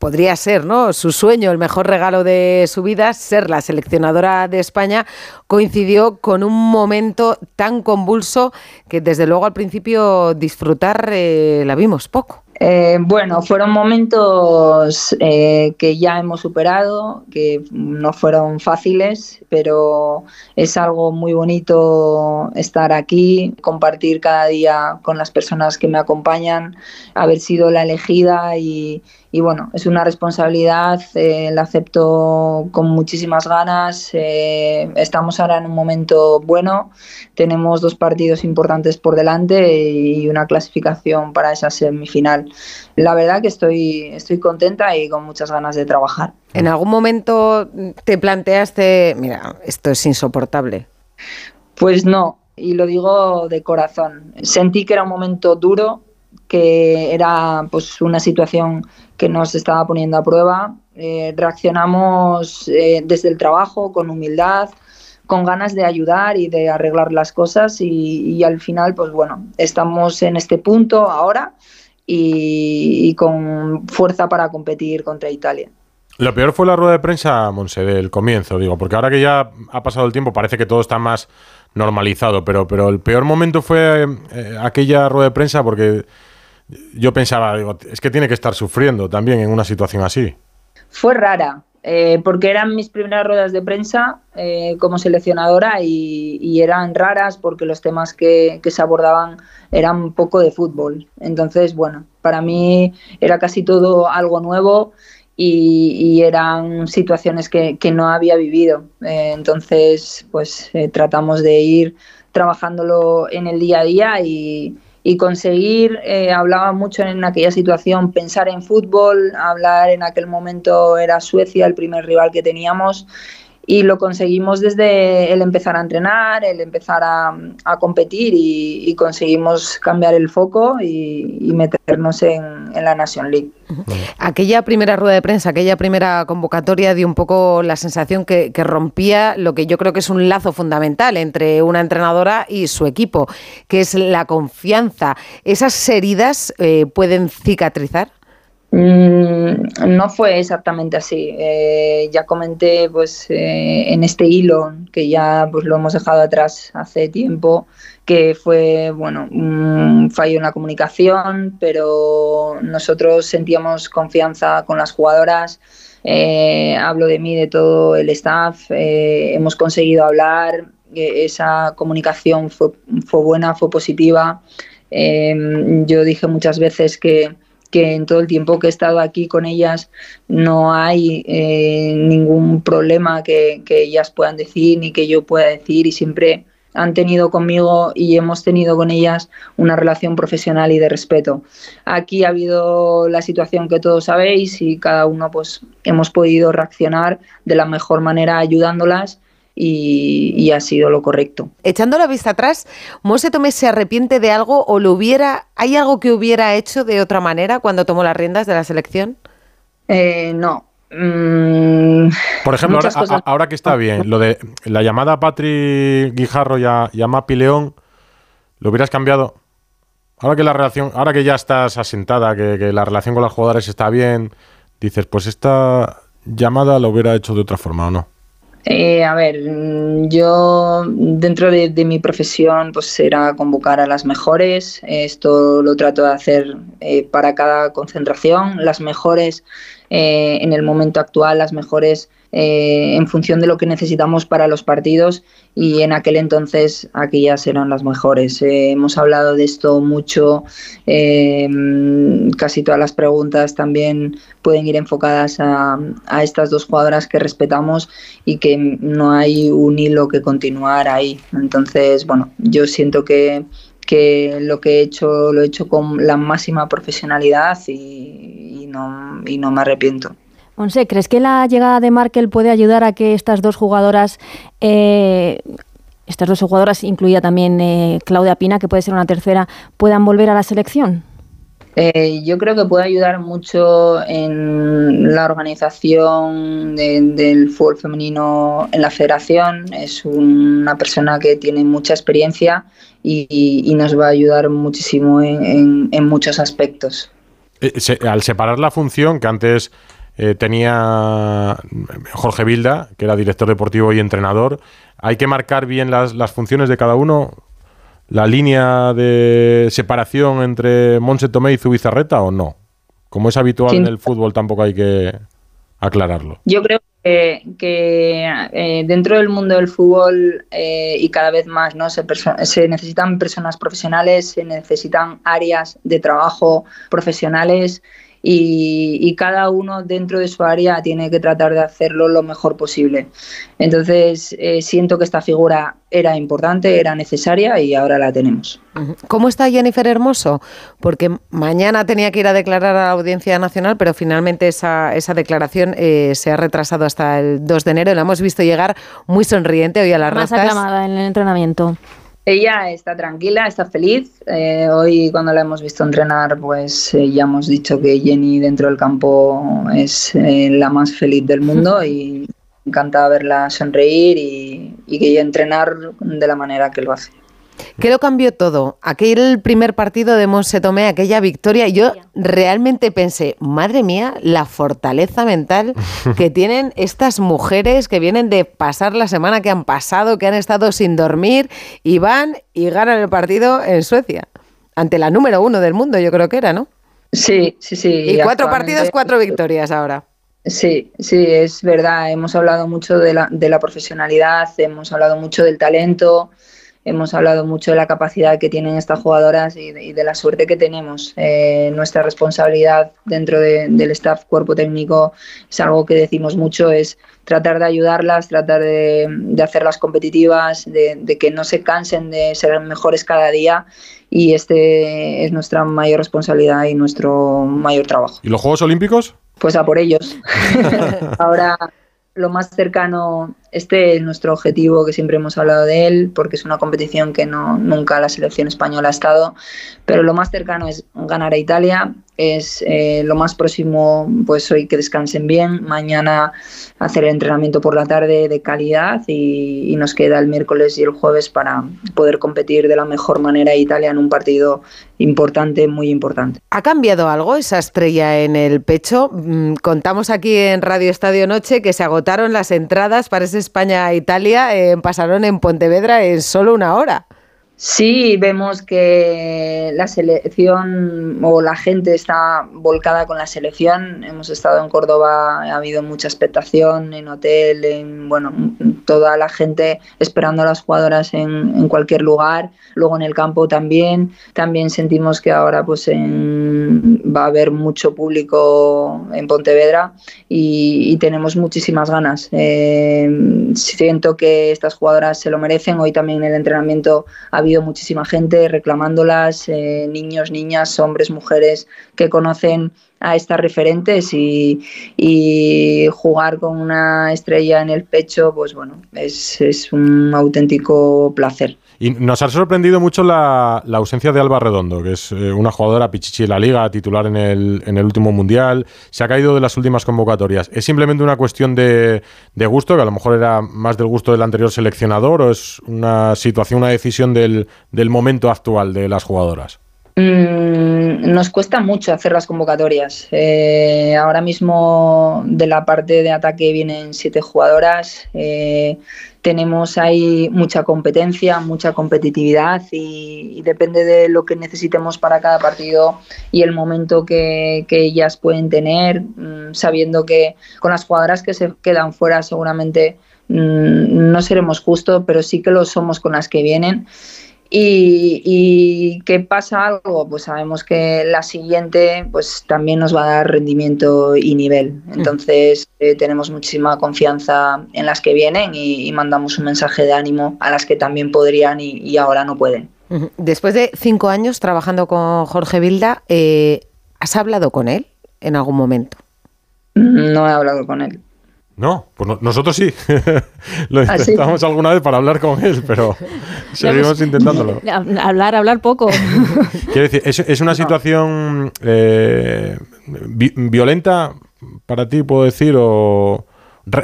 podría ser, ¿no? Su sueño, el mejor regalo de su vida, ser la seleccionadora de España, coincidió con un momento tan convulso que desde luego al principio disfrutar eh, la vimos poco. Eh, bueno, fueron momentos eh, que ya hemos superado, que no fueron fáciles, pero es algo muy bonito estar aquí, compartir cada día con las personas que me acompañan, haber sido la elegida y, y bueno, es una responsabilidad, eh, la acepto con muchísimas ganas. eh, estamos ahora en un momento bueno, tenemos dos partidos importantes por delante y una clasificación para esa semifinal. La verdad que estoy, estoy contenta y con muchas ganas de trabajar. ¿En algún momento te planteaste, mira, esto es insoportable? Pues no, y lo digo de corazón. Sentí que era un momento duro, que era pues una situación que nos estaba poniendo a prueba. Eh, reaccionamos eh, desde el trabajo con humildad, con ganas de ayudar y de arreglar las cosas y, y al final pues bueno, estamos en este punto ahora y, y con fuerza para competir contra Italia. Lo peor fue la rueda de prensa, Monse, del comienzo, digo, porque ahora que ya ha pasado el tiempo parece que todo está más normalizado, pero, pero el peor momento fue eh, aquella rueda de prensa porque yo pensaba, es que tiene que estar sufriendo también en una situación así. Fue rara, eh, porque eran mis primeras ruedas de prensa eh, como seleccionadora y, eran raras porque los temas que, se abordaban eran poco de fútbol. Entonces, bueno, para mí era casi todo algo nuevo y, eran situaciones que, no había vivido. Eh, entonces, pues tratamos de ir trabajándolo en el día a día y, y conseguir, eh, hablaba mucho en aquella situación, pensar en fútbol, hablar en aquel momento era Suecia el primer rival que teníamos y lo conseguimos desde el empezar a entrenar, el empezar a, a competir y, conseguimos cambiar el foco y, meternos en, en, la Nation League. Aquella primera rueda de prensa, aquella primera convocatoria dio un poco la sensación que, que, rompía lo que yo creo que es un lazo fundamental entre una entrenadora y su equipo, que es la confianza. ¿Esas heridas eh, pueden cicatrizar? Mm, no fue exactamente así. Eh, ya comenté pues eh, en este hilo que ya pues lo hemos dejado atrás hace tiempo que fue bueno un fallo en la comunicación, pero nosotros sentíamos confianza con las jugadoras. Eh, hablo de mí, de todo el staff. Hemos conseguido hablar. esa comunicación fue, fue buena, fue positiva. Yo dije muchas veces que que en todo el tiempo que he estado aquí con ellas no hay eh, ningún problema que, que, ellas puedan decir ni que yo pueda decir y siempre han tenido conmigo y hemos tenido con ellas una relación profesional y de respeto. Aquí ha habido la situación que todos sabéis y cada uno pues hemos podido reaccionar de la mejor manera ayudándolas y, y, ha sido lo correcto. Echando la vista atrás, ¿Monse Tomé se arrepiente de algo o lo hubiera, hay algo que hubiera hecho de otra manera cuando tomó las riendas de la selección? Eh, no. Mm, Por ejemplo, ahora, ahora, que está bien, lo de la llamada a Patri Guijarro y a, y a Mapi León, ¿lo hubieras cambiado? Ahora que la relación, ahora que ya estás asentada, que, que la relación con las jugadoras está bien, dices, pues esta llamada lo hubiera hecho de otra forma o no. Eh, a ver, yo dentro de, de, mi profesión pues era convocar a las mejores, esto lo trato de hacer eh, para cada concentración, las mejores eh, en el momento actual, las mejores eh, en función de lo que necesitamos para los partidos y en aquel entonces aquellas eran las mejores. Eh, hemos hablado de esto mucho, casi todas las preguntas también pueden ir enfocadas a, a, estas dos jugadoras que respetamos y que no hay un hilo que continuar ahí. Entonces, bueno, yo siento que, que lo que he hecho lo he hecho con la máxima profesionalidad y, no, y no me arrepiento. Onse, ¿crees que la llegada de Markel puede ayudar a que estas dos jugadoras, eh, estas dos jugadoras, incluida también eh, Claudia Pina, que puede ser una tercera, puedan volver a la selección? Eh, yo creo que puede ayudar mucho en la organización de, del fútbol femenino en la federación. Es una persona que tiene mucha experiencia y, y, y nos va a ayudar muchísimo en, en, en muchos aspectos. Eh, se, al separar la función que antes eh, tenía Jorge Vilda, que era director deportivo y entrenador. Hay que marcar bien las, las funciones de cada uno. La línea de separación entre Monse Tomé y Zubizarreta o no. Como es habitual en el fútbol, tampoco hay que aclararlo. Yo creo que, que eh, dentro del mundo del fútbol eh, y cada vez más no se, se, necesitan personas profesionales, se necesitan áreas de trabajo profesionales y, y, cada uno dentro de su área tiene que tratar de hacerlo lo mejor posible. Entonces, eh, siento que esta figura era importante, era necesaria y ahora la tenemos. ¿Cómo está Jennifer Hermoso? Porque mañana tenía que ir a declarar a la Audiencia Nacional, pero finalmente esa, esa declaración eh, se ha retrasado hasta el 2 de enero. La hemos visto llegar muy sonriente hoy a las Más rastas. aclamada en el entrenamiento. Ella está tranquila, está feliz. Eh, hoy cuando la hemos visto entrenar, pues eh, ya hemos dicho que Jenny dentro del campo es eh, la más feliz del mundo y encanta verla sonreír y, y que entrenar de la manera que lo hace. ¿Qué lo cambió todo? Aquel primer partido de Monse Tomé, aquella victoria, yo realmente pensé, madre mía, la fortaleza mental que tienen estas mujeres que vienen de pasar la semana que han pasado, que han estado sin dormir y van y ganan el partido en Suecia, ante la número uno del mundo, yo creo que era, ¿no? Sí, sí, sí. Y cuatro partidos, cuatro victorias ahora. Sí, sí, es verdad. Hemos hablado mucho de la, de la profesionalidad, hemos hablado mucho del talento, hemos hablado mucho de la capacidad que tienen estas jugadoras y de, la suerte que tenemos. Eh, nuestra responsabilidad dentro del staff cuerpo técnico es algo que decimos mucho, es tratar de ayudarlas, tratar de, hacerlas competitivas, de, que no se cansen de ser mejores cada día y este es nuestra mayor responsabilidad y nuestro mayor trabajo. ¿Y los Juegos Olímpicos? Pues a por ellos. Ahora lo más cercano, este es nuestro objetivo, que siempre hemos hablado de él, porque es una competición que no, nunca la selección española ha estado, pero lo más cercano es ganar a Italia, es eh, lo más próximo, pues hoy que descansen bien, mañana hacer el entrenamiento por la tarde de calidad y, nos queda el miércoles y el jueves para poder competir de la mejor manera Italia en un partido importante, muy importante. ¿Ha cambiado algo esa estrella en el pecho? Mm, contamos aquí en Radio Estadio Noche que se agotaron las entradas para ese España-Italia, eh, pasaron en Pontevedra en solo una hora. Sí, vemos que la selección o la gente está volcada con la selección. Hemos estado en Córdoba, ha habido mucha expectación en hotel, en bueno, toda la gente esperando a las jugadoras en, en cualquier lugar. Luego en el campo también. También sentimos que ahora pues va a haber mucho público en Pontevedra y, tenemos muchísimas ganas. Eh, siento que estas jugadoras se lo merecen. Hoy también en el entrenamiento ha habido muchísima gente reclamándolas, eh, niños, niñas, hombres, mujeres que conocen a estas referentes y, jugar con una estrella en el pecho, pues bueno, es, es un auténtico placer. Y nos ha sorprendido mucho la, ausencia de Alba Redondo, que es eh, una jugadora pichichi de la liga, titular en el, en el último mundial. Se ha caído de las últimas convocatorias. ¿Es simplemente una cuestión de, de gusto, que a lo mejor era más del gusto del anterior seleccionador, o es una situación, una decisión del, del momento actual de las jugadoras? Mm, nos cuesta mucho hacer las convocatorias. Eh, ahora mismo de la parte de ataque vienen siete jugadoras. Eh, tenemos ahí mucha competencia, mucha competitividad y, depende de lo que necesitemos para cada partido y el momento que, ellas pueden tener, mm, sabiendo que con las jugadoras que se quedan fuera seguramente mm, no seremos justos, pero sí que lo somos con las que vienen. Y, qué pasa algo, pues sabemos que la siguiente pues también nos va a dar rendimiento y nivel. Mm. Entonces eh, tenemos muchísima confianza en las que vienen y, mandamos un mensaje de ánimo a las que también podrían y, ahora no pueden. Después de cinco años trabajando con Jorge Vilda, eh, ¿has hablado con él en algún momento? No he hablado con él. No, pues nosotros sí. Lo ¿Ah, intentamos alguna vez para hablar con él, pero seguimos intentándolo. Hablar, hablar poco. Quiero decir, ¿es, una situación eh, violenta para ti, puedo decir, o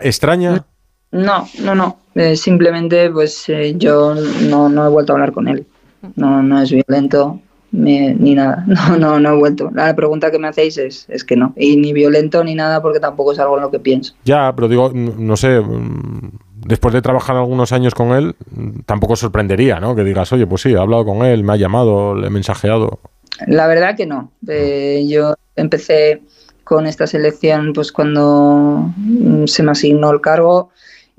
extraña? No, no, no. Eh, simplemente, pues eh, yo no, no he vuelto a hablar con él. No, no es violento ni nada. No, no, no he vuelto. La pregunta que me hacéis es, es que no. Y ni violento ni nada porque tampoco es algo en lo que pienso. Ya, pero digo, no sé, mm, después de trabajar algunos años con él, tampoco sorprendería, ¿no? Que digas, oye, pues sí, he hablado con él, me ha llamado, le he mensajeado. La verdad que no. Eh, yo empecé con esta selección pues cuando se me asignó el cargo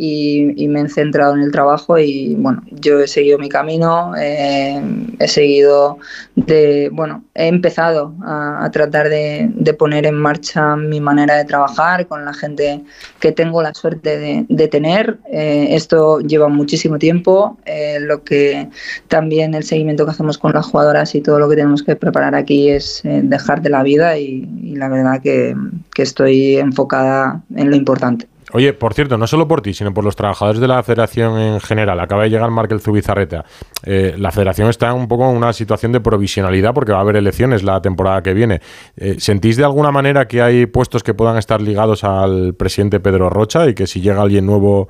y, me he centrado en el trabajo y bueno, yo he seguido mi camino, eh, he seguido de, bueno, he empezado a, tratar de, poner en marcha mi manera de trabajar con la gente que tengo la suerte de, tener. Eh, esto lleva muchísimo tiempo, eh, lo que también el seguimiento que hacemos con las jugadoras y todo lo que tenemos que preparar aquí es dejar de la vida y, la verdad que estoy enfocada en lo importante. Oye, por cierto, no solo por ti, sino por los trabajadores de la federación en general. Acaba de llegar Markel Zubizarreta. Eh, la federación está un poco en una situación de provisionalidad porque va a haber elecciones la temporada que viene. Eh, ¿Sentís de alguna manera que hay puestos que puedan estar ligados al presidente Pedro Rocha y que si llega alguien nuevo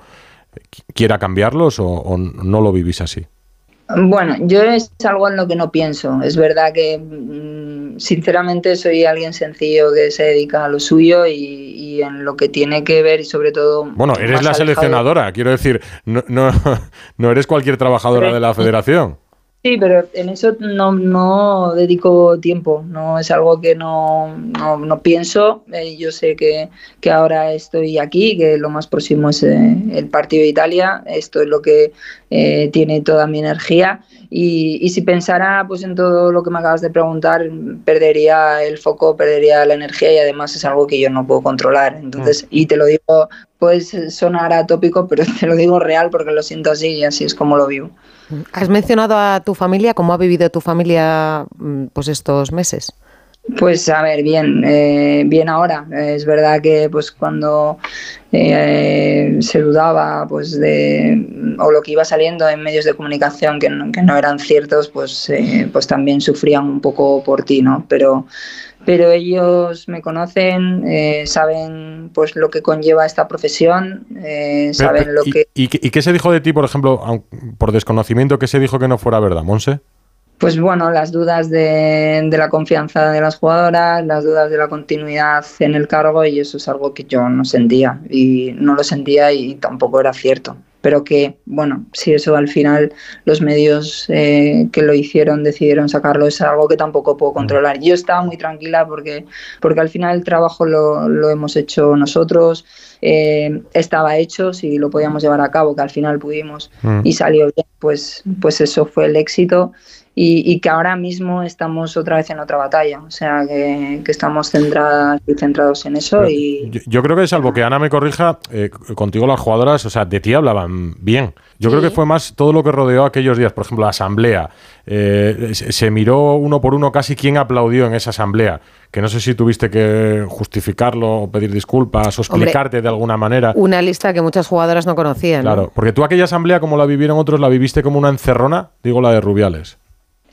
eh, quiera cambiarlos o, o no lo vivís así? Bueno, yo es algo en lo que no pienso. Es verdad que, mm, sinceramente, soy alguien sencillo que se dedica a lo suyo y, y en lo que tiene que ver y sobre todo... Bueno, eres la seleccionadora, quiero decir, no, no, no eres cualquier trabajadora de la federación. Sí, pero en eso no, no dedico tiempo, no es algo que no, no, no pienso. Eh, yo sé que, que ahora estoy aquí, que lo más próximo es eh, el partido de Italia, esto es lo que eh, tiene toda mi energía y, y si pensara pues en todo lo que me acabas de preguntar, perdería el foco, perdería la energía y además es algo que yo no puedo controlar. Entonces, y te lo digo, pues sonar atópico, pero te lo digo real porque lo siento así y así es como lo vivo. ¿Has mencionado a tu familia? ¿Cómo ha vivido tu familia mm, pues estos meses? Pues a ver, bien, eh, bien ahora. Es verdad que pues cuando eh, se dudaba pues de o lo que iba saliendo en medios de comunicación que no, que no eran ciertos, pues eh, pues también sufrían un poco por ti, ¿no? Pero pero ellos me conocen, eh, saben pues lo que conlleva esta profesión, eh, saben pero, lo ¿y, que y qué- se dijo de ti, por ejemplo, por desconocimiento, qué se dijo que no fuera verdad, Monse? Pues bueno, las dudas de, de la confianza de las jugadoras, las dudas de la continuidad en el cargo y eso es algo que yo no sentía y no lo sentía y tampoco era cierto. Pero que, bueno, si eso al final los medios eh, que lo hicieron decidieron sacarlo es algo que tampoco puedo controlar. Yo estaba muy tranquila porque, porque al final el trabajo lo, lo hemos hecho nosotros, eh, estaba hecho, si lo podíamos llevar a cabo, que al final pudimos Mm. y salió bien, pues, pues eso fue el éxito y, y que ahora mismo estamos otra vez en otra batalla, o sea que, que estamos centradas y centrados en eso y Yo, yo creo que, salvo que Ana me corrija, eh, contigo las jugadoras, o sea, de ti hablaban bien. Yo creo que fue más todo lo que rodeó aquellos días, por ejemplo, la asamblea. Eh, se, se miró uno por uno casi quién aplaudió en esa asamblea. Que no sé si tuviste que justificarlo, o pedir disculpas, o Hombre, explicarte de alguna manera. Una lista que muchas jugadoras no conocían. ¿no? Claro, porque tú aquella asamblea, como la vivieron otros, la viviste como una encerrona, digo la de Rubiales.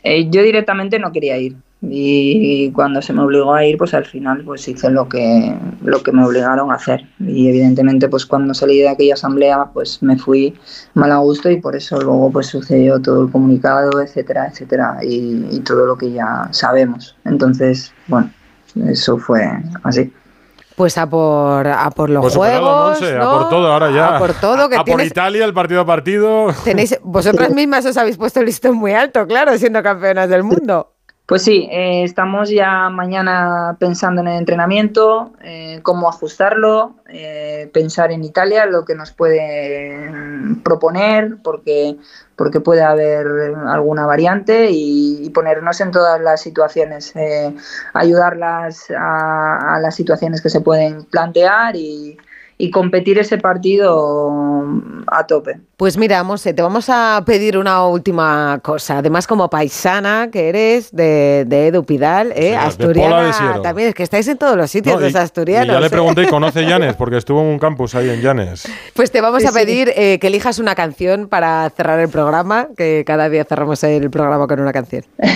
Eh, yo directamente no quería ir y cuando se me obligó a ir, pues al final pues hice lo que lo que me obligaron a hacer y evidentemente pues cuando salí de aquella asamblea pues me fui mal a gusto y por eso luego pues sucedió todo el comunicado, etcétera, etcétera y, y todo lo que ya sabemos. Entonces, bueno, eso fue así. Pues a por, a por los Pues juegos, Monse, ¿no? a por todo ahora ya. A por todo, que a por tienes, Italia, el partido a partido. tenéis, vosotras mismas os habéis puesto el listón muy alto, claro, siendo campeonas del mundo. Pues sí, eh, estamos ya mañana pensando en el entrenamiento, eh, cómo ajustarlo, eh, pensar en Italia, lo que nos puede mm, proponer, porque, porque puede haber alguna variante y, y ponernos en todas las situaciones, eh, ayudarlas a, a las situaciones que se pueden plantear y, y competir ese partido a tope. Pues mira, Monse, te vamos a pedir una última cosa. Además, como paisana que eres de, de Edu Pidal, ¿eh? de asturiana también, es que estáis en todos los sitios, No, los y- asturianos. Y ya le ¿eh? pregunté, ¿conoce Llanes? Porque estuvo en un campus ahí en Llanes. Pues te vamos Sí, a sí. pedir eh, que elijas una canción para cerrar el programa, que cada día cerramos el programa con una canción.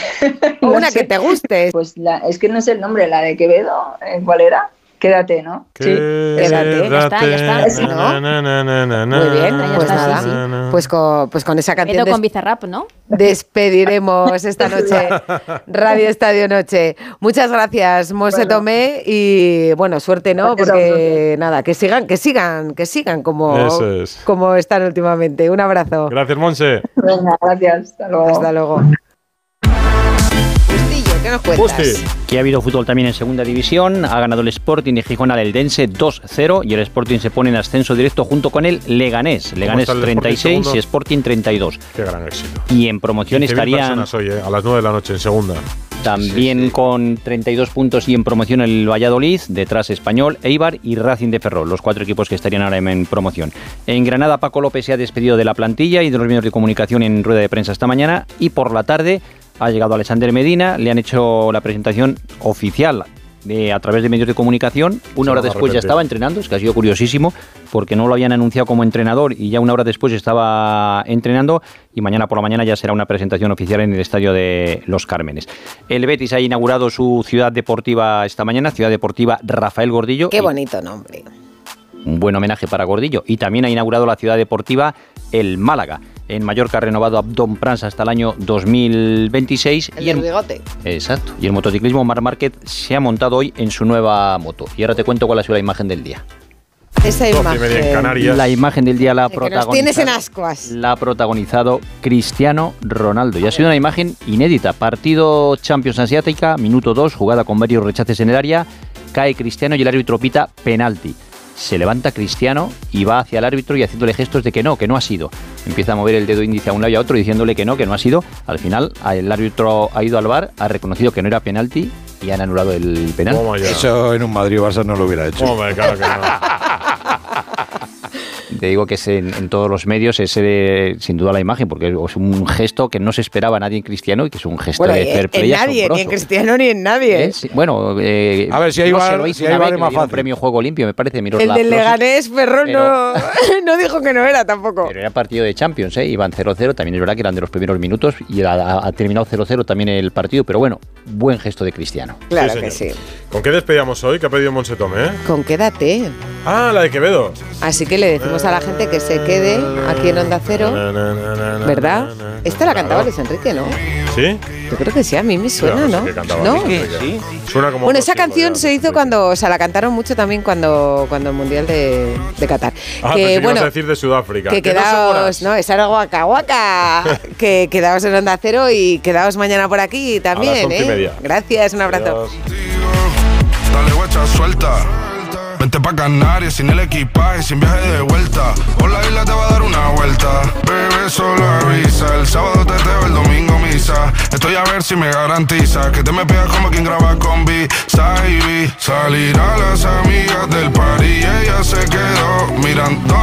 O una que te guste. Pues la, es que no sé el nombre, la de Quevedo, ¿eh? ¿cuál era? Quédate, ¿no? Quédate, ya está, ya está. Sí, ¿no? Muy bien, na, pues na, nada. na, na. Pues con, pues con esa canción Edo des- con Bizarrap, ¿no? despediremos esta noche Radio Estadio Noche. Muchas gracias, Monse Tomé, y bueno, suerte, ¿no? Porque nada, que sigan, que sigan, que sigan como, es. como están últimamente. Un abrazo. Gracias, Monse. Venga, gracias. Hasta luego. Hasta luego. ¿Qué nos cuentas? Busti. Que ha habido fútbol también en segunda división. Ha ganado el Sporting de Gijón al Eldense 2-0 y el Sporting se pone en ascenso directo junto con el Leganés. Leganés está el Sporting 36 segundo? y Sporting 32. Qué gran éxito. Y en promoción 15.000 estarían personas hoy, eh, a las 9 de la noche en segunda. también con 32 puntos y en promoción el Valladolid, detrás Español, Eibar y Racing de Ferrol, los cuatro equipos que estarían ahora en promoción. En Granada Paco López se ha despedido de la plantilla y de los medios de comunicación en rueda de prensa esta mañana y por la tarde ha llegado Alexander Medina, le han hecho la presentación oficial eh, a través de medios de comunicación. Una hora después ya estaba entrenando, es que ha sido curiosísimo, porque no lo habían anunciado como entrenador y ya una hora después estaba entrenando y mañana por la mañana ya será una presentación oficial en el estadio de Los Cármenes. El Betis ha inaugurado su ciudad deportiva esta mañana, Ciudad Deportiva Rafael Gordillo. Qué bonito nombre. un buen homenaje para Gordillo. Y también ha inaugurado la ciudad deportiva El Málaga. En Mallorca ha renovado a Don Prans hasta el año 2026. El y en, bigote. exacto. Y el motociclismo Mar Márquez se ha montado hoy en su nueva moto. Y ahora te cuento cuál ha sido la imagen del día. Esa imagen. La imagen del día la ha Que nos tienes en protagonizado, ascuas. la ha protagonizado Cristiano Ronaldo. Y ha sido una imagen inédita. Partido Champions Asiática, minuto 2, jugada con varios rechaces en el área. Cae Cristiano y el árbitro pita penalti. Se levanta Cristiano y va hacia el árbitro y haciéndole gestos de que no, que no ha sido. Empieza a mover el dedo índice a un lado y a otro diciéndole que no, que no ha sido. Al final el árbitro ha ido al bar, ha reconocido que no era penalti y han anulado el penal. Eso en un Madrid-Barça no lo hubiera hecho. Hombre, claro que no. Te digo que es en, en todos los medios es eh, sin duda la imagen, porque es un gesto que no se esperaba nadie en Cristiano y que es un gesto Bueno, de en, fair en play nadie, ni en. Cristiano ni en nadie. ¿Eh? Sí, bueno, eh, A ver, si hay no hizo si hay más fácil. premio juego limpio, me parece. El del. Leganés, Ferrón, Pero- no, no dijo que no era tampoco. Pero era partido de Champions, ¿eh? iban 0-0, también es verdad que eran de los primeros minutos y ha, ha terminado 0-0 también el partido, pero bueno, buen gesto de Cristiano. Claro Sí, que sí. ¿Con qué despedíamos hoy? ¿Qué ha pedido Monsetome, eh? Con quédate. Ah, la de Quevedo. Así que le decimos a la gente que se quede aquí en Onda Cero, ¿verdad? Esta la cantaba Luis Enrique, ¿no? ¿Sí? Yo creo que sí, a mí me suena, no ¿no? Enrique. Suena como Bueno, esa canción se hizo cuando, o sea, la cantaron mucho también cuando, cuando el Mundial de, de Qatar. Ah, que bueno, a decir de Sudáfrica. que quedaos, no, esa era guaca guaca, que quedaos en Onda Cero y quedaos mañana por aquí también, ¿eh? media. Gracias, un abrazo. Dale guacha, suelta. Vente pa' Canarias sin el equipaje, sin viaje de vuelta. Por la isla te va a dar una vuelta. Bebé, solo avisa. El sábado teteo, el domingo misa. Estoy a ver si me garantiza que te me pegas como quien graba con B. Salir a las amigas del party y ella se quedó mirándonos.